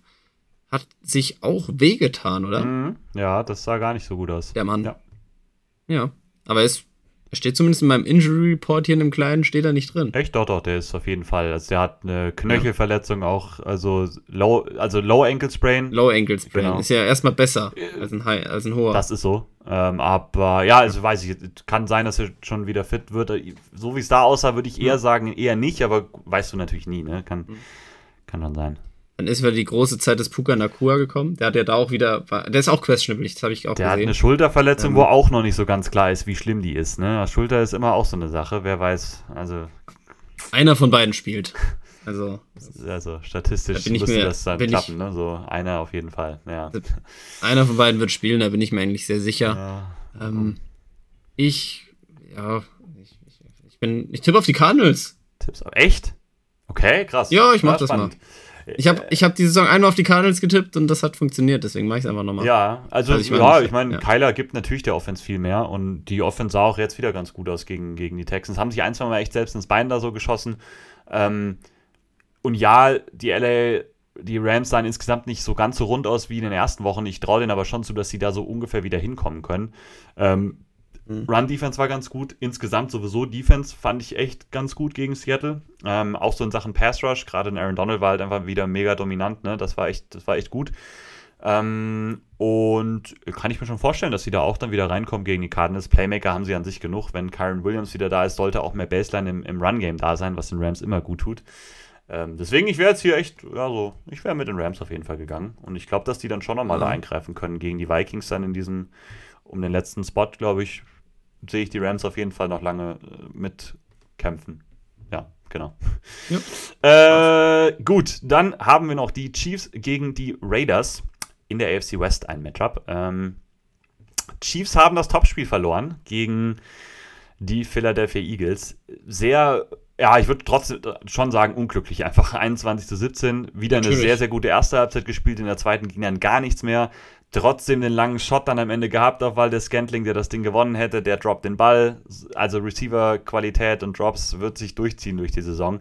hat sich auch wehgetan, oder? Mhm. Ja, das sah gar nicht so gut aus. Der Mann. Ja. Ja, aber er er steht zumindest in meinem Injury Report hier in dem kleinen, steht er nicht drin. Echt? Doch, doch, der ist auf jeden Fall. Also der hat eine Knöchelverletzung ja. auch, also Low, also Low Ankle Sprain. Low Ankle Sprain. Genau. Ist ja erstmal besser als ein, High, als ein hoher. Das ist so. Ähm, aber ja, also weiß ich, kann sein, dass er schon wieder fit wird. So wie es da aussah, würde ich eher sagen, eher nicht, aber weißt du natürlich nie, ne? Kann, mhm. kann dann sein. Dann ist wieder die große Zeit des Puka Nakua gekommen. Der hat ja da auch wieder, der ist auch questionable, das habe ich auch der gesehen. Der hat eine Schulterverletzung, ähm, wo auch noch nicht so ganz klar ist, wie schlimm die ist. Ne? Schulter ist immer auch so eine Sache, wer weiß. Also einer von beiden spielt. Also, also statistisch da müsste das dann klappen, ich, ne? So einer auf jeden Fall. Ja. Einer von beiden wird spielen, da bin ich mir eigentlich sehr sicher. Ja. Ähm, ich, ja, ich, ich, ich bin, ich tippe auf die Cardinals. Tippst auf echt? Okay, krass. Ja, ich mach das mal. Ich habe ich hab die Saison einmal auf die Cardinals getippt und das hat funktioniert, deswegen mache ich es einfach nochmal. Ja, also, also ich mein, ja, ich meine, ja. Kyler gibt natürlich der Offense viel mehr und die Offense sah auch jetzt wieder ganz gut aus gegen, gegen die Texans. Haben sich ein, zwei Mal echt selbst ins Bein da so geschossen. Ähm, und ja, die LA, die Rams sahen insgesamt nicht so ganz so rund aus wie in den ersten Wochen. Ich traue denen aber schon zu, dass sie da so ungefähr wieder hinkommen können. Ähm, Mhm. Run-Defense war ganz gut. Insgesamt sowieso Defense fand ich echt ganz gut gegen Seattle. Ähm, auch so in Sachen Pass-Rush, gerade in Aaron Donald war halt einfach wieder mega dominant. Ne? Das, war echt, das war echt gut. Ähm, und kann ich mir schon vorstellen, dass sie da auch dann wieder reinkommen gegen die Cardinals. Playmaker haben sie an sich genug. Wenn Kyron Williams wieder da ist, sollte auch mehr Baseline im, im Run-Game da sein, was den Rams immer gut tut. Ähm, deswegen, ich wäre jetzt hier echt, ja, so, ich wäre mit den Rams auf jeden Fall gegangen. Und ich glaube, dass die dann schon nochmal mhm. da eingreifen können gegen die Vikings dann in diesem, um den letzten Spot, glaube ich, sehe ich die Rams auf jeden Fall noch lange äh, mitkämpfen. Ja, genau. Ja. Äh, gut, dann haben wir noch die Chiefs gegen die Raiders in der AFC West ein Matchup. Ähm, Chiefs haben das Topspiel verloren gegen die Philadelphia Eagles. Sehr, ja, ich würde trotzdem schon sagen, unglücklich. Einfach 21 zu 17. Wieder Natürlich. eine sehr, sehr gute erste Halbzeit gespielt. In der zweiten ging dann gar nichts mehr trotzdem den langen Shot dann am Ende gehabt auf Waldes Scantling, der das Ding gewonnen hätte. Der droppt den Ball. Also Receiver-Qualität und Drops wird sich durchziehen durch die Saison.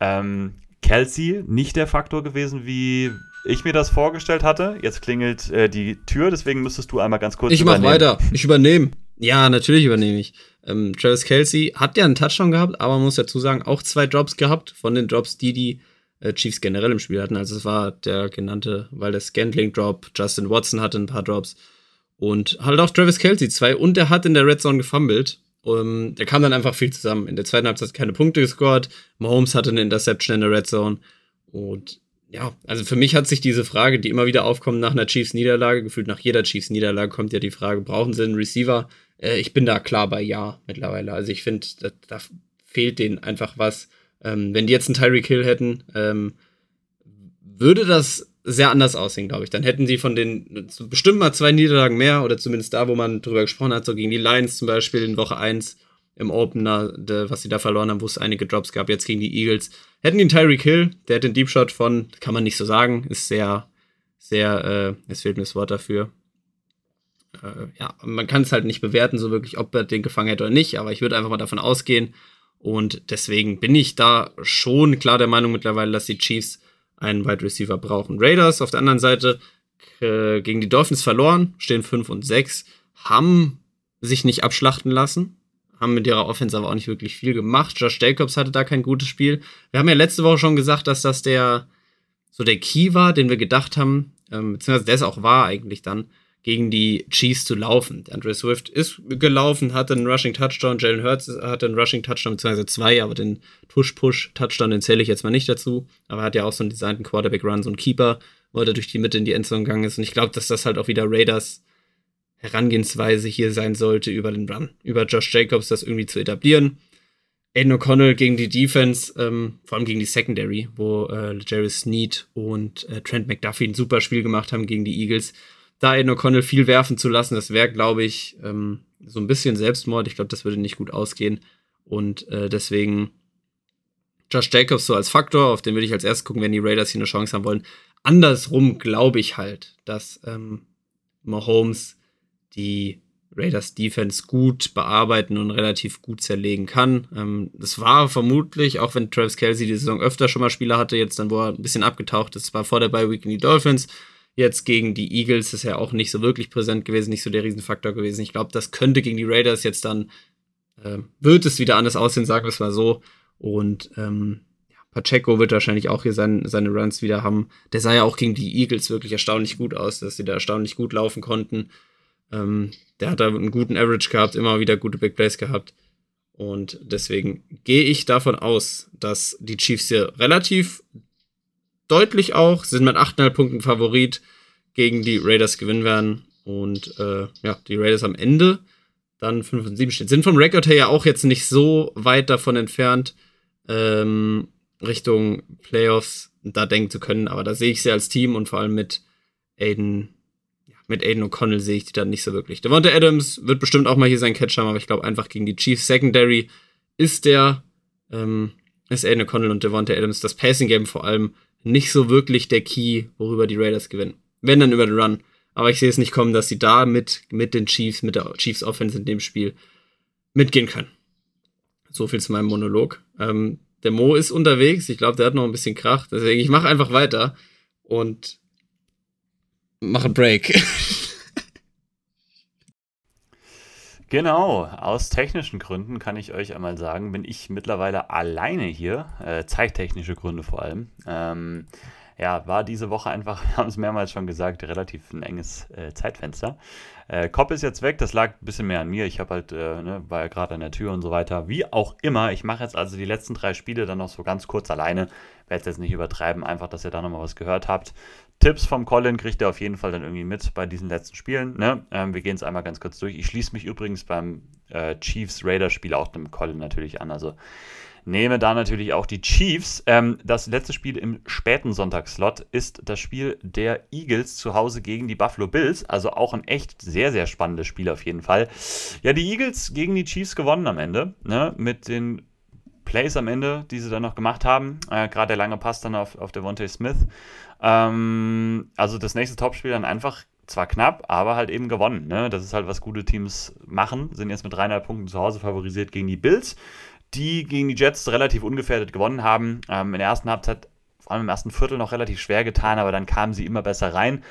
Ähm, Kelsey nicht der Faktor gewesen, wie ich mir das vorgestellt hatte. Jetzt klingelt äh, die Tür, deswegen müsstest du einmal ganz kurz Ich mach weiter. Ich übernehme. Ja, natürlich übernehme ich. Ähm, Travis Kelsey hat ja einen Touchdown gehabt, aber man muss dazu sagen, auch zwei Drops gehabt von den Drops, die die Chiefs generell im Spiel hatten. Also es war der genannte, weil der Scantling Drop, Justin Watson hatte ein paar Drops und halt auch Travis Kelsey zwei und der hat in der Red Zone gefummelt. Um, der kam dann einfach viel zusammen. In der zweiten Halbzeit keine Punkte gescored. Mahomes hatte eine Interception in der Red Zone. Und ja, also für mich hat sich diese Frage, die immer wieder aufkommt nach einer Chiefs-Niederlage, gefühlt nach jeder Chiefs-Niederlage kommt ja die Frage, brauchen sie einen Receiver? Äh, ich bin da klar bei Ja mittlerweile. Also ich finde, da, da, fehlt denen einfach was. Ähm, wenn die jetzt einen Tyreek Hill hätten, ähm, würde das sehr anders aussehen, glaube ich. Dann hätten sie von den bestimmt mal zwei Niederlagen mehr oder zumindest da, wo man drüber gesprochen hat, so gegen die Lions zum Beispiel in Woche 1 im Opener, de, was sie da verloren haben, wo es einige Drops gab, jetzt gegen die Eagles. Hätten die einen Tyreek Hill, der hat den Deep Shot von, kann man nicht so sagen, ist sehr, sehr, äh, es fehlt mir das Wort dafür. Äh, ja, man kann es halt nicht bewerten, so wirklich, ob er den gefangen hätte oder nicht, aber ich würde einfach mal davon ausgehen, und deswegen bin ich da schon klar der Meinung mittlerweile, dass die Chiefs einen Wide Receiver brauchen. Raiders auf der anderen Seite äh, gegen die Dolphins verloren, stehen 5 und 6, haben sich nicht abschlachten lassen, haben mit ihrer Offense aber auch nicht wirklich viel gemacht. Josh Jacobs hatte da kein gutes Spiel. Wir haben ja letzte Woche schon gesagt, dass das der so der Key war, den wir gedacht haben, ähm, beziehungsweise der es auch war eigentlich dann, gegen die Chiefs zu laufen. Andre Swift ist gelaufen, hatte einen Rushing Touchdown, Jalen Hurts hatte einen Rushing Touchdown, beziehungsweise zwei, aber den Push-Push-Touchdown, den zähle ich jetzt mal nicht dazu. Aber er hat ja auch so einen designten Quarterback-Run, so einen Keeper, wo er durch die Mitte in die Endzone gegangen ist. Und ich glaube, dass das halt auch wieder Raiders Herangehensweise hier sein sollte, über den Run, über Josh Jacobs das irgendwie zu etablieren. Aiden O'Connell gegen die Defense, ähm, vor allem gegen die Secondary, wo äh, Jerry Sneed und äh, Trent McDuffie ein super Spiel gemacht haben gegen die Eagles. Da Aiden O'Connell viel werfen zu lassen, das wäre, glaube ich, ähm, so ein bisschen Selbstmord. Ich glaube, das würde nicht gut ausgehen. Und äh, deswegen Josh Jacobs so als Faktor, auf den würde ich als erstes gucken, wenn die Raiders hier eine Chance haben wollen. Andersrum glaube ich halt, dass ähm, Mahomes die Raiders Defense gut bearbeiten und relativ gut zerlegen kann. Ähm, das war vermutlich, auch wenn Travis Kelsey die Saison öfter schon mal Spieler hatte, jetzt dann, wo er ein bisschen abgetaucht ist, war vor der Bye Week in die Dolphins. Jetzt gegen die Eagles ist er auch nicht so wirklich präsent gewesen, nicht so der Riesenfaktor gewesen. Ich glaube, das könnte gegen die Raiders jetzt dann, äh, wird es wieder anders aussehen, sagen wir es mal so. Und ähm, Pacheco wird wahrscheinlich auch hier sein, seine Runs wieder haben. Der sah ja auch gegen die Eagles wirklich erstaunlich gut aus, dass sie da erstaunlich gut laufen konnten. Ähm, der hat da einen guten Average gehabt, immer wieder gute Big Plays gehabt. Und deswegen gehe ich davon aus, dass die Chiefs hier relativ deutlich auch, sind mit 8,5 Punkten Favorit gegen die Raiders gewinnen werden. Und äh, ja, die Raiders am Ende dann 5 und 7 stehen. Sind vom Rekord her ja auch jetzt nicht so weit davon entfernt, ähm, Richtung Playoffs da denken zu können. Aber da sehe ich sie als Team und vor allem mit Aiden mit Aiden O'Connell sehe ich die dann nicht so wirklich. Devonta Adams wird bestimmt auch mal hier seinen Catch haben, aber ich glaube einfach gegen die Chiefs Secondary ist der, ähm, ist Aiden O'Connell und Devonta Adams das Passing Game vor allem nicht so wirklich der Key, worüber die Raiders gewinnen. Wenn dann über den Run. Aber ich sehe es nicht kommen, dass sie da mit, mit den Chiefs, mit der Chiefs Offense in dem Spiel mitgehen können. So viel zu meinem Monolog. Ähm, der Mo ist unterwegs. Ich glaube, der hat noch ein bisschen Krach. Deswegen, ich mache einfach weiter. Und mach einen Break. Genau, aus technischen Gründen kann ich euch einmal sagen, bin ich mittlerweile alleine hier, äh, zeittechnische Gründe vor allem. Ähm, ja, war diese Woche einfach, wir haben es mehrmals schon gesagt, relativ ein enges äh, Zeitfenster. Äh, Kopp ist jetzt weg, das lag ein bisschen mehr an mir. Ich habe halt, äh, ne, war ja gerade an der Tür und so weiter. Wie auch immer, ich mache jetzt also die letzten drei Spiele dann noch so ganz kurz alleine. Werde es jetzt nicht übertreiben, einfach, dass ihr da nochmal was gehört habt. Tipps vom Colin kriegt er auf jeden Fall dann irgendwie mit bei diesen letzten Spielen. Ne? Ähm, wir gehen es einmal ganz kurz durch. Ich schließe mich übrigens beim äh, Chiefs-Raiders-Spiel auch dem Colin natürlich an. Also nehme da natürlich auch die Chiefs. Ähm, das letzte Spiel im späten Sonntagsslot ist das Spiel der Eagles zu Hause gegen die Buffalo Bills. Also auch ein echt sehr, sehr spannendes Spiel auf jeden Fall. Ja, die Eagles gegen die Chiefs gewonnen am Ende. Ne? Mit den Plays am Ende, die sie dann noch gemacht haben. Äh, Gerade der lange Pass dann auf, auf Devontae Smith. Ähm, also das nächste Topspiel dann einfach zwar knapp, aber halt eben gewonnen. Ne? Das ist halt, was gute Teams machen. Sind jetzt mit dreieinhalb Punkten zu Hause favorisiert gegen die Bills, die gegen die Jets relativ ungefährdet gewonnen haben. Ähm, in der ersten Halbzeit, vor allem im ersten Viertel, noch relativ schwer getan, aber dann kamen sie immer besser rein.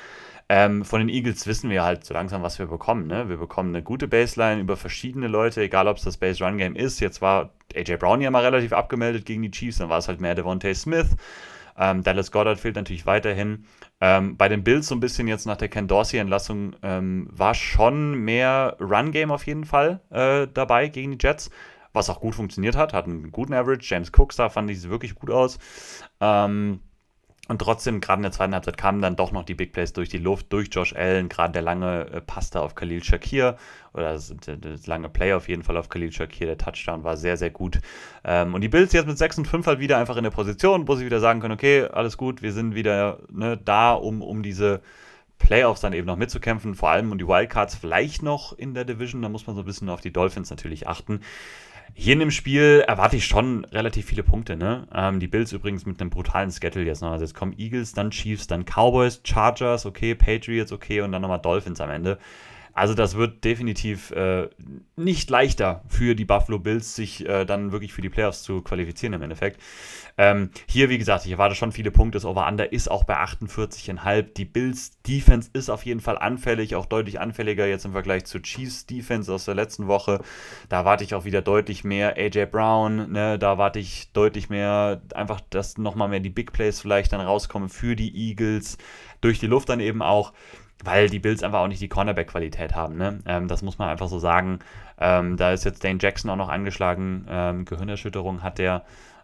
Ähm, von den Eagles wissen wir halt so langsam, was wir bekommen. Ne? Wir bekommen eine gute Baseline über verschiedene Leute, egal ob es das Base-Run-Game ist. Jetzt war AJ Brown ja mal relativ abgemeldet gegen die Chiefs, dann war es halt mehr Devontae Smith. Ähm, Dallas Goddard fehlt natürlich weiterhin. Ähm, bei den Bills so ein bisschen jetzt nach der Ken Dorsey-Entlassung ähm, war schon mehr Run-Game auf jeden Fall äh, dabei gegen die Jets, was auch gut funktioniert hat, hat einen guten Average. James Cook sah, fand ich, wirklich gut aus. Ähm, und trotzdem, gerade in der zweiten Halbzeit kamen dann doch noch die Big Plays durch die Luft, durch Josh Allen, gerade der lange äh, Pasta auf Khalil Shakir oder das, das, lange Play auf jeden Fall auf Khalil Shakir, der Touchdown war sehr, sehr gut. Ähm, und die Bills jetzt mit 6 und 5 halt wieder einfach in der Position, wo sie wieder sagen können, okay, alles gut, wir sind wieder ne, da, um, um diese Playoffs dann eben noch mitzukämpfen, vor allem um die Wildcards vielleicht noch in der Division, da muss man so ein bisschen auf die Dolphins natürlich achten. Hier in dem Spiel erwarte ich schon relativ viele Punkte. Ne? Ähm, die Bills übrigens mit einem brutalen Schedule jetzt noch. Also jetzt kommen Eagles, dann Chiefs, dann Cowboys, Chargers, okay, Patriots, okay und dann nochmal Dolphins am Ende. Also das wird definitiv äh, nicht leichter für die Buffalo Bills, sich äh, dann wirklich für die Playoffs zu qualifizieren im Endeffekt. Ähm, hier, wie gesagt, ich erwarte schon viele Punkte. Das Over-Under ist auch bei 48,5. Die Bills Defense ist auf jeden Fall anfällig, auch deutlich anfälliger jetzt im Vergleich zur Chiefs Defense aus der letzten Woche. Da erwarte ich auch wieder deutlich mehr AJ Brown, ne? da erwarte ich deutlich mehr, einfach, dass nochmal mehr die Big Plays vielleicht dann rauskommen für die Eagles. Durch die Luft dann eben auch weil die Bills einfach auch nicht die Cornerback-Qualität haben. Ne? Ähm, das muss man einfach so sagen. Ähm, da ist jetzt Dane Jackson auch noch angeschlagen. Ähm, Gehirnerschütterung hat der.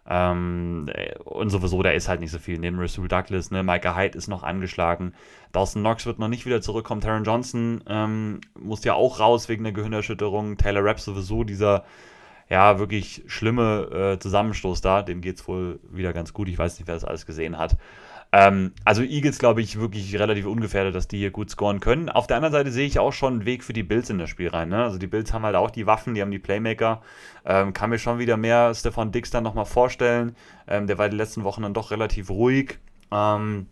Ähm, und sowieso, da ist halt nicht so viel. Neben Rasul Douglas, ne, Micah Hyde ist noch angeschlagen. Dawson Knox wird noch nicht wieder zurückkommen. Taron Johnson ähm, muss ja auch raus wegen der Gehirnerschütterung. Taylor Rapp sowieso dieser ja, wirklich schlimme äh, Zusammenstoß da. Dem geht es wohl wieder ganz gut. Ich weiß nicht, wer das alles gesehen hat. Ähm, also Eagles, glaube ich, wirklich relativ ungefährdet, dass die hier gut scoren können. Auf der anderen Seite sehe ich auch schon einen Weg für die Bills in das Spiel rein. Ne? Also die Bills haben halt auch die Waffen, die haben die Playmaker. Ähm, kann mir schon wieder mehr Stefan Dix dann nochmal vorstellen. Ähm, der war die letzten Wochen dann doch relativ ruhig. Ähm,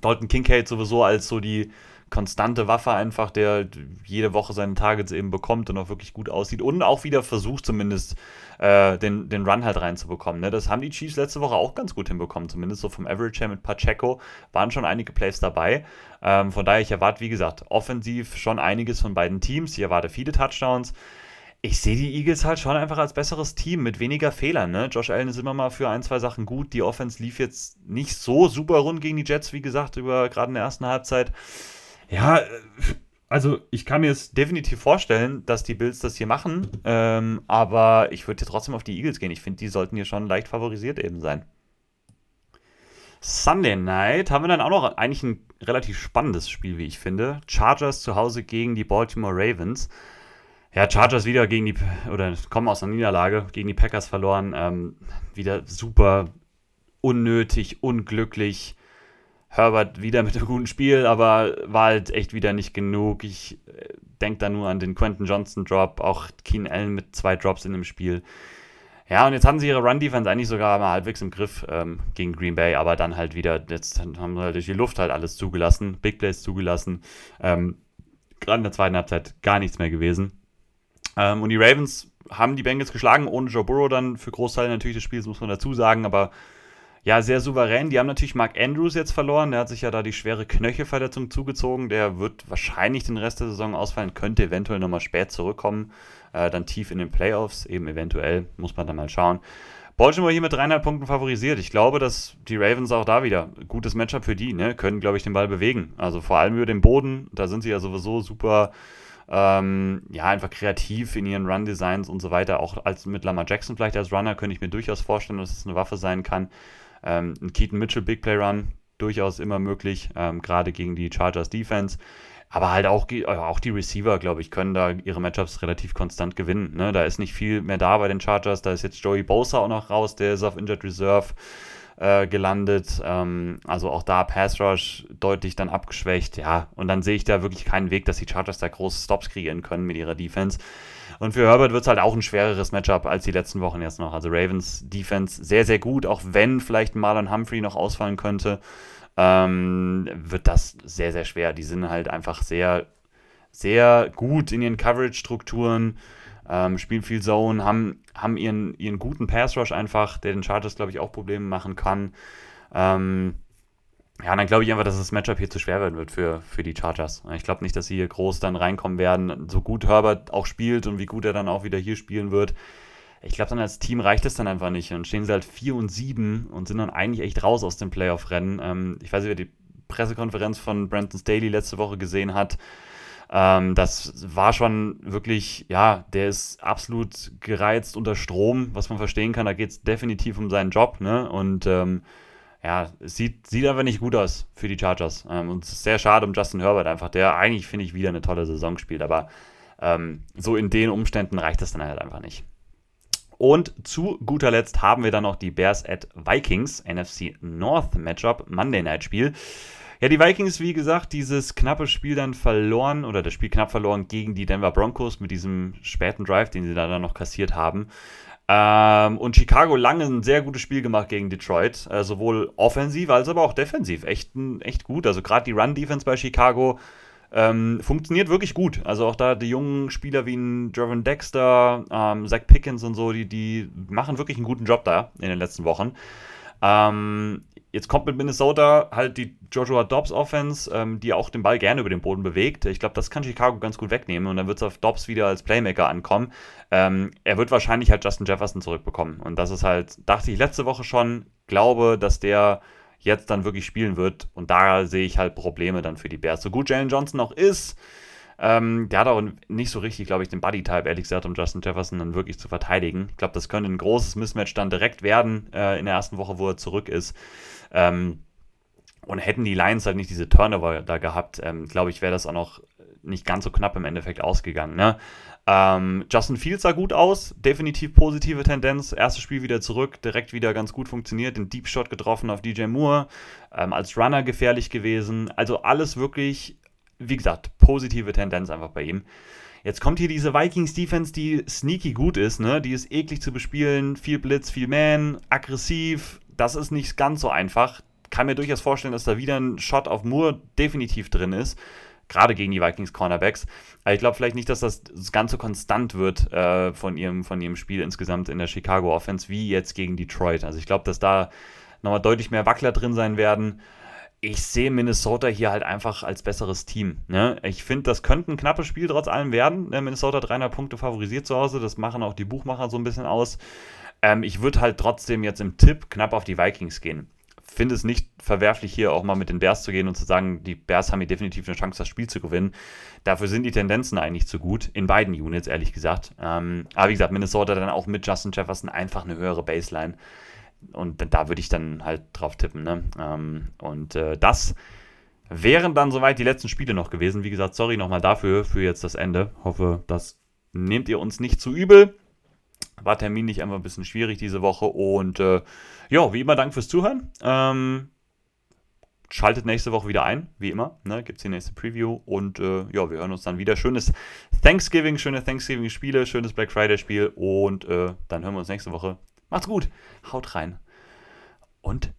Dalton Kincaid sowieso als so die konstante Waffe einfach, der jede Woche seine Targets eben bekommt und auch wirklich gut aussieht und auch wieder versucht zumindest äh, den, den Run halt reinzubekommen. Ne? Das haben die Chiefs letzte Woche auch ganz gut hinbekommen, zumindest so vom Average her mit Pacheco waren schon einige Plays dabei. Ähm, von daher, ich erwarte, wie gesagt, offensiv schon einiges von beiden Teams. Ich erwarte viele Touchdowns ich sehe die Eagles halt schon einfach als besseres Team mit weniger Fehlern. Ne? Josh Allen ist immer mal für ein, zwei Sachen gut. Die Offense lief jetzt nicht so super rund gegen die Jets, wie gesagt, über gerade in der ersten Halbzeit. Ja, also ich kann mir es definitiv vorstellen, dass die Bills das hier machen, ähm, aber ich würde trotzdem auf die Eagles gehen. Ich finde, die sollten hier schon leicht favorisiert eben sein. Sunday Night haben wir dann auch noch eigentlich ein relativ spannendes Spiel, wie ich finde. Chargers zu Hause gegen die Baltimore Ravens. Ja, Chargers wieder gegen die, oder kommen aus einer Niederlage, gegen die Packers verloren. Ähm, wieder super unnötig, unglücklich. Herbert wieder mit einem guten Spiel, aber war halt echt wieder nicht genug. Ich äh, denke da nur an den Quentin Johnson Drop, auch Keen Allen mit zwei Drops in dem Spiel. Ja, und jetzt hatten sie ihre Run-Defense eigentlich sogar mal halbwegs im Griff ähm, gegen Green Bay, aber dann halt wieder, jetzt haben sie halt durch die Luft halt alles zugelassen, Big Plays zugelassen. Ähm, Gerade in der zweiten Halbzeit gar nichts mehr gewesen. Ähm, und die Ravens haben die Bengals geschlagen, ohne Joe Burrow dann für Großteile natürlich des Spiels, muss man dazu sagen, aber ja, sehr souverän. Die haben natürlich Mark Andrews jetzt verloren. Der hat sich ja da die schwere Knöchelverletzung zugezogen. Der wird wahrscheinlich den Rest der Saison ausfallen, könnte eventuell nochmal spät zurückkommen. Äh, dann tief in den Playoffs, eben eventuell, muss man dann mal schauen. Baltimore hier mit dreieinhalb Punkten favorisiert. Ich glaube, dass die Ravens auch da wieder gutes Matchup für die, ne? können, glaube ich, den Ball bewegen. Also vor allem über den Boden, da sind sie ja sowieso super, ähm, ja, einfach kreativ in ihren Run-Designs und so weiter. Auch als mit Lamar Jackson vielleicht als Runner könnte ich mir durchaus vorstellen, dass es eine Waffe sein kann. Ähm, ein Keaton Mitchell Big Play Run, durchaus immer möglich, ähm, gerade gegen die Chargers Defense. Aber halt auch, äh, auch die Receiver, glaube ich, können da ihre Matchups relativ konstant gewinnen. Ne? Da ist nicht viel mehr da bei den Chargers. Da ist jetzt Joey Bosa auch noch raus, der ist auf Injured Reserve äh, gelandet. Ähm, also auch da Pass Rush deutlich dann abgeschwächt. Ja, und dann sehe ich da wirklich keinen Weg, dass die Chargers da große Stops kreieren können mit ihrer Defense. Und für Herbert wird es halt auch ein schwereres Matchup als die letzten Wochen jetzt noch. Also Ravens Defense sehr, sehr gut, auch wenn vielleicht Marlon Humphrey noch ausfallen könnte, ähm, wird das sehr, sehr schwer. Die sind halt einfach sehr, sehr gut in ihren Coverage-Strukturen, ähm, spielen viel Zone, haben, haben ihren, ihren guten Pass-Rush einfach, der den Chargers, glaube ich, auch Probleme machen kann. Ähm, ja, dann glaube ich einfach, dass das Matchup hier zu schwer werden wird für, für die Chargers. Ich glaube nicht, dass sie hier groß dann reinkommen werden. So gut Herbert auch spielt und wie gut er dann auch wieder hier spielen wird. Ich glaube, dann als Team reicht es dann einfach nicht. Und stehen sie halt 4 und 7 und sind dann eigentlich echt raus aus dem Playoff-Rennen. Ähm, ich weiß nicht, wer die Pressekonferenz von Brandon Staley letzte Woche gesehen hat. Ähm, das war schon wirklich, ja, der ist absolut gereizt unter Strom, was man verstehen kann. Da geht es definitiv um seinen Job. Ne? Und ähm, ja, sieht, sieht einfach nicht gut aus für die Chargers. Ähm, und es ist sehr schade um Justin Herbert einfach, der eigentlich, finde ich, wieder eine tolle Saison spielt. Aber ähm, so in den Umständen reicht das dann halt einfach nicht. Und zu guter Letzt haben wir dann noch die Bears at Vikings, NFC North Matchup, Monday Night Spiel. Ja, die Vikings, wie gesagt, dieses knappe Spiel dann verloren oder das Spiel knapp verloren gegen die Denver Broncos mit diesem späten Drive, den sie da dann noch kassiert haben. Ähm, und Chicago lange ein sehr gutes Spiel gemacht gegen Detroit, äh, sowohl offensiv als aber auch defensiv. Echt, echt gut. Also gerade die Run-Defense bei Chicago Ähm, funktioniert wirklich gut. Also auch da die jungen Spieler wie ein Jervin Dexter, ähm, Zach Pickens und so, die, die machen wirklich einen guten Job da in den letzten Wochen. Ähm, jetzt kommt mit Minnesota halt die Joshua Dobbs Offense, ähm, die auch den Ball gerne über den Boden bewegt. Ich glaube, das kann Chicago ganz gut wegnehmen und dann wird es auf Dobbs wieder als Playmaker ankommen. Ähm, er wird wahrscheinlich halt Justin Jefferson zurückbekommen. Und das ist halt, dachte ich letzte Woche schon, glaube, dass der jetzt dann wirklich spielen wird. Und da sehe ich halt Probleme dann für die Bears. So gut Jalen Johnson auch ist, ähm, der hat auch nicht so richtig, glaube ich, den Buddy-Type, ehrlich gesagt, um Justin Jefferson dann wirklich zu verteidigen. Ich glaube, das könnte ein großes Mismatch dann direkt werden äh, in der ersten Woche, wo er zurück ist. Ähm, und hätten die Lions halt nicht diese Turnover da gehabt, ähm, glaube ich, wäre das auch noch nicht ganz so knapp im Endeffekt ausgegangen. Ne? Ähm, Justin Fields sah gut aus, definitiv positive Tendenz. Erstes Spiel wieder zurück, direkt wieder ganz gut funktioniert, den Deep Shot getroffen auf DJ Moore, ähm, als Runner gefährlich gewesen. Also alles wirklich, wie gesagt, positive Tendenz einfach bei ihm. Jetzt kommt hier diese Vikings Defense, die sneaky gut ist, ne? Die ist eklig zu bespielen, viel Blitz, viel Man, aggressiv. Das ist nicht ganz so einfach. Kann mir durchaus vorstellen, dass da wieder ein Shot auf Moore definitiv drin ist gerade gegen die Vikings Cornerbacks. Aber ich glaube vielleicht nicht, dass das ganz so konstant wird äh, von, ihrem, von ihrem Spiel insgesamt in der Chicago Offense wie jetzt gegen Detroit. Also ich glaube, dass da nochmal deutlich mehr Wackler drin sein werden. Ich sehe Minnesota hier halt einfach als besseres Team. Ne? Ich finde, das könnte ein knappes Spiel trotz allem werden. Ne? Minnesota 300 Punkte favorisiert zu Hause. Das machen auch die Buchmacher so ein bisschen aus. Ähm, ich würde halt trotzdem jetzt im Tipp knapp auf die Vikings gehen finde es nicht verwerflich, hier auch mal mit den Bears zu gehen und zu sagen, die Bears haben hier definitiv eine Chance, das Spiel zu gewinnen. Dafür sind die Tendenzen eigentlich zu gut, in beiden Units, ehrlich gesagt. Ähm, aber wie gesagt, Minnesota dann auch mit Justin Jefferson einfach eine höhere Baseline. Und da würde ich dann halt drauf tippen. Ne? Ähm, und äh, das wären dann soweit die letzten Spiele noch gewesen. Wie gesagt, sorry nochmal dafür, für jetzt das Ende. Hoffe, das nehmt ihr uns nicht zu übel. War terminlich einfach ein bisschen schwierig diese Woche und äh, ja, wie immer, Dank fürs Zuhören. Ähm, schaltet nächste Woche wieder ein, wie immer. Ne, Gibt es die nächste Preview und äh, ja, wir hören uns dann wieder. Schönes Thanksgiving, schöne Thanksgiving-Spiele, schönes Black Friday-Spiel und äh, dann hören wir uns nächste Woche. Macht's gut, haut rein und